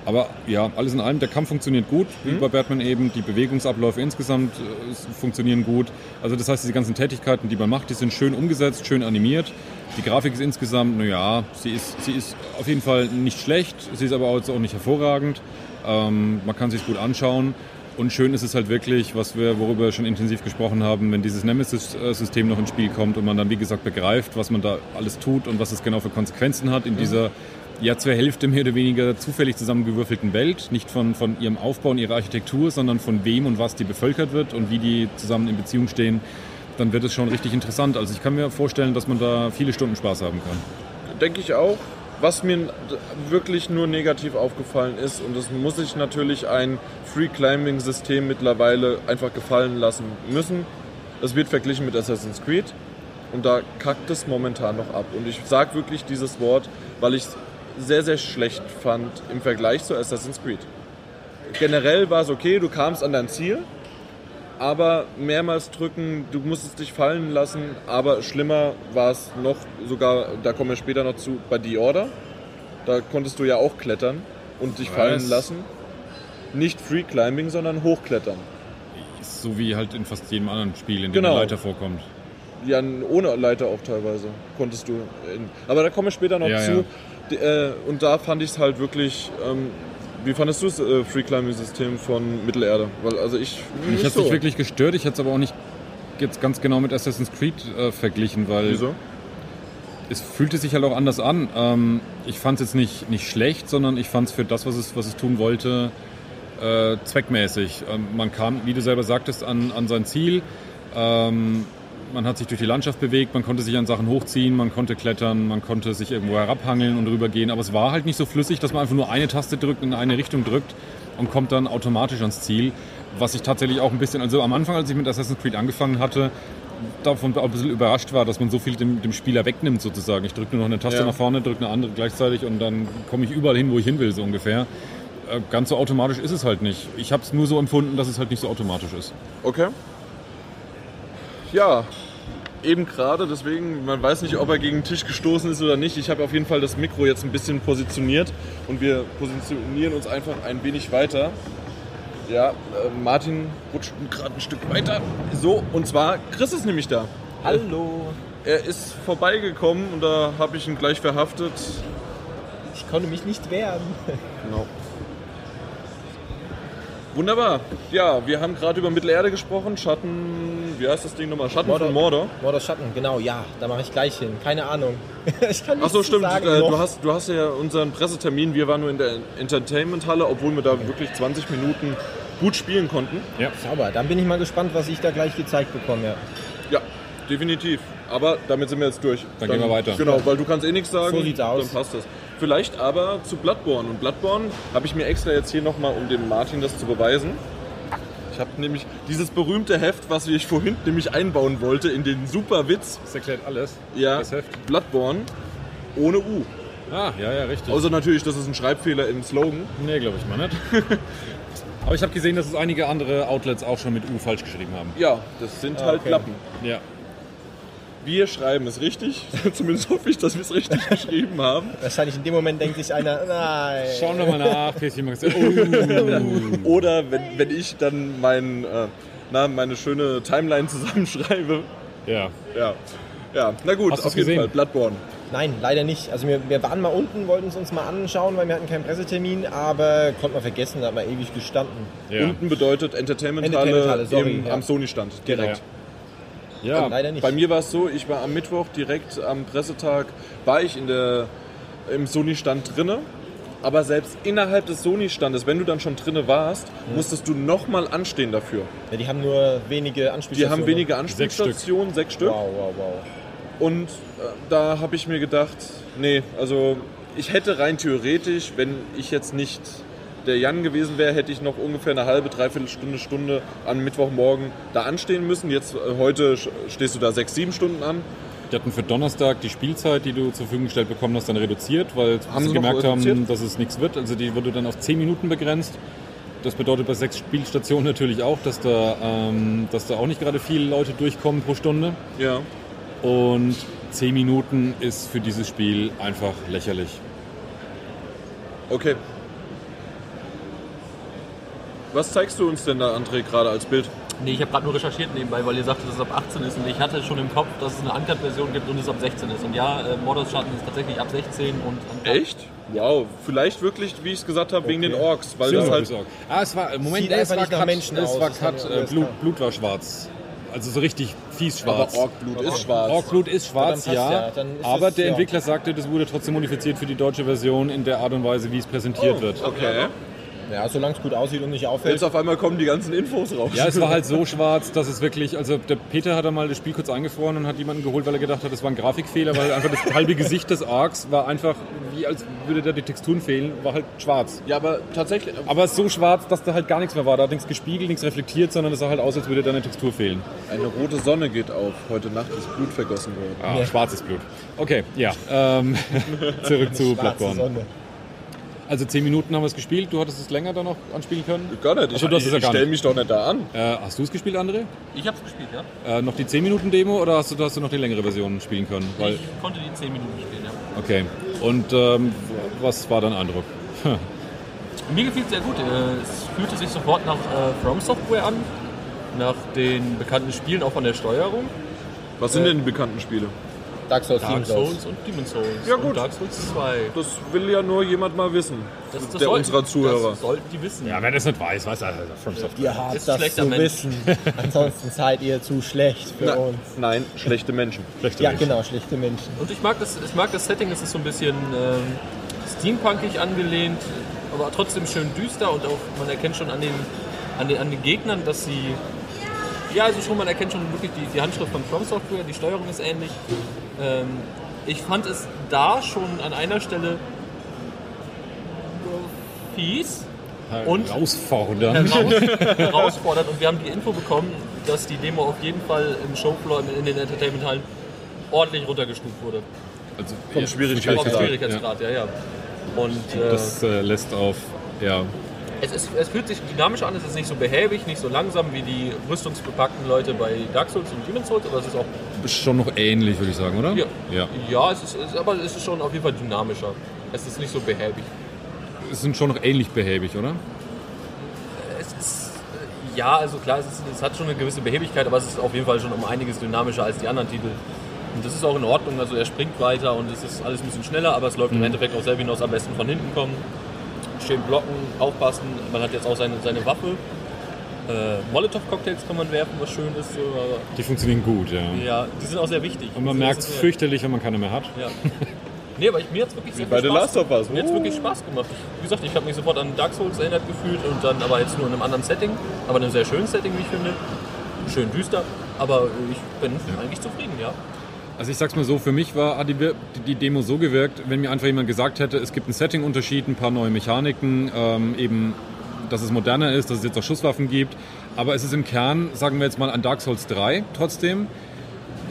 Aber ja, alles in allem, der Kampf funktioniert gut, wie bei Batman eben. Die Bewegungsabläufe insgesamt äh, funktionieren gut. Also das heißt, diese ganzen Tätigkeiten, die man macht, die sind schön umgesetzt, schön animiert. Die Grafik ist insgesamt, naja, sie ist, sie ist auf jeden Fall nicht schlecht, sie ist aber auch nicht hervorragend. Ähm, man kann sich gut anschauen. Und schön ist es halt wirklich, was wir, worüber wir schon intensiv gesprochen haben, wenn dieses Nemesis-System noch ins Spiel kommt und man dann, wie gesagt, begreift, was man da alles tut und was es genau für Konsequenzen hat in dieser ja zur Hälfte mehr oder weniger zufällig zusammengewürfelten Welt. Nicht von, von ihrem Aufbau und ihrer Architektur, sondern von wem und was die bevölkert wird und wie die zusammen in Beziehung stehen. Dann wird es schon richtig interessant. Also ich kann mir vorstellen, dass man da viele Stunden Spaß haben kann. denke ich auch. Was mir wirklich nur negativ aufgefallen ist, und das muss sich natürlich ein Free-Climbing-System mittlerweile einfach gefallen lassen müssen, es wird verglichen mit Assassin's Creed und da kackt es momentan noch ab. Und ich sage wirklich dieses Wort, weil ich es sehr, sehr schlecht fand im Vergleich zu Assassin's Creed. Generell war es okay, du kamst an dein Ziel, aber mehrmals drücken, du musstest dich fallen lassen, aber schlimmer war es noch, sogar, da kommen wir später noch zu, bei The Order. Da konntest du ja auch klettern und dich Was? fallen lassen. Nicht Free Climbing, sondern hochklettern. So wie halt in fast jedem anderen Spiel, in dem Genau. eine Leiter vorkommt. Ja, ohne Leiter auch teilweise konntest du. In, aber da komme ich später noch Ja, zu. ja. Äh, und da fand ich es halt wirklich. Ähm, wie fandest du das äh, Free Climbing System von Mittelerde? Weil also ich. Mich hat es so. nicht wirklich gestört, ich hätte es aber auch nicht jetzt ganz genau mit Assassin's Creed äh, verglichen, weil Wieso? es fühlte sich halt auch anders an. Ähm, ich fand es jetzt nicht, nicht schlecht, sondern ich fand es für das, was es, was es tun wollte, äh, zweckmäßig. Ähm, man kam, wie du selber sagtest, an, an sein Ziel. Ähm, man hat sich durch die Landschaft bewegt, man konnte sich an Sachen hochziehen, man konnte klettern, man konnte sich irgendwo herabhangeln und rübergehen. Aber es war halt nicht so flüssig, dass man einfach nur eine Taste drückt und in eine Richtung drückt und kommt dann automatisch ans Ziel. Was ich tatsächlich auch ein bisschen, also am Anfang, als ich mit Assassin's Creed angefangen hatte, davon auch ein bisschen überrascht war, dass man so viel dem, dem Spieler wegnimmt sozusagen. Ich drücke nur noch eine Taste Ja. nach vorne, drücke eine andere gleichzeitig und dann komme ich überall hin, wo ich hin will, so ungefähr. Äh, Ganz so automatisch ist es halt nicht. Ich habe es nur so empfunden, dass es halt nicht so automatisch ist. Okay. Ja, eben gerade, deswegen, man weiß nicht, ob er gegen den Tisch gestoßen ist oder nicht. Ich habe auf jeden Fall das Mikro jetzt ein bisschen positioniert und wir positionieren uns einfach ein wenig weiter. Ja, äh, Martin rutscht gerade ein Stück weiter. So, und zwar, Chris ist nämlich da. Hallo. Er ist vorbeigekommen und da habe ich ihn gleich verhaftet. Ich konnte mich nicht wehren. Genau. Wunderbar. Ja, wir haben gerade über Mittelerde gesprochen. Schatten, wie heißt das Ding nochmal? Schatten Mordor. von Mordor. Mordor Schatten, genau, ja, da mache ich gleich hin. Keine Ahnung. ich kann Achso, zu stimmt. sagen Äh, du, hast, du hast ja unseren Pressetermin. Wir waren nur in der Entertainment-Halle, obwohl wir da wirklich 20 Minuten gut spielen konnten. Sauber, dann bin ich mal gespannt, was ich da gleich gezeigt bekomme. Ja. Ja, definitiv. Aber damit sind wir jetzt durch. Dann gehen wir weiter. Genau, weil du kannst eh nichts sagen. So sieht's aus. Dann passt das. Vielleicht aber zu Bloodborne. Und Bloodborne habe ich mir extra jetzt hier nochmal, um dem Martin das zu beweisen. Ich habe nämlich dieses berühmte Heft, was ich vorhin nämlich einbauen wollte, in den super Witz. Das erklärt alles. Ja, Das Heft. Bloodborne ohne U. Ah, ja, ja, richtig. Außer natürlich, das ist ein Schreibfehler im Slogan. nee, glaube ich mal nicht. Aber ich habe gesehen, dass es einige andere Outlets auch schon mit U falsch geschrieben haben. Ja, das sind Ah, halt okay. Lappen. Ja. Wir schreiben es richtig. Zumindest hoffe ich, dass wir es richtig geschrieben haben. Wahrscheinlich in dem Moment denkt sich einer, nein. Schauen wir mal nach. Päschen Magazin. Oh. Oder wenn, wenn ich dann mein, äh, na, meine schöne Timeline zusammenschreibe. Ja. Ja. Ja, na gut, Hast auf jeden gesehen? Fall. Bloodborne. Nein, leider nicht. Also wir, wir waren mal unten, wollten es uns mal anschauen, weil wir hatten keinen Pressetermin, aber konnten wir vergessen, da hat man ewig gestanden. Ja. Unten bedeutet Entertainment-Halle Entertainment-Halle, sorry, im- ja. am Sony-Stand. Direkt. Ja. leider nicht. Bei mir war es so, ich war am Mittwoch direkt am Pressetag, war ich in der, im Sony-Stand drinne. Aber selbst innerhalb des Sony-Standes, wenn du dann schon drinne warst, musstest du nochmal anstehen dafür. Ja, die haben nur wenige Die Anspielstationen. haben wenige Stück. Anspielstationen, sechs Stück. Wow, wow, wow. Und äh, da habe ich mir gedacht, nee, also ich hätte rein theoretisch, wenn ich jetzt nicht der Jan gewesen wäre, hätte ich noch ungefähr eine halbe, dreiviertel Stunde, Stunde am Mittwochmorgen da anstehen müssen. Jetzt äh, heute stehst du da sechs, sieben Stunden an. Die hatten für Donnerstag die Spielzeit, die du zur Verfügung gestellt bekommen hast, dann reduziert, weil Haben sie gemerkt haben, dass es nichts wird. Also die wurde dann auf 10 Minuten begrenzt. Das bedeutet bei sechs Spielstationen natürlich auch, dass da, ähm, dass da auch nicht gerade viele Leute durchkommen pro Stunde. Ja. Und 10 Minuten ist für dieses Spiel einfach lächerlich. Okay. Was zeigst du uns denn da, André, gerade als Bild? Nee, ich habe gerade nur recherchiert nebenbei, weil ihr sagtet, dass es ab 18 ist und ich hatte schon im Kopf, dass es eine Uncut-Version gibt und es ab 16 ist. Und ja, äh, Mordors Schatten ist tatsächlich ab 16 und uncut. Echt? Wow, vielleicht wirklich, wie ich es gesagt habe, wegen den Orks, weil das halt. Ah, es war, Moment, Sieht es einfach war nicht nach Cut, Menschen es aus, war das Cut, äh, Blut. Blut war schwarz. Also so richtig fies aber schwarz. Orkblut ist schwarz. Orkblut ist schwarz, dann passt ja, ja, dann ist aber es- der ja. Entwickler sagte, das wurde trotzdem modifiziert für die deutsche Version in der Art und Weise, wie es präsentiert wird. Okay. Ja, solange es gut aussieht und nicht auffällt. Jetzt auf einmal kommen die ganzen Infos raus. Ja, es war halt so schwarz, dass es wirklich, also der Peter hat einmal das Spiel kurz eingefroren und hat jemanden geholt, weil er gedacht hat, das war ein Grafikfehler, weil einfach das halbe Gesicht des Arcs war einfach, wie als würde da die Texturen fehlen, war halt schwarz. Ja, aber tatsächlich. Aber so schwarz, dass da halt gar nichts mehr war. Da hat nichts gespiegelt, nichts reflektiert, sondern es sah halt aus, als würde da eine Textur fehlen. Eine rote Sonne geht auf. Heute Nacht ist Blut vergossen worden. Ah, Ja. schwarzes Blut. Okay, ja. Ähm, zurück zu Schwarze Bloodborne. Sonne. Also 10 Minuten haben wir es gespielt. Du hattest es länger da noch anspielen können. Gar nicht. Ich, Ach so, du hast es ja ich gar stell nicht. mich doch nicht da an. Äh, hast du es gespielt, André? Ich habe es gespielt, ja. Äh, noch die 10 Minuten Demo oder hast du, hast du noch die längere Version spielen können? Weil, ich konnte die 10 Minuten spielen, ja. okay. Und ähm, was war dein Eindruck? Mir gefiel es sehr gut. Äh, Es fühlte sich sofort nach äh, From Software an, nach den bekannten Spielen, auch von der Steuerung. Was sind denn die bekannten Spiele? Dark Souls, Dark Dark Souls und Demon's Souls. Ja, gut. Und Dark Souls 2. Das will ja nur jemand mal wissen. Das, das der sollten- unserer Zuhörer. Das sollten die wissen. Ja, wer das nicht weiß, weiß er. From Software. Ihr habt Ist das schlechter zu Mensch. wissen. Ansonsten seid ihr zu schlecht für Na, uns. nein, schlechte Menschen. Schlechte Ja, Menschen. genau, schlechte Menschen. Und ich mag das, ich mag das Setting, es ist so ein bisschen ähm, steampunkig angelehnt, aber trotzdem schön düster und auch man erkennt schon an den, an den, an den Gegnern, dass sie. Ja, also schon, man erkennt schon wirklich die, die Handschrift von From Software, die Steuerung ist ähnlich. Ähm, ich fand es da schon an einer Stelle fies Und- Herausfordern. heraus, herausfordernd und wir haben die Info bekommen, dass die Demo auf jeden Fall im Showfloor in den Entertainment-Hallen ordentlich runtergestuft wurde. Also, Vom ja, Schwierigkeitsgrad. Schwierigkeitsgrad, ja, ja. Und äh, Das äh, lässt auf, ja, es, ist, es fühlt sich dynamischer an, es ist nicht so behäbig, nicht so langsam wie die rüstungsbepackten Leute bei Dark Souls und Demon's Souls, aber es ist auch, schon noch ähnlich, würde ich sagen, oder? ja, ja. ja es ist, es aber es ist schon auf jeden Fall dynamischer. Es ist nicht so behäbig. Es sind schon noch ähnlich behäbig, oder? Es ist, ja, also klar, es, ist, es hat schon eine gewisse Behäbigkeit, aber es ist auf jeden Fall schon um einiges dynamischer als die anderen Titel. Und das ist auch in Ordnung, also er springt weiter und es ist alles ein bisschen schneller, aber es läuft im Endeffekt auch selber hinaus am besten von hinten kommen. Schön blocken, aufpassen, man hat jetzt auch seine, seine Waffe. Äh, Molotow-Cocktails kann man werfen, was schön ist. So, aber, Die funktionieren gut, ja. ja, die sind auch sehr wichtig. Und man Also, merkt es fürchterlich, wenn man keine mehr hat. Ja. Nee, aber ich, mir hat es wirklich sehr bei viel The Spaß Last of Us. Mir hat es wirklich Spaß gemacht. Ich, wie gesagt, ich habe mich sofort an Dark Souls erinnert gefühlt und dann aber jetzt nur in einem anderen Setting, aber in einem sehr schönen Setting, wie ich finde. Schön düster, aber ich bin eigentlich zufrieden, ja. Also ich sag's mal so, für mich war hat die, Demo so gewirkt, wenn mir einfach jemand gesagt hätte, es gibt einen Setting-Unterschied, ein paar neue Mechaniken, ähm, eben, dass es moderner ist, dass es jetzt auch Schusswaffen gibt, aber es ist im Kern, sagen wir jetzt mal, an Dark Souls 3 trotzdem,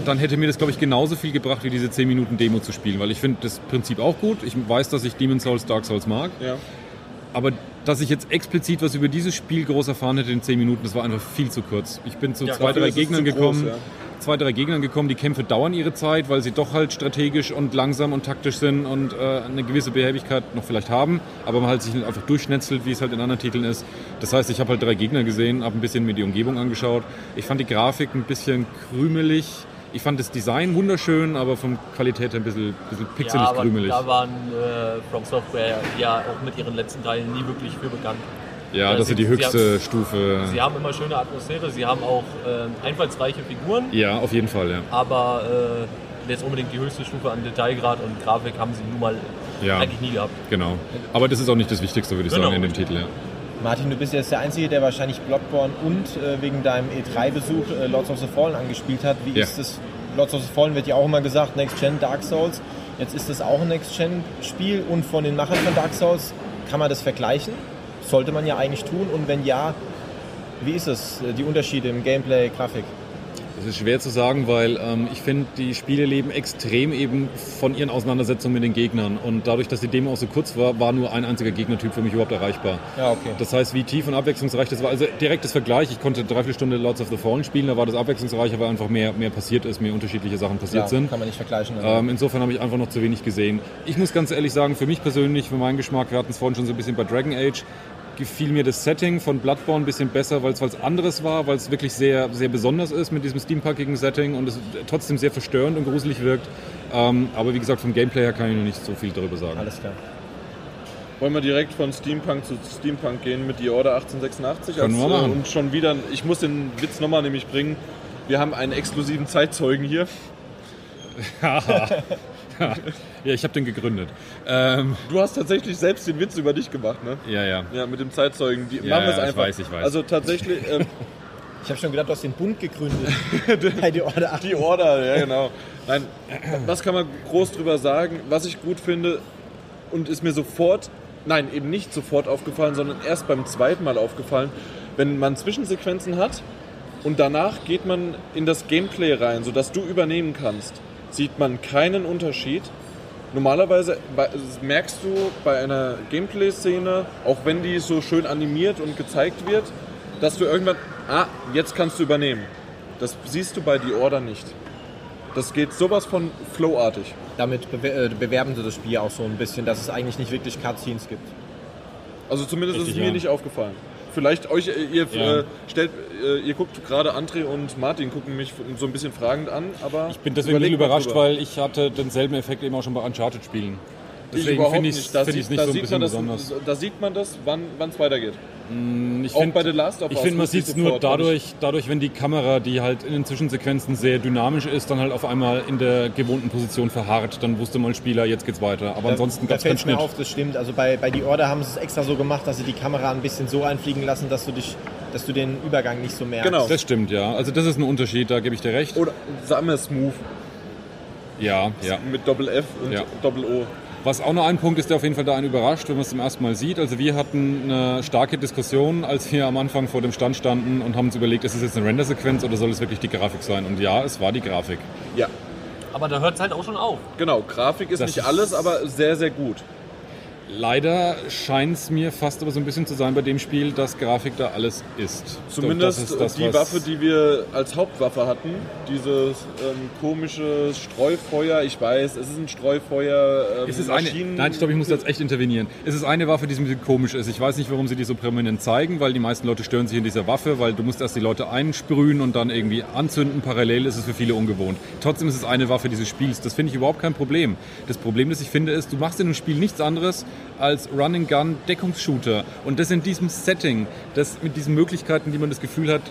dann hätte mir das, glaube ich, genauso viel gebracht, wie diese 10 Minuten Demo zu spielen, weil ich finde das Prinzip auch gut. Ich weiß, dass ich Demon's Souls, Dark Souls mag, Ja. aber dass ich jetzt explizit was über dieses Spiel groß erfahren hätte in 10 Minuten, das war einfach viel zu kurz. Ich bin zu Ja, zwei, drei Gegnern zu groß, gekommen, ja. Zwei, drei Gegnern gekommen, die Kämpfe dauern ihre Zeit, weil sie doch halt strategisch und langsam und taktisch sind und äh, eine gewisse Behäbigkeit noch vielleicht haben, aber man halt sich nicht einfach durchschnetzelt, wie es halt in anderen Titeln ist. Das heißt, ich habe halt drei Gegner gesehen, habe ein bisschen mir die Umgebung angeschaut. Ich fand die Grafik ein bisschen krümelig. Ich fand das Design wunderschön, aber von Qualität her ein bisschen, bisschen pixelig ja, aber krümelig. da waren äh, From Software ja auch mit ihren letzten Teilen nie wirklich für bekannt. Ja, Ja, das sie- ist die sie höchste Stufe. Sie haben immer schöne Atmosphäre, sie haben auch äh, einfallsreiche Figuren, Ja, auf jeden Fall, ja. aber äh, jetzt unbedingt die höchste Stufe an Detailgrad und Grafik haben sie nun mal Ja. eigentlich nie gehabt. Genau. Aber das ist auch nicht das Wichtigste, würde ich Genau, sagen, in dem. Titel. Ja. Martin, du bist jetzt der Einzige, der wahrscheinlich Bloodborne und äh, wegen deinem E3-Besuch äh, Lords of the Fallen angespielt hat. Wie Ja. ist das? Lords of the Fallen wird ja auch immer gesagt, Next Gen Dark Souls. Jetzt ist das auch ein Next Gen Spiel und von den Machern von Dark Souls kann man das vergleichen? Sollte man ja eigentlich tun und wenn ja, wie ist es? äh, Die Unterschiede im Gameplay, Grafik? Das ist schwer zu sagen, weil ähm, ich finde, die Spiele leben extrem eben von ihren Auseinandersetzungen mit den Gegnern. Und dadurch, dass die Demo auch so kurz war, war nur ein einziger Gegnertyp für mich überhaupt erreichbar. Ja, okay. Das heißt, wie tief und abwechslungsreich das war. Also direktes Vergleich, ich konnte dreiviertel Stunde Lords of the Fallen spielen, da war das abwechslungsreicher, weil einfach mehr, mehr passiert ist, mehr unterschiedliche Sachen passiert ja, sind. kann man nicht vergleichen. also. Ähm, insofern habe ich einfach noch zu wenig gesehen. Ich muss ganz ehrlich sagen, für mich persönlich, für meinen Geschmack, wir hatten es vorhin schon so ein bisschen bei Dragon Age, gefiel mir das Setting von Bloodborne ein bisschen besser, weil es was anderes war, weil es wirklich sehr, sehr besonders ist mit diesem steampunkigen Setting und es trotzdem sehr verstörend und gruselig wirkt. Ähm, aber wie gesagt, vom Gameplay her kann ich noch nicht so viel darüber sagen. Alles klar. Wollen wir direkt von Steampunk zu Steampunk gehen mit The Order 1886? Können wir machen. äh, und schon wieder, ich muss den Witz nochmal nämlich bringen. Wir haben einen exklusiven Zeitzeugen hier. Ja, ich habe den gegründet. Ähm, Du hast tatsächlich selbst den Witz über dich gemacht, ne? ja, ja. Ja, mit dem Zeitzeugen. Die, Ja, machen wir es ja, ich einfach. weiß, ich weiß. Also tatsächlich, ähm, Ich habe schon gedacht, du hast den Bund gegründet. Bei der Order 8. die Order, ja genau. Nein, was kann man groß drüber sagen? Was ich gut finde und ist mir sofort, nein, eben nicht sofort aufgefallen, sondern erst beim zweiten Mal aufgefallen, wenn man Zwischensequenzen hat und danach geht man in das Gameplay rein, sodass du übernehmen kannst, sieht man keinen Unterschied. Normalerweise merkst du bei einer Gameplay-Szene, auch wenn die so schön animiert und gezeigt wird, dass du irgendwann, ah, jetzt kannst du übernehmen. Das siehst du bei The Order nicht. Das geht sowas von flowartig. Damit äh, bewerben sie das Spiel auch so ein bisschen, dass es eigentlich nicht wirklich Cutscenes gibt. Also zumindest ist Richtig, es mir ja. nicht aufgefallen. Vielleicht euch, äh, ihr, Ja. äh, stellt, äh, ihr guckt gerade André und Martin gucken mich so ein bisschen fragend an, aber Ich bin deswegen mal überrascht, weil ich hatte denselben Effekt eben auch schon bei Uncharted-Spielen. Deswegen finde ich nicht. Es sieht, nicht da, so ein bisschen man das, besonders. da sieht man das, wann es weitergeht. Ich Auch find- bei The Last of Ich Us finde, man ich sieht es nur dadurch, dadurch, wenn die Kamera, die halt in den Zwischensequenzen sehr dynamisch ist, dann halt auf einmal in der gewohnten Position verharrt. Dann wusste mal Spieler, jetzt geht's weiter. Aber ansonsten da gab es keinen fällt mir Schnitt. auf, das stimmt. Also bei, bei die Order haben sie es extra so gemacht, dass sie die Kamera ein bisschen so einfliegen lassen, dass du dich, dass du den Übergang nicht so merkst. Genau. Das stimmt, ja. Also das ist ein Unterschied, da gebe ich dir recht. Oder sagen wir Smooth Ja, ja. mit Doppel F und Ja. Doppel O. Was auch noch ein Punkt ist, der auf jeden Fall da einen überrascht, wenn man es zum ersten Mal sieht. Also wir hatten eine starke Diskussion, als wir am Anfang vor dem Stand standen und haben uns überlegt, ist es jetzt eine Render-Sequenz oder soll es wirklich die Grafik sein? Und ja, es war die Grafik. Ja, Aber da hört es halt auch schon auf. genau. Grafik ist Das nicht ist- alles, aber sehr, sehr gut. Leider scheint es mir fast aber so ein bisschen zu sein bei dem Spiel, dass Grafik da alles ist. Zumindest das ist das, die Waffe, die wir als Hauptwaffe hatten, dieses ähm, komische Streufeuer. Ich weiß, es ist ein Streufeuer. Ähm, Es ist eine, Maschinen- nein, ich glaube, ich muss jetzt echt intervenieren. Es ist eine Waffe, die so ein bisschen komisch ist. Ich weiß nicht, warum sie die so prominent zeigen, weil die meisten Leute stören sich in dieser Waffe, weil du musst erst die Leute einsprühen und dann irgendwie anzünden. Parallel ist es für viele ungewohnt. Trotzdem ist es eine Waffe, die du spielst. Das finde ich überhaupt kein Problem. Das Problem, das ich finde, ist, du machst in einem Spiel nichts anderes als Run-and-Gun-Deckungsshooter. Und das in diesem Setting, das mit diesen Möglichkeiten, die man das Gefühl hat,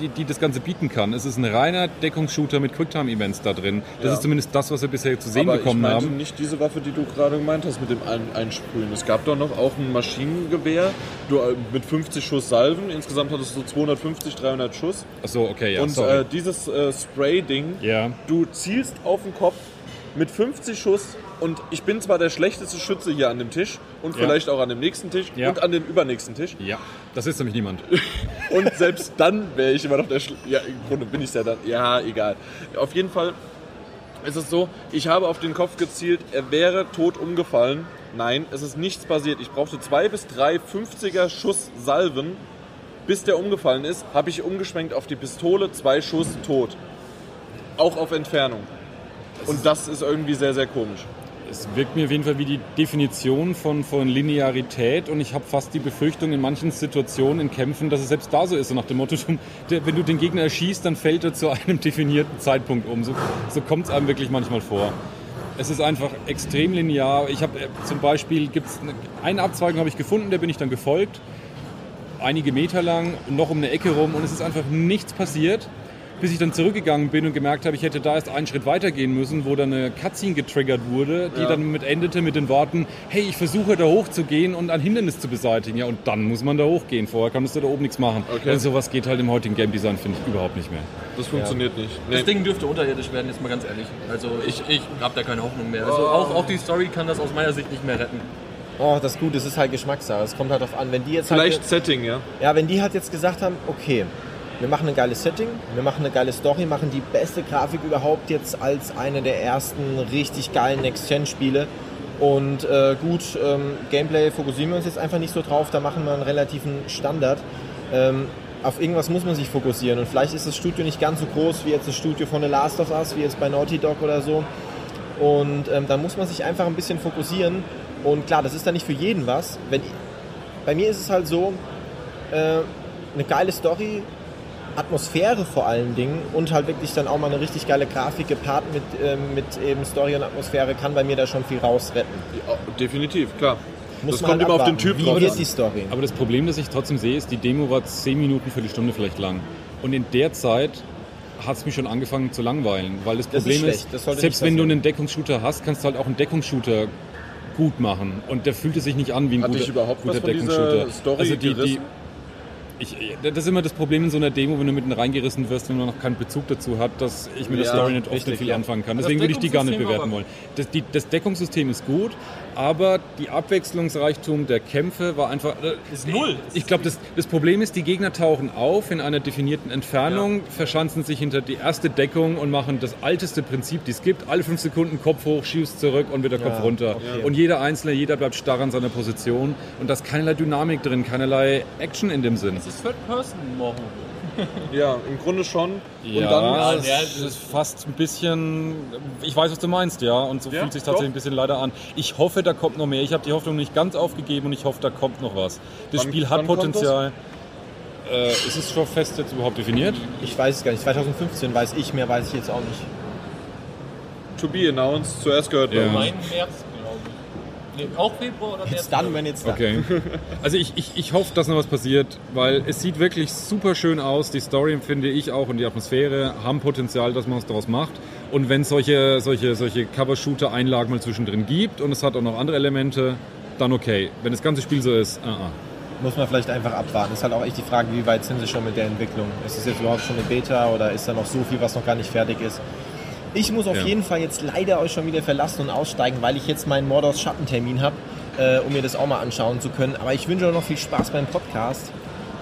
die, die das Ganze bieten kann. Es ist ein reiner Deckungsshooter mit Quicktime-Events da drin. Das Ja. ist zumindest das, was wir bisher zu sehen aber bekommen ich meinte haben. nicht diese Waffe, die du gerade gemeint hast mit dem Ein Einsprühen. Es gab doch noch auch ein Maschinengewehr äh, mit 50 Schuss Salven. Insgesamt hattest du 250, 300 Schuss. Achso, okay, ja, Und äh, dieses äh, Spray-Ding, ja. du zielst auf den Kopf mit 50 Schuss und ich bin zwar der schlechteste Schütze hier an dem Tisch und Ja. vielleicht auch an dem nächsten Tisch Ja. und an dem übernächsten Tisch. Ja, das ist nämlich niemand. Und selbst dann wäre ich immer noch der Schl Ja, im Grunde bin ich ja dann. Ja, egal. Auf jeden Fall ist es so, ich habe auf den Kopf gezielt, er wäre tot umgefallen. Nein, es ist nichts passiert. Ich brauchte zwei bis drei 50er Schuss Salven. Bis der umgefallen ist, habe ich umgeschwenkt auf die Pistole, zwei Schuss tot. Auch auf Entfernung. Und das ist irgendwie sehr, sehr komisch. Es wirkt mir auf jeden Fall wie die Definition von, von Linearität und ich habe fast die Befürchtung in manchen Situationen in Kämpfen, dass es selbst da so ist, so nach dem Motto, wenn du den Gegner erschießt, dann fällt er zu einem definierten Zeitpunkt um. So, so kommt es einem wirklich manchmal vor. Es ist einfach extrem linear. Ich habe äh, zum Beispiel, gibt's eine, eine Abzweigung habe ich gefunden, der bin ich dann gefolgt, einige Meter lang, noch um eine Ecke rum und es ist einfach nichts passiert, bis ich dann zurückgegangen bin und gemerkt habe, ich hätte da erst einen Schritt weiter gehen müssen, wo dann eine Cutscene getriggert wurde, die Ja. dann mit endete mit den Worten, hey, ich versuche da hochzugehen und ein Hindernis zu beseitigen. Ja, und dann muss man da hochgehen. Vorher kannst du da oben nichts machen. Okay. Und sowas geht halt im heutigen Game Design, finde ich, überhaupt nicht mehr. Das funktioniert nicht. Nee. Das Ding dürfte unterirdisch werden, jetzt mal ganz ehrlich. Also ich, ich habe da keine Hoffnung mehr. Also auch, auch die Story kann das aus meiner Sicht nicht mehr retten. Oh, das Gute, es ist halt Geschmackssache. Es kommt halt darauf an, wenn die jetzt Vielleicht halt, Setting, ja. ja, wenn die halt jetzt gesagt haben, okay, wir machen ein geiles Setting, wir machen eine geile Story, machen die beste Grafik überhaupt jetzt als eine der ersten richtig geilen Next-Gen-Spiele. Und äh, gut, ähm, Gameplay fokussieren wir uns jetzt einfach nicht so drauf, da machen wir einen relativen Standard. Ähm, auf irgendwas muss man sich fokussieren und vielleicht ist das Studio nicht ganz so groß wie jetzt das Studio von The Last of Us, wie jetzt bei Naughty Dog oder so. Und ähm, dann muss man sich einfach ein bisschen fokussieren. Und klar, das ist dann nicht für jeden was. Wenn, bei mir ist es halt so, äh, eine geile Story, Atmosphäre vor allen Dingen und halt wirklich dann auch mal eine richtig geile Grafik gepaart mit, ähm, mit eben Story und Atmosphäre kann bei mir da schon viel rausretten. Ja, definitiv, klar. Muss das kommt halt immer auf den abwarten. Typ Wie drauf wird die Story? Aber das Problem, das ich trotzdem sehe, ist, die Demo war 10 Minuten, Viertelstunde vielleicht lang. Und in der Zeit hat es mich schon angefangen zu langweilen. Weil das Das ist Problem ist, das selbst wenn du einen Deckungsshooter hast, kannst du halt auch einen Deckungsshooter gut machen. Und der fühlte sich nicht an wie ein Hat guter, dich überhaupt guter was von dieser Deckungsshooter. Story also die, die? Ich, das ist immer das Problem in so einer Demo, wenn du mitten reingerissen wirst, wenn man noch keinen Bezug dazu hat, dass ich mit der Ja, Story nicht oft richtig, viel ja. anfangen kann. Deswegen würde ich die gar nicht bewerten wollen. Das, die, das Deckungssystem ist gut, aber die Abwechslungsreichtum der Kämpfe war einfach. äh, Ist null. Ich glaube, das, das Problem ist, die Gegner tauchen auf in einer definierten Entfernung, verschanzen sich hinter die erste Deckung und machen das alteste Prinzip, die es gibt. Alle fünf Sekunden Kopf hoch, schießt zurück und wieder Kopf Ja, runter. okay. Und jeder Einzelne, jeder bleibt starr an seiner Position. Und da ist keinerlei Dynamik drin, keinerlei Action in dem Sinn. Das ist Third-Person-Moho. Ja, im Grunde schon. Ja, Und dann, es ja, ist fast ein bisschen. Ich weiß, was du meinst, ja. Und so Ja, fühlt sich tatsächlich doch. ein bisschen leider an. Ich hoffe, da kommt noch mehr. Ich habe die Hoffnung nicht ganz aufgegeben und ich hoffe, da kommt noch was. Das Wann- Spiel hat Potenzial. Äh, ist es schon fest jetzt überhaupt definiert? Ich weiß es gar nicht. 2015 weiß ich, mehr weiß ich jetzt auch nicht. to be announced, zuerst gehört Ja. März. Nee, auch Februar oder März? Jetzt dann, wenn jetzt dann. Okay. Also ich, ich, ich hoffe, dass noch was passiert, weil es sieht wirklich super schön aus. Die Story finde ich auch und die Atmosphäre haben Potenzial, dass man was daraus macht. Und wenn es solche, solche, solche Cover-Shooter-Einlagen mal zwischendrin gibt und es hat auch noch andere Elemente, dann okay. Wenn das ganze Spiel so ist, uh -uh. Muss man vielleicht einfach abwarten. Ist halt auch echt die Frage, wie weit sind sie schon mit der Entwicklung? Ist es jetzt überhaupt schon eine Beta oder ist da noch so viel, was noch gar nicht fertig ist? Ich muss auf Ja. jeden Fall jetzt leider euch schon wieder verlassen und aussteigen, weil ich jetzt meinen Mordos Schattentermin habe, äh, um mir das auch mal anschauen zu können. Aber ich wünsche euch noch viel Spaß beim Podcast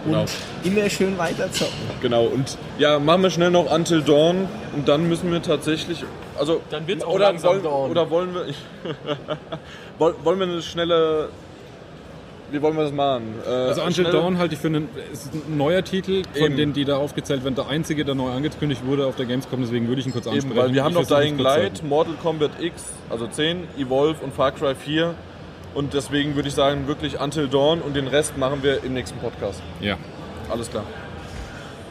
und Genau. immer schön weiterzocken. Genau, und ja, machen wir schnell noch Until Dawn und dann müssen wir tatsächlich, also Dann wird's auch oder langsam wollen, Dawn. oder wollen wir, Woll- wollen wir eine schnelle, wie wollen wir das machen? Äh, Also Until Dawn halte ich für einen, ein neuer Titel, von Eben. denen, die da aufgezählt werden, der einzige, der neu angekündigt wurde auf der Gamescom, deswegen würde ich ihn kurz ansprechen. Eben, weil wir haben noch Dying Light. Mortal Kombat X, also 10, Evolve und Far Cry 4 und deswegen würde ich sagen wirklich Until Dawn und den Rest machen wir im nächsten Podcast. Ja. Alles klar.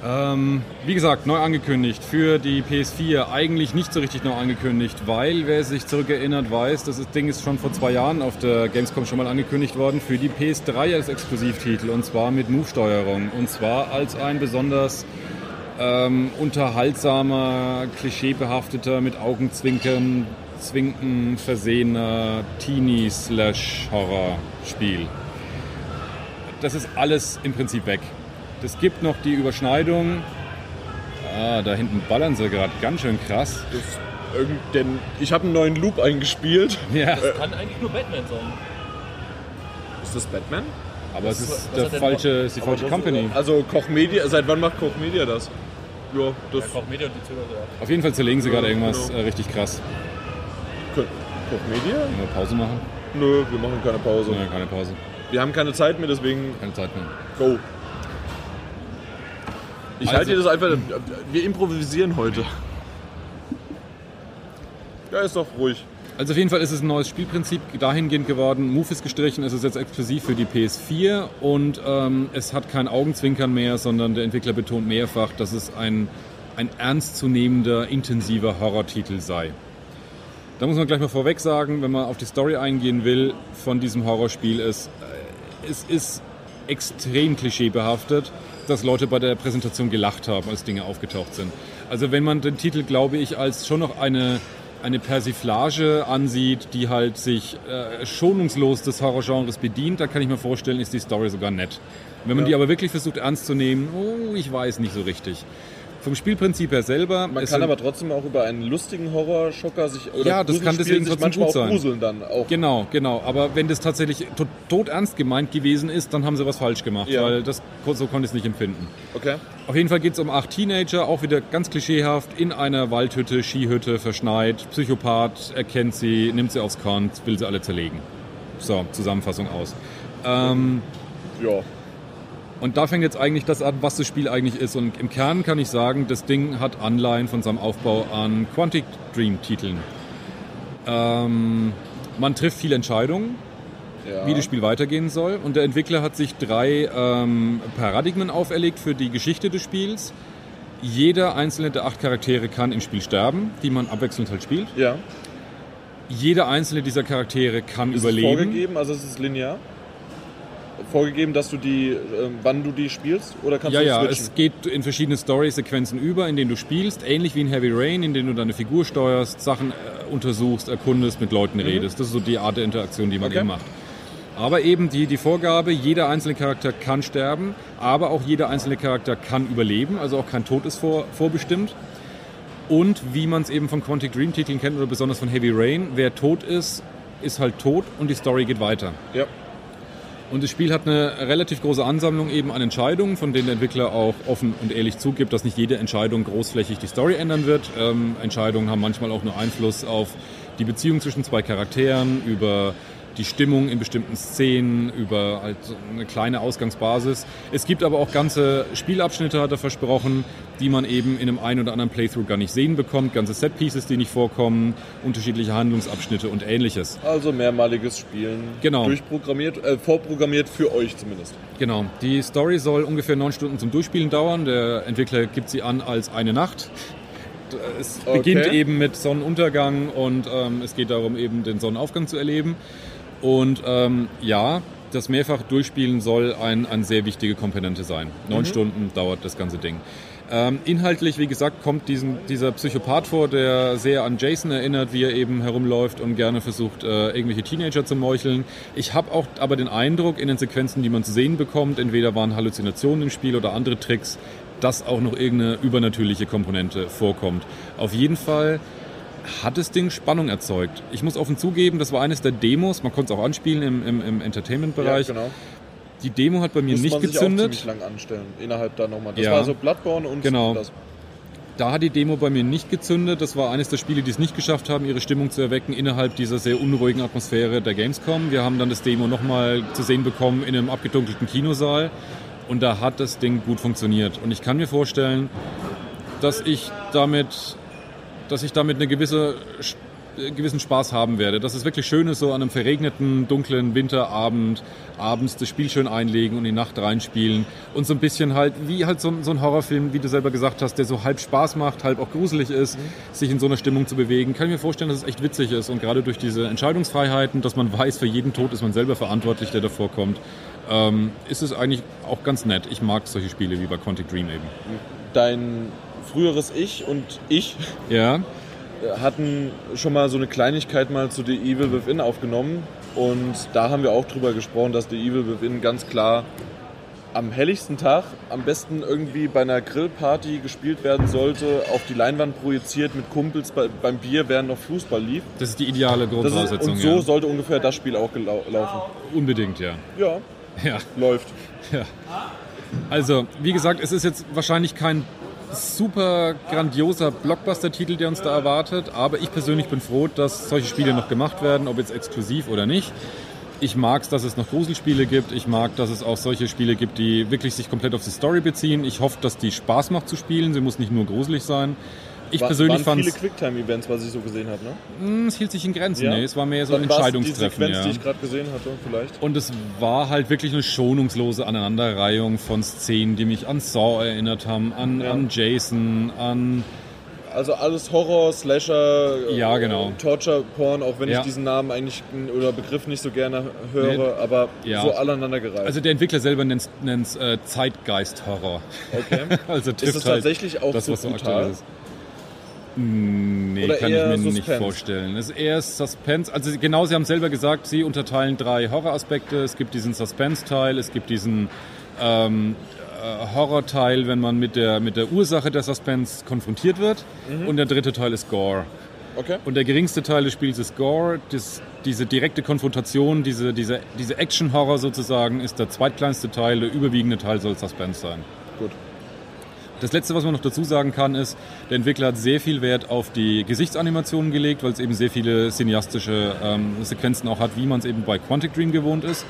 Ähm, wie gesagt, neu angekündigt für die PS4. Eigentlich nicht so richtig neu angekündigt, weil, wer sich zurückerinnert, weiß, das Ding ist schon vor zwei Jahren auf der Gamescom schon mal angekündigt worden für die PS3 als Exklusivtitel und zwar mit Move-Steuerung. Und zwar als ein besonders ähm, unterhaltsamer, klischeebehafteter, mit Augenzwinkern, Zwinken versehener Teenie-Slash-Horror-Spiel. Das ist alles im Prinzip weg. Es gibt noch die Überschneidung. Ah, da hinten ballern sie gerade ganz schön krass. Das, denn ich habe einen neuen Loop eingespielt. Ja, Kann eigentlich nur Batman sein. Ist das Batman? aber es Was- ist, der falsche, ist die falsche Das- Company. Also Koch Media, seit wann macht Koch Media das? Ja, das Ja, Koch Media und die Zöger, ja. Auf jeden Fall zerlegen sie Ja, gerade irgendwas genau. äh, richtig krass. Ko- Koch Media? Wollen wir Pause machen? Nö, wir machen keine Pause. Ja, keine Pause. Wir haben keine Zeit mehr, deswegen Keine Zeit mehr. go. Ich Also- halte dir das einfach. Wir improvisieren heute. Ja, ist doch ruhig. Also auf jeden Fall ist es ein neues Spielprinzip dahingehend geworden. Move ist gestrichen, es ist jetzt exklusiv für die PS4 und ähm, es hat kein Augenzwinkern mehr, sondern der Entwickler betont mehrfach, dass es ein, ein ernstzunehmender, intensiver Horrortitel sei. Da muss man gleich mal vorweg sagen, wenn man auf die Story eingehen will von diesem Horrorspiel, ist, äh, es ist extrem klischeebehaftet, dass Leute bei der Präsentation gelacht haben, als Dinge aufgetaucht sind. Also wenn man den Titel, glaube ich, als schon noch eine, eine Persiflage ansieht, die halt sich äh, schonungslos des Horrorgenres bedient, da kann ich mir vorstellen, ist die Story sogar nett. Wenn man Ja. die aber wirklich versucht ernst zu nehmen, oh, ich weiß nicht so richtig. Vom Spielprinzip her selber. Man kann aber trotzdem auch über einen lustigen Horrorschocker sich oder Ja, das kann deswegen sich trotzdem gut sein. gruseln dann auch. Genau, genau. Aber wenn das tatsächlich tot, tot ernst gemeint gewesen ist, dann haben sie was falsch gemacht, Ja. weil das so konnte ich es nicht empfinden. Okay. Auf jeden Fall geht es um acht Teenager, auch wieder ganz klischeehaft, in einer Waldhütte, Skihütte, verschneit. Psychopath erkennt sie, nimmt sie aufs Korn, will sie alle zerlegen. So, Zusammenfassung aus. Ähm, Ja. Und da fängt jetzt eigentlich das an, was das Spiel eigentlich ist. Und im Kern kann ich sagen, das Ding hat Anleihen von seinem Aufbau an Quantic Dream Titeln. Ähm, man trifft viele Entscheidungen. Ja. wie das Spiel weitergehen soll. Und der Entwickler hat sich drei ähm, Paradigmen auferlegt für die Geschichte des Spiels. Jeder einzelne der acht Charaktere kann im Spiel sterben, die man abwechselnd halt spielt. Ja. Jeder einzelne dieser Charaktere kann Ist es überleben. vorgegeben, also es ist linear? Vorgegeben, dass du die, ähm, wann du die spielst? Oder kannst Ja, du ja, switchen? es geht in verschiedene Story-Sequenzen über, in denen du spielst, ähnlich wie in Heavy Rain, in denen du deine Figur steuerst, Sachen äh, untersuchst, erkundest, mit Leuten redest. Das ist so die Art der Interaktion, die man Okay. eben macht. Aber eben die, die Vorgabe, jeder einzelne Charakter kann sterben, aber auch jeder einzelne Charakter kann überleben, also auch kein Tod ist vor, vorbestimmt. Und wie man es eben von Quantic Dream Titeln kennt oder besonders von Heavy Rain, wer tot ist, ist halt tot und die Story geht weiter. ja. Und das Spiel hat eine relativ große Ansammlung eben an Entscheidungen, von denen der Entwickler auch offen und ehrlich zugibt, dass nicht jede Entscheidung großflächig die Story ändern wird. Ähm, Entscheidungen haben manchmal auch nur Einfluss auf die Beziehung zwischen zwei Charakteren, über die Stimmung in bestimmten Szenen, über halt eine kleine Ausgangsbasis. Es gibt aber auch ganze Spielabschnitte, hat er versprochen, die man eben in einem ein oder anderen Playthrough gar nicht sehen bekommt, ganze Setpieces, die nicht vorkommen, unterschiedliche Handlungsabschnitte und ähnliches. Also mehrmaliges Spielen. Genau. Durchprogrammiert, äh, vorprogrammiert für euch zumindest. Genau. Die Story soll ungefähr neun Stunden zum Durchspielen dauern. Der Entwickler gibt sie an als eine Nacht. Es Okay. beginnt eben mit Sonnenuntergang und ähm, es geht darum, eben den Sonnenaufgang zu erleben. Und ähm, ja, das mehrfach Durchspielen soll ein, eine sehr wichtige Komponente sein. Neun Stunden dauert das ganze Ding. Ähm, inhaltlich, wie gesagt, kommt diesen, dieser Psychopath vor, der sehr an Jason erinnert, wie er eben herumläuft und gerne versucht, äh, irgendwelche Teenager zu meucheln. Ich habe auch aber den Eindruck, in den Sequenzen, die man zu sehen bekommt, entweder waren Halluzinationen im Spiel oder andere Tricks, dass auch noch irgendeine übernatürliche Komponente vorkommt. Auf jeden Fall hat das Ding Spannung erzeugt. Ich muss offen zugeben, das war eines der Demos, man konnte es auch anspielen im, im, im Entertainment-Bereich. Ja, genau. Die Demo hat bei mir Muss nicht man sich auch gezündet. ziemlich lang anstellen. Innerhalb da nochmal. Das Ja. war so Bloodborne und Genau. das. Da hat die Demo bei mir nicht gezündet. Das war eines der Spiele, die es nicht geschafft haben, ihre Stimmung zu erwecken innerhalb dieser sehr unruhigen Atmosphäre der Gamescom. Wir haben dann das Demo nochmal zu sehen bekommen in einem abgedunkelten Kinosaal. Und da hat das Ding gut funktioniert. Und ich kann mir vorstellen, dass ich damit, dass ich damit eine gewisse äh, gewissen Spaß haben werde. Dass es wirklich schön ist, so an einem verregneten, dunklen Winterabend abends das Spiel schön einlegen und in die Nacht reinspielen und so ein bisschen halt, wie halt so, ein- so ein Horrorfilm, wie du selber gesagt hast, der so halb Spaß macht, halb auch gruselig ist, sich in so einer Stimmung zu bewegen. Kann ich mir vorstellen, dass es echt witzig ist und gerade durch diese Entscheidungsfreiheiten, dass man weiß, für jeden Tod ist man selber verantwortlich, der davor kommt, ähm, ist es eigentlich auch ganz nett. Ich mag solche Spiele wie bei Quantic Dream eben. Dein früheres Ich und ich Ja, hatten schon mal so eine Kleinigkeit mal zu The Evil Within aufgenommen. Und da haben wir auch drüber gesprochen, dass The Evil Within ganz klar am helligsten Tag, am besten irgendwie bei einer Grillparty gespielt werden sollte, auf die Leinwand projiziert mit Kumpels bei, beim Bier, während noch Fußball lief. das ist die ideale Das ist, Grundvoraussetzung. und so ja. sollte ungefähr das Spiel auch laufen. Unbedingt, ja. Ja, Ja. läuft. Ja. Also, wie gesagt, es ist jetzt wahrscheinlich kein super grandioser Blockbuster-Titel, der uns da erwartet, aber ich persönlich bin froh, dass solche Spiele noch gemacht werden, ob jetzt exklusiv oder nicht. Ich mag es, dass es noch Gruselspiele gibt. Ich mag, dass es auch solche Spiele gibt, die wirklich sich komplett auf die Story beziehen. Ich hoffe, dass die Spaß macht zu spielen. Sie muss nicht nur gruselig sein. Ich War- persönlich fand viele Quicktime-Events, was ich so gesehen habe, ne? es hielt sich in Grenzen. Ja? Nee, es war mehr so ein War's die Entscheidungstreffen. Sequenz, ja. die ich gerade gesehen hatte, vielleicht. Und es war halt wirklich eine schonungslose Aneinanderreihung von Szenen, die mich an Saw erinnert haben, an, Ja. an Jason, an Also alles Horror, Slasher, Ja, äh, genau. Torture Porn, auch wenn Ja. ich diesen Namen eigentlich oder Begriff nicht so gerne höre, Nee. aber Ja. so aneinandergereiht. Also der Entwickler selber nennt es äh, Zeitgeist-Horror. okay. Also Ist es halt tatsächlich auch das, so was so brutal? aktuell ist. Nee, Oder kann ich mir nicht Suspense? vorstellen. Es ist eher Suspense. Also genau, Sie haben selber gesagt, Sie unterteilen drei Horroraspekte. Es gibt diesen Suspense-Teil, es gibt diesen ähm, äh, Horror-Teil, wenn man mit der, mit der Ursache der Suspense konfrontiert wird. Mhm. Und der dritte Teil ist Gore. Okay. Und der geringste Teil des Spiels ist Gore. Das, diese direkte Konfrontation, diese, diese, diese Action-Horror sozusagen, ist der zweitkleinste Teil. Der überwiegende Teil soll Suspense sein. Gut. Das letzte, was man noch dazu sagen kann, ist, der Entwickler hat sehr viel Wert auf die Gesichtsanimationen gelegt, weil es eben sehr viele cineastische ähm, Sequenzen auch hat, wie man es eben bei Quantic Dream gewohnt ist.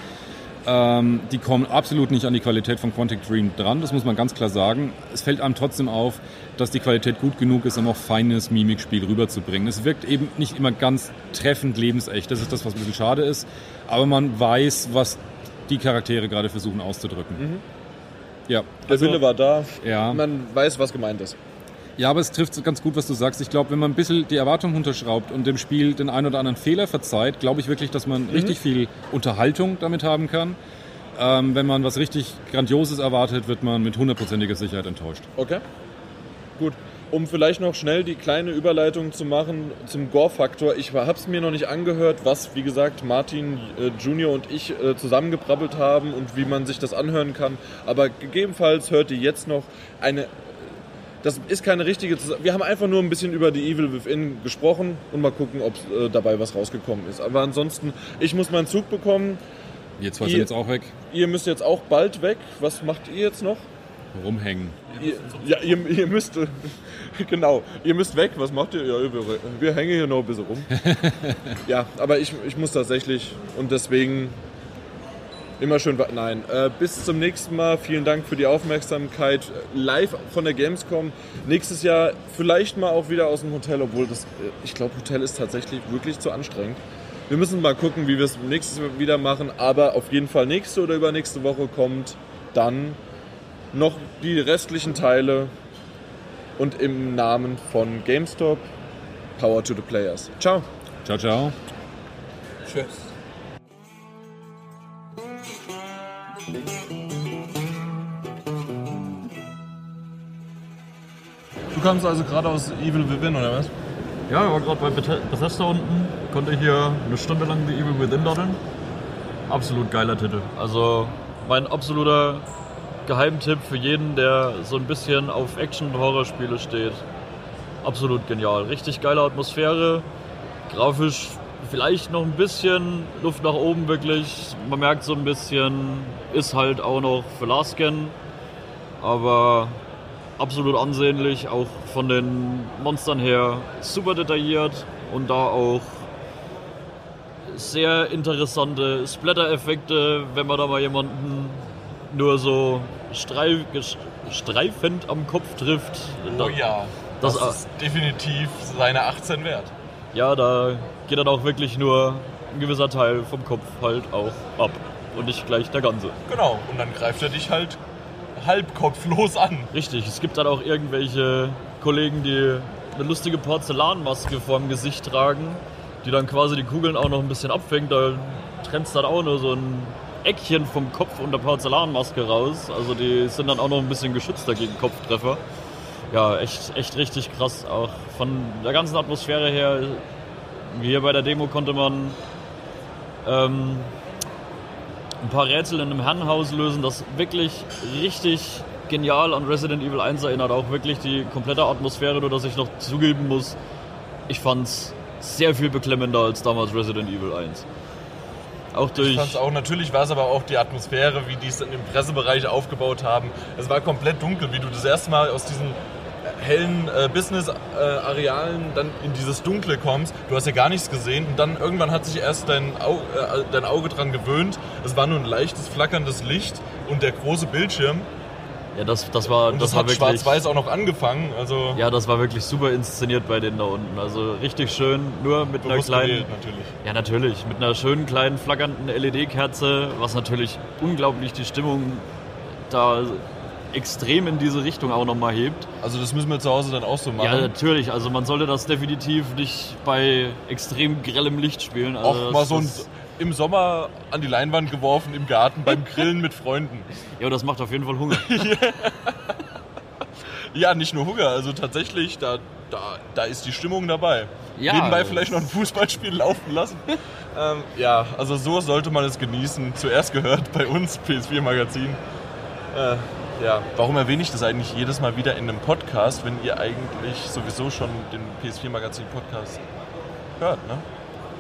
Ähm, die kommen absolut nicht an die Qualität von Quantic Dream dran, das muss man ganz klar sagen. Es fällt einem trotzdem auf, dass die Qualität gut genug ist, um auch feines Mimikspiel rüberzubringen. Es wirkt eben nicht immer ganz treffend lebensecht. Das ist das, was ein bisschen schade ist. Aber man weiß, was die Charaktere gerade versuchen auszudrücken. Mhm. Ja, Der also- Wille war da. Ja. Man weiß, was gemeint ist. Ja, aber es trifft ganz gut, was du sagst. Ich glaube, wenn man ein bisschen die Erwartung unterschraubt und dem Spiel den einen oder anderen Fehler verzeiht, glaube ich wirklich, dass man richtig viel Unterhaltung damit haben kann. Ähm, wenn man was richtig Grandioses erwartet, wird man mit hundertprozentiger Sicherheit enttäuscht. Okay. Gut. Um vielleicht noch schnell die kleine Überleitung zu machen zum Gore-Faktor. Ich habe es mir noch nicht angehört, was, wie gesagt, Martin äh, Junior und ich äh, zusammengebrabbelt haben und wie man sich das anhören kann. Aber gegebenenfalls hört ihr jetzt noch eine. Das ist keine richtige. Zus- Wir haben einfach nur ein bisschen über die Evil Within gesprochen und mal gucken, ob äh, dabei was rausgekommen ist. Aber ansonsten, ich muss meinen Zug bekommen. Wir zwei Ihr- jetzt auch weg. Ihr müsst jetzt auch bald weg. Was macht ihr jetzt noch? Rumhängen. Ihr, ja, ihr, ihr müsst, genau, ihr müsst weg. Was macht ihr? Ja, wir, wir hängen hier noch ein bisschen rum. ja, aber ich, ich muss tatsächlich und deswegen immer schön. Nein, äh, bis zum nächsten Mal. Vielen Dank für die Aufmerksamkeit. Live von der Gamescom. Nächstes Jahr vielleicht mal auch wieder aus dem Hotel, obwohl das, äh, ich glaube, Hotel ist tatsächlich wirklich zu anstrengend. Wir müssen mal gucken, wie wir es nächstes Mal wieder machen. Aber auf jeden Fall nächste oder übernächste Woche kommt dann noch die restlichen Teile und im Namen von GameStop Power to the Players. Ciao. Ciao, ciao. Tschüss. Du kamst also gerade aus Evil Within, oder was? Ja, ich war gerade bei Beth- Bethesda unten, konnte hier eine Stunde lang The Evil Within daddeln. Absolut geiler Titel. Also mein absoluter Geheimtipp für jeden, der so ein bisschen auf Action- und Horrorspiele steht. Absolut genial. Richtig geile Atmosphäre, grafisch vielleicht noch ein bisschen Luft nach oben wirklich. Man merkt so ein bisschen, ist halt auch noch für Last Gen, aber absolut ansehnlich, auch von den Monstern her super detailliert und da auch sehr interessante Splatter-Effekte, wenn man da mal jemanden nur so streif, streifend am Kopf trifft. Oh ja, das das, ist definitiv seine 18 wert. ja, da geht dann auch wirklich nur ein gewisser Teil vom Kopf halt auch ab und nicht gleich der ganze. Genau, und dann greift er dich halt halbkopflos an. Richtig, es gibt dann auch irgendwelche Kollegen, die eine lustige Porzellanmaske vorm Gesicht tragen, die dann quasi die Kugeln auch noch ein bisschen abfängt. Da trennt dann auch nur so ein Eckchen vom Kopf und der Porzellanmaske raus. Also die sind dann auch noch ein bisschen geschützter gegen Kopftreffer. Ja, echt, echt richtig krass. Auch von der ganzen Atmosphäre her. Hier bei der Demo konnte man ähm, ein paar Rätsel in einem Herrenhaus lösen, das wirklich richtig genial an Resident Evil 1 erinnert. Auch wirklich die komplette Atmosphäre, nur dass ich noch zugeben muss, ich fand's sehr viel beklemmender als damals Resident Evil 1. Auch durch. Ich fand's auch, natürlich war es aber auch die Atmosphäre, wie die es in dem Pressebereich aufgebaut haben. Es war komplett dunkel, wie du das erste Mal aus diesen hellen äh, Business-Arealen dann in dieses Dunkle kommst. Du hast ja gar nichts gesehen und dann irgendwann hat sich erst dein, Au äh, dein Auge dran gewöhnt. Es war nur ein leichtes flackerndes Licht und der große Bildschirm. Ja, das, das war, Und das das, hat schwarz-weiß auch noch angefangen. Also Ja, das war wirklich super inszeniert bei denen da unten. Also richtig schön, nur mit einer kleinen. gewählt natürlich. Ja, natürlich. Mit einer schönen kleinen flackernden LED-Kerze, was natürlich unglaublich die Stimmung da extrem in diese Richtung auch nochmal hebt. Also das müssen wir zu Hause dann auch so machen. Ja, natürlich. Also man sollte das definitiv nicht bei extrem grellem Licht spielen. Also auch mal so ein, im Sommer an die Leinwand geworfen im Garten beim Grillen mit Freunden. Ja, das macht auf jeden Fall Hunger. Ja, nicht nur Hunger, also tatsächlich, da, da, da ist die Stimmung dabei. Ja, Nebenbei vielleicht noch ein Fußballspiel laufen lassen. ähm, ja, also so sollte man es genießen. Zuerst gehört bei uns PS4 Magazin. Äh, ja, warum erwähne ich das eigentlich jedes Mal wieder in einem Podcast, wenn ihr eigentlich sowieso schon den PS4 Magazin Podcast hört, ne?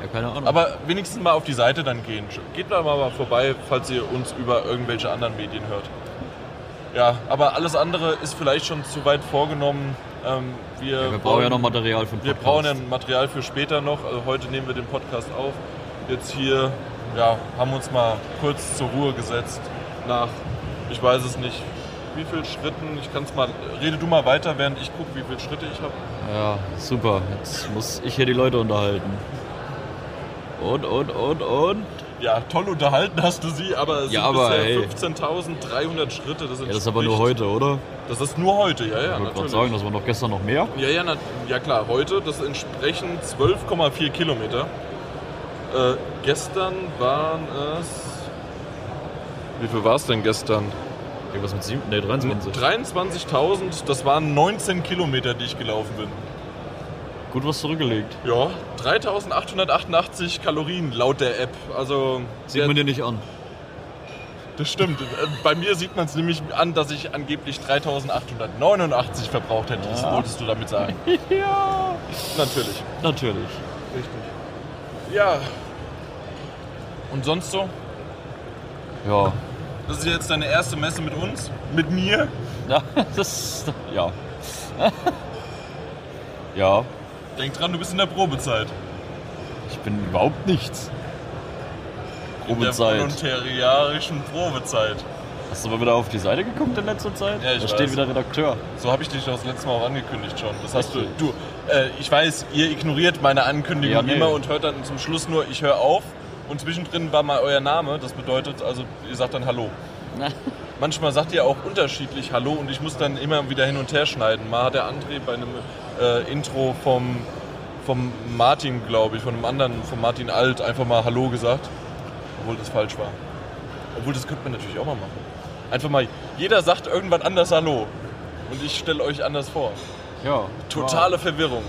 Ja, keine Ahnung. Aber wenigstens mal auf die Seite dann gehen. Geht da mal vorbei, falls ihr uns über irgendwelche anderen Medien hört. Ja, aber alles andere ist vielleicht schon zu weit vorgenommen. Ähm, wir, ja, wir brauchen ja noch Material für den Wir Podcast. brauchen ja Material für später noch. Also heute nehmen wir den Podcast auf. Jetzt hier ja, haben uns mal kurz zur Ruhe gesetzt. Nach, ich weiß es nicht, wie viel Schritten. Ich kann es mal. Rede du mal weiter, während ich gucke, wie viele Schritte ich habe. Ja, super. Jetzt muss ich hier die Leute unterhalten. Und, und, und, und. Ja, toll unterhalten hast du sie, aber es Ja, sind aber, bisher hey. 15.300 Schritte. Das, Ja, das ist aber nur heute, oder? Das ist nur heute, ja, ja, Ich wollte gerade sagen, das war noch gestern noch mehr. Ja, ja, na, ja klar, heute, das entsprechen 12,4 Kilometer. Äh, gestern waren es. Wie viel war es denn gestern? Irgendwas mit 7, nee, 23. 23.000, das waren 19 Kilometer, die ich gelaufen bin. Gut was zurückgelegt. Ja, 3.888 Kalorien laut der App. Also, Sieht man dir nicht an. das stimmt. Äh, Bei mir sieht man es nämlich an, dass ich angeblich 3.889 verbraucht hätte. Das Ja. wolltest du damit sagen. Ja. Natürlich. Natürlich. Richtig. Ja. Und sonst so? Ja. Das ist jetzt deine erste Messe mit uns? Mit mir? Ja, das. Ja. ja. Denk dran, du bist in der Probezeit. Ich bin überhaupt nichts. In der Probezeit. voluntariarischen Probezeit. Hast du mal wieder auf die Seite geguckt in letzter Zeit? Ja, ich da steht wieder Redakteur. So habe ich dich das letzte Mal auch angekündigt schon. Das hast du. Du, äh, ich weiß, ihr ignoriert meine Ankündigung Ja, nee. immer und hört dann zum Schluss nur, ich höre auf. Und zwischendrin war mal euer Name. Das bedeutet also, ihr sagt dann Hallo. Manchmal sagt ihr auch unterschiedlich Hallo und ich muss dann immer wieder hin und her schneiden. Mal hat der André bei einem äh, Intro vom, vom Martin, glaube ich, von einem anderen, von Martin Alt, einfach mal Hallo gesagt. Obwohl das falsch war. Obwohl, das könnte man natürlich auch mal machen. Einfach mal, jeder sagt irgendwann anders Hallo. Und ich stelle euch anders vor. Ja. Totale Verwirrung.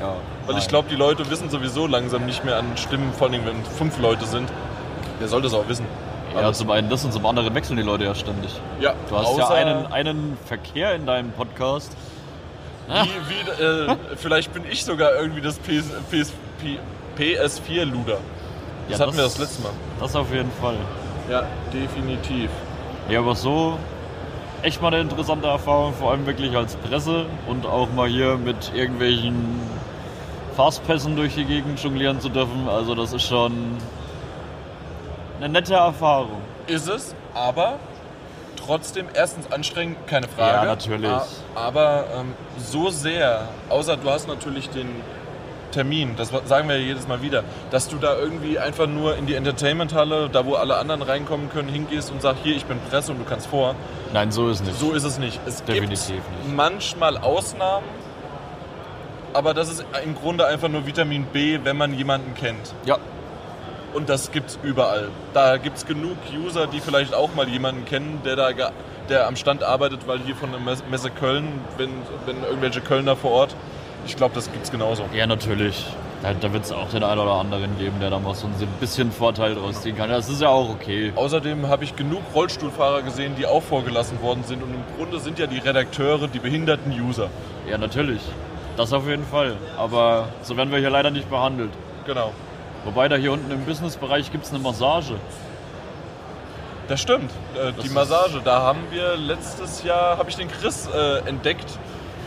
Ja. Weil ich Nein. glaube, die Leute wissen sowieso langsam nicht mehr an Stimmen, vor allem wenn fünf Leute sind. Wer soll das auch wissen? Ja, zum einen das und zum anderen wechseln die Leute ja ständig. Ja, Du hast ja einen, einen Verkehr in deinem Podcast. Wie, wie, äh, vielleicht bin ich sogar irgendwie das PS, PS, P- PS4-Luder. Das Ja, hatten wir das letzte Mal. Das auf jeden Fall. Ja, definitiv. Ja, aber so echt mal eine interessante Erfahrung, vor allem wirklich als Presse und auch mal hier mit irgendwelchen Fastpässen durch die Gegend jonglieren zu dürfen. Also das ist schon eine nette Erfahrung. Ist es, aber trotzdem erstens anstrengend, keine Frage. Ja, natürlich. Aber ähm, so sehr, außer du hast natürlich den Termin, das sagen wir ja jedes Mal wieder, dass du da irgendwie einfach nur in die Entertainment-Halle, da wo alle anderen reinkommen können, hingehst und sagst, hier, ich bin Presse und du kannst vor. Nein, so ist nicht. So ist es nicht. Es Definitiv gibt nicht. manchmal Ausnahmen, aber das ist im Grunde einfach nur Vitamin B, wenn man jemanden kennt. Ja, Und das gibt's überall. Da gibt's genug User, die vielleicht auch mal jemanden kennen, der da der am Stand arbeitet, weil hier von der Mes- Messe Köln, wenn, wenn irgendwelche Kölner vor Ort, ich glaube, das gibt's genauso. ja natürlich. Da, da wird es auch den einen oder anderen geben, der da mal so ein bisschen Vorteil draus ziehen kann. Das ist ja auch okay. Außerdem habe ich genug Rollstuhlfahrer gesehen, die auch vorgelassen worden sind und im Grunde sind ja die Redakteure die behinderten User. Ja, natürlich. Das auf jeden Fall. Aber so werden wir hier leider nicht behandelt. Genau. Wobei da hier unten im Businessbereich gibt es eine Massage. Das stimmt. Äh, die ist- Massage, da haben wir letztes Jahr, habe ich den Chris äh, entdeckt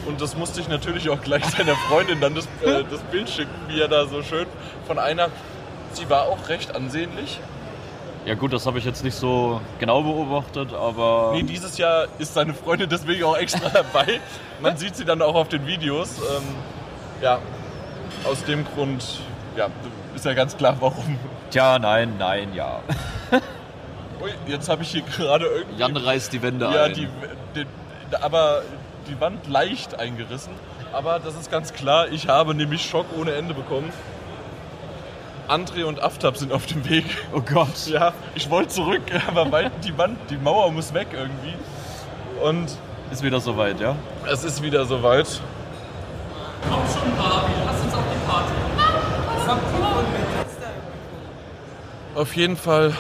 und das musste ich natürlich auch gleich seiner Freundin dann das, äh, das Bild schicken, wie er da so schön von einer, sie war auch recht ansehnlich. Ja gut, das habe ich jetzt nicht so genau beobachtet, aber Nee, dieses Jahr ist seine Freundin deswegen auch extra dabei. Man sieht sie dann auch auf den Videos. Ähm, ja, aus dem Grund, ja, ist ja ganz klar, warum. tja, nein, nein, ja. Ui, jetzt habe ich hier gerade irgendwie... Jan reißt die Wände Ja, ein. die, die, aber die Wand leicht eingerissen. Aber das ist ganz klar, ich habe nämlich Schock ohne Ende bekommen. André und Aftab sind auf dem Weg. oh Gott. Ja, ich wollte zurück, aber die Wand, die Mauer muss weg irgendwie. Und Ist wieder soweit, ja? es ist wieder soweit. Komm schon, Barbie, lass uns auf die Party. Auf jeden Fall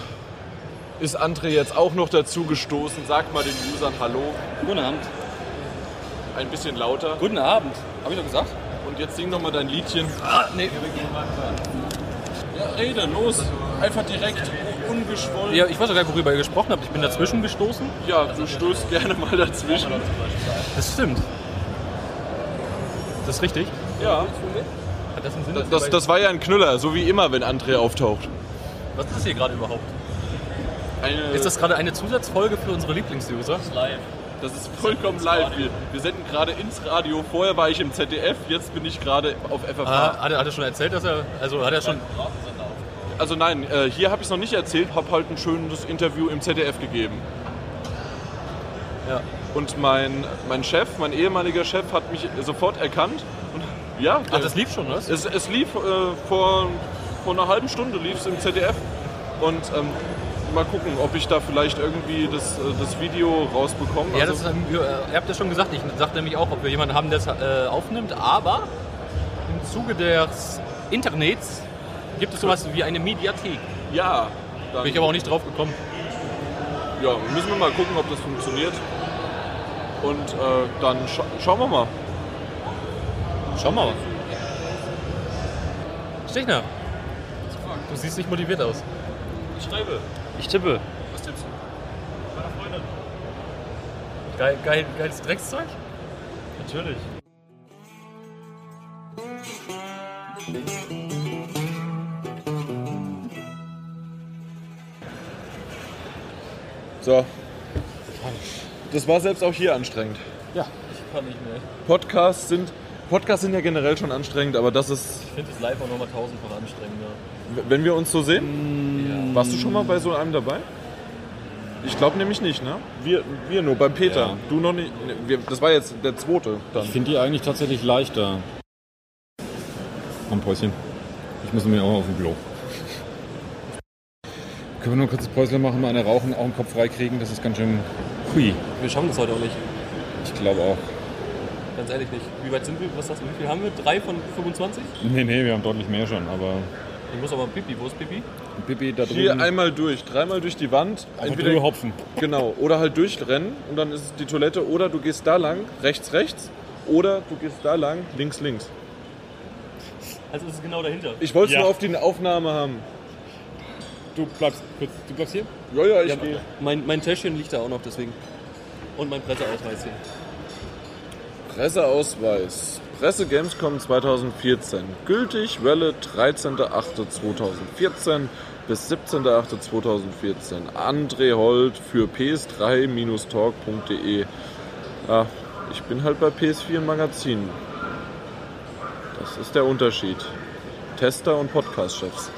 ist André jetzt auch noch dazu gestoßen. Sag mal den Usern Hallo. Guten Abend. Ein bisschen lauter. Guten Abend. Hab ich doch gesagt? Und jetzt sing noch mal dein Liedchen. Ah, nee. Ja, rede, los. Einfach direkt, ungeschwollen. Ja, ich weiß auch gar nicht, worüber ihr gesprochen habt. Ich bin dazwischen gestoßen. Ja, du stößt gerne mal dazwischen. Das stimmt. Das ist richtig. Ja, Hat das einen Sinn? das, das war ja ein Knüller, so wie immer, wenn André auftaucht. Was ist das hier gerade überhaupt? Eine, Ist das gerade eine Zusatzfolge für unsere Lieblingsuser? Live. das ist vollkommen live. Wir, wir senden gerade ins Radio. Vorher war ich im ZDF, jetzt bin ich gerade auf FFH. Ah, hat, er, hat er schon erzählt, dass er. Also hat er schon. Also nein, äh, hier habe ich es noch nicht erzählt, habe halt ein schönes Interview im ZDF gegeben. Ja. Und mein, mein Chef, mein ehemaliger Chef, hat mich sofort erkannt. Und ja, Ach, das lief schon, was? es, es lief äh, vor, vor einer halben Stunde lief es im ZDF. Und ähm, mal gucken, ob ich da vielleicht irgendwie das, äh, das Video rausbekomme. Ja, Also- das ist, ähm, ihr habt ja schon gesagt, ich sagte nämlich auch, ob wir jemanden haben, der es äh, aufnimmt, aber im Zuge des Internets gibt es sowas wie eine Mediathek. ja, dann, Bin ich aber auch nicht drauf gekommen. ja, müssen wir mal gucken, ob das funktioniert. Und äh, dann scha schauen wir mal. Schau mal. Stechner, du siehst nicht motiviert aus. Ich schreibe. Ich tippe. Was tippst du? Meiner Freundin. Geil, geil, geiles Dreckszeug? Natürlich. So. Das war selbst auch hier anstrengend. Ja, ich kann nicht mehr. Podcasts sind, Podcasts sind ja generell schon anstrengend, aber das ist, Ich finde es live auch nochmal tausendfach anstrengender. wenn wir uns so sehen, warst du schon mal bei so einem dabei? Ich glaube nämlich nicht, ne? Wir, wir nur, beim Peter. Ja. Du noch nicht. ne, Wir, das war jetzt der zweite dann. Ich finde die eigentlich tatsächlich leichter. Am Päuschen. Ich muss mir auch auf den Klo. Können wir nur ein kurzes Päuschen machen, mal eine rauchen, auch den Kopf freikriegen? Das ist ganz schön. Hui. Wir schaffen das heute auch nicht. Ich glaube auch. Ganz ehrlich nicht. Wie weit sind wir? Was sagst du? Wie viel haben wir? Drei von 25? Nee, nee, wir haben deutlich mehr schon, aber. Ich muss aber Pipi. Wo ist Pipi? Bibi da Hier drüben. einmal durch, dreimal durch die Wand. einfach drüber hopfen. Genau, oder halt durchrennen und dann ist es die Toilette. Oder du gehst da lang, rechts, rechts. Oder du gehst da lang, links, links. Also ist es genau dahinter. Ich wollte es Ja. nur auf die Aufnahme haben. Du bleibst, kurz, du bleibst hier? Ja, ja, ich Ja, gehe. mein, mein Täschchen liegt da auch noch, deswegen. Und mein Presseausweis hier. Presseausweis. Presse Gamescom 2014. Gültig Welle 13.08.2014 bis 17.08.2014. André Holt für ps3-talk.de. Ja, ich bin halt bei PS4 Magazin. Das ist der Unterschied. Tester und Podcast-Chefs.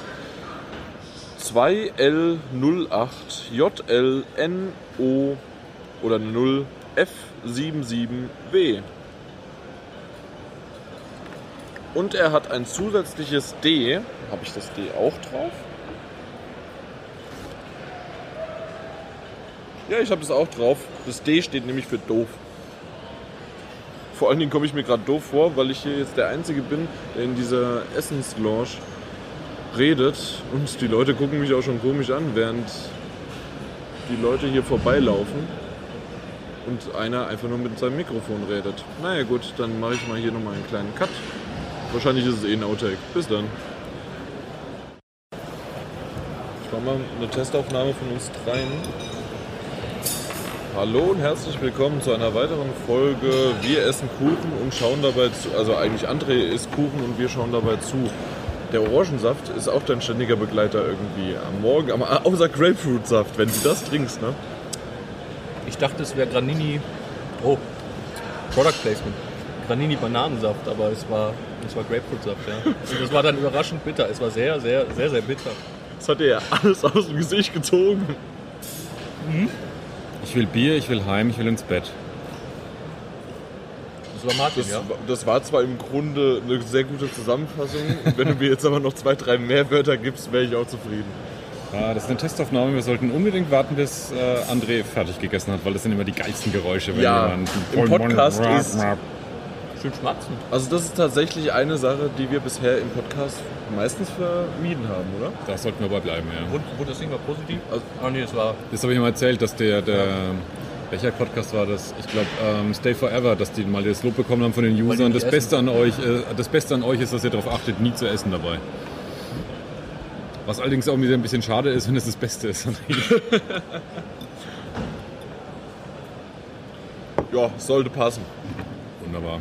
2L08 JLNO oder 0 Und er hat ein zusätzliches D. Habe ich das D auch drauf? Ja, ich habe das auch drauf. Das D steht nämlich für doof. Vor allen Dingen komme ich mir gerade doof vor, weil ich hier jetzt der Einzige bin, der in dieser Essenslounge redet. Und die Leute gucken mich auch schon komisch an, während die Leute hier vorbeilaufen und einer einfach nur mit seinem Mikrofon redet. Naja gut, dann mache ich mal hier nochmal einen kleinen Cut. Wahrscheinlich ist es eh ein Outtake. Bis dann. Ich mache mal eine Testaufnahme von uns dreien. Hallo und herzlich willkommen zu einer weiteren Folge Wir essen Kuchen und schauen dabei zu. Also eigentlich André isst Kuchen und wir schauen dabei zu. Der Orangensaft ist auch dein ständiger Begleiter irgendwie am Morgen, aber außer Grapefruitsaft, wenn du das trinkst, ne? Ich dachte, es wäre Granini. Oh, Product Placement. Granini Bananensaft, aber es war, es war Grapefruitsaft, ja. Und das war dann überraschend bitter. Es war sehr, sehr, sehr, sehr bitter. Das hat dir ja alles aus dem Gesicht gezogen. Ich will Bier, ich will heim, ich will ins Bett. Das war Martin, Das, ja. das war zwar im Grunde eine sehr gute Zusammenfassung. Wenn du mir jetzt aber noch zwei, drei mehr Wörter gibst, wäre ich auch zufrieden. Ah, das ist eine Testaufnahme. Wir sollten unbedingt warten, bis äh, André fertig gegessen hat, weil das sind immer die geilsten Geräusche, wenn Ja, jemand im Podcast ist- Schön schmatzen. Also das ist tatsächlich eine Sache, die wir bisher im Podcast meistens vermieden haben, oder? Da sollten wir bei bleiben, ja. Wurde, wurde das Ding mal positiv? Also- Ah, nee, es war. Das habe ich mal erzählt, dass der, der welcher Podcast war das? Ich glaube, ähm, Stay Forever, dass die mal das Lob bekommen haben von den Usern. Das essen. Beste an euch, äh, das Beste an euch ist, dass ihr darauf achtet, nie zu essen dabei. Was allerdings auch wieder ein bisschen schade ist, wenn es das Beste ist. Ja, sollte passen. Wunderbar.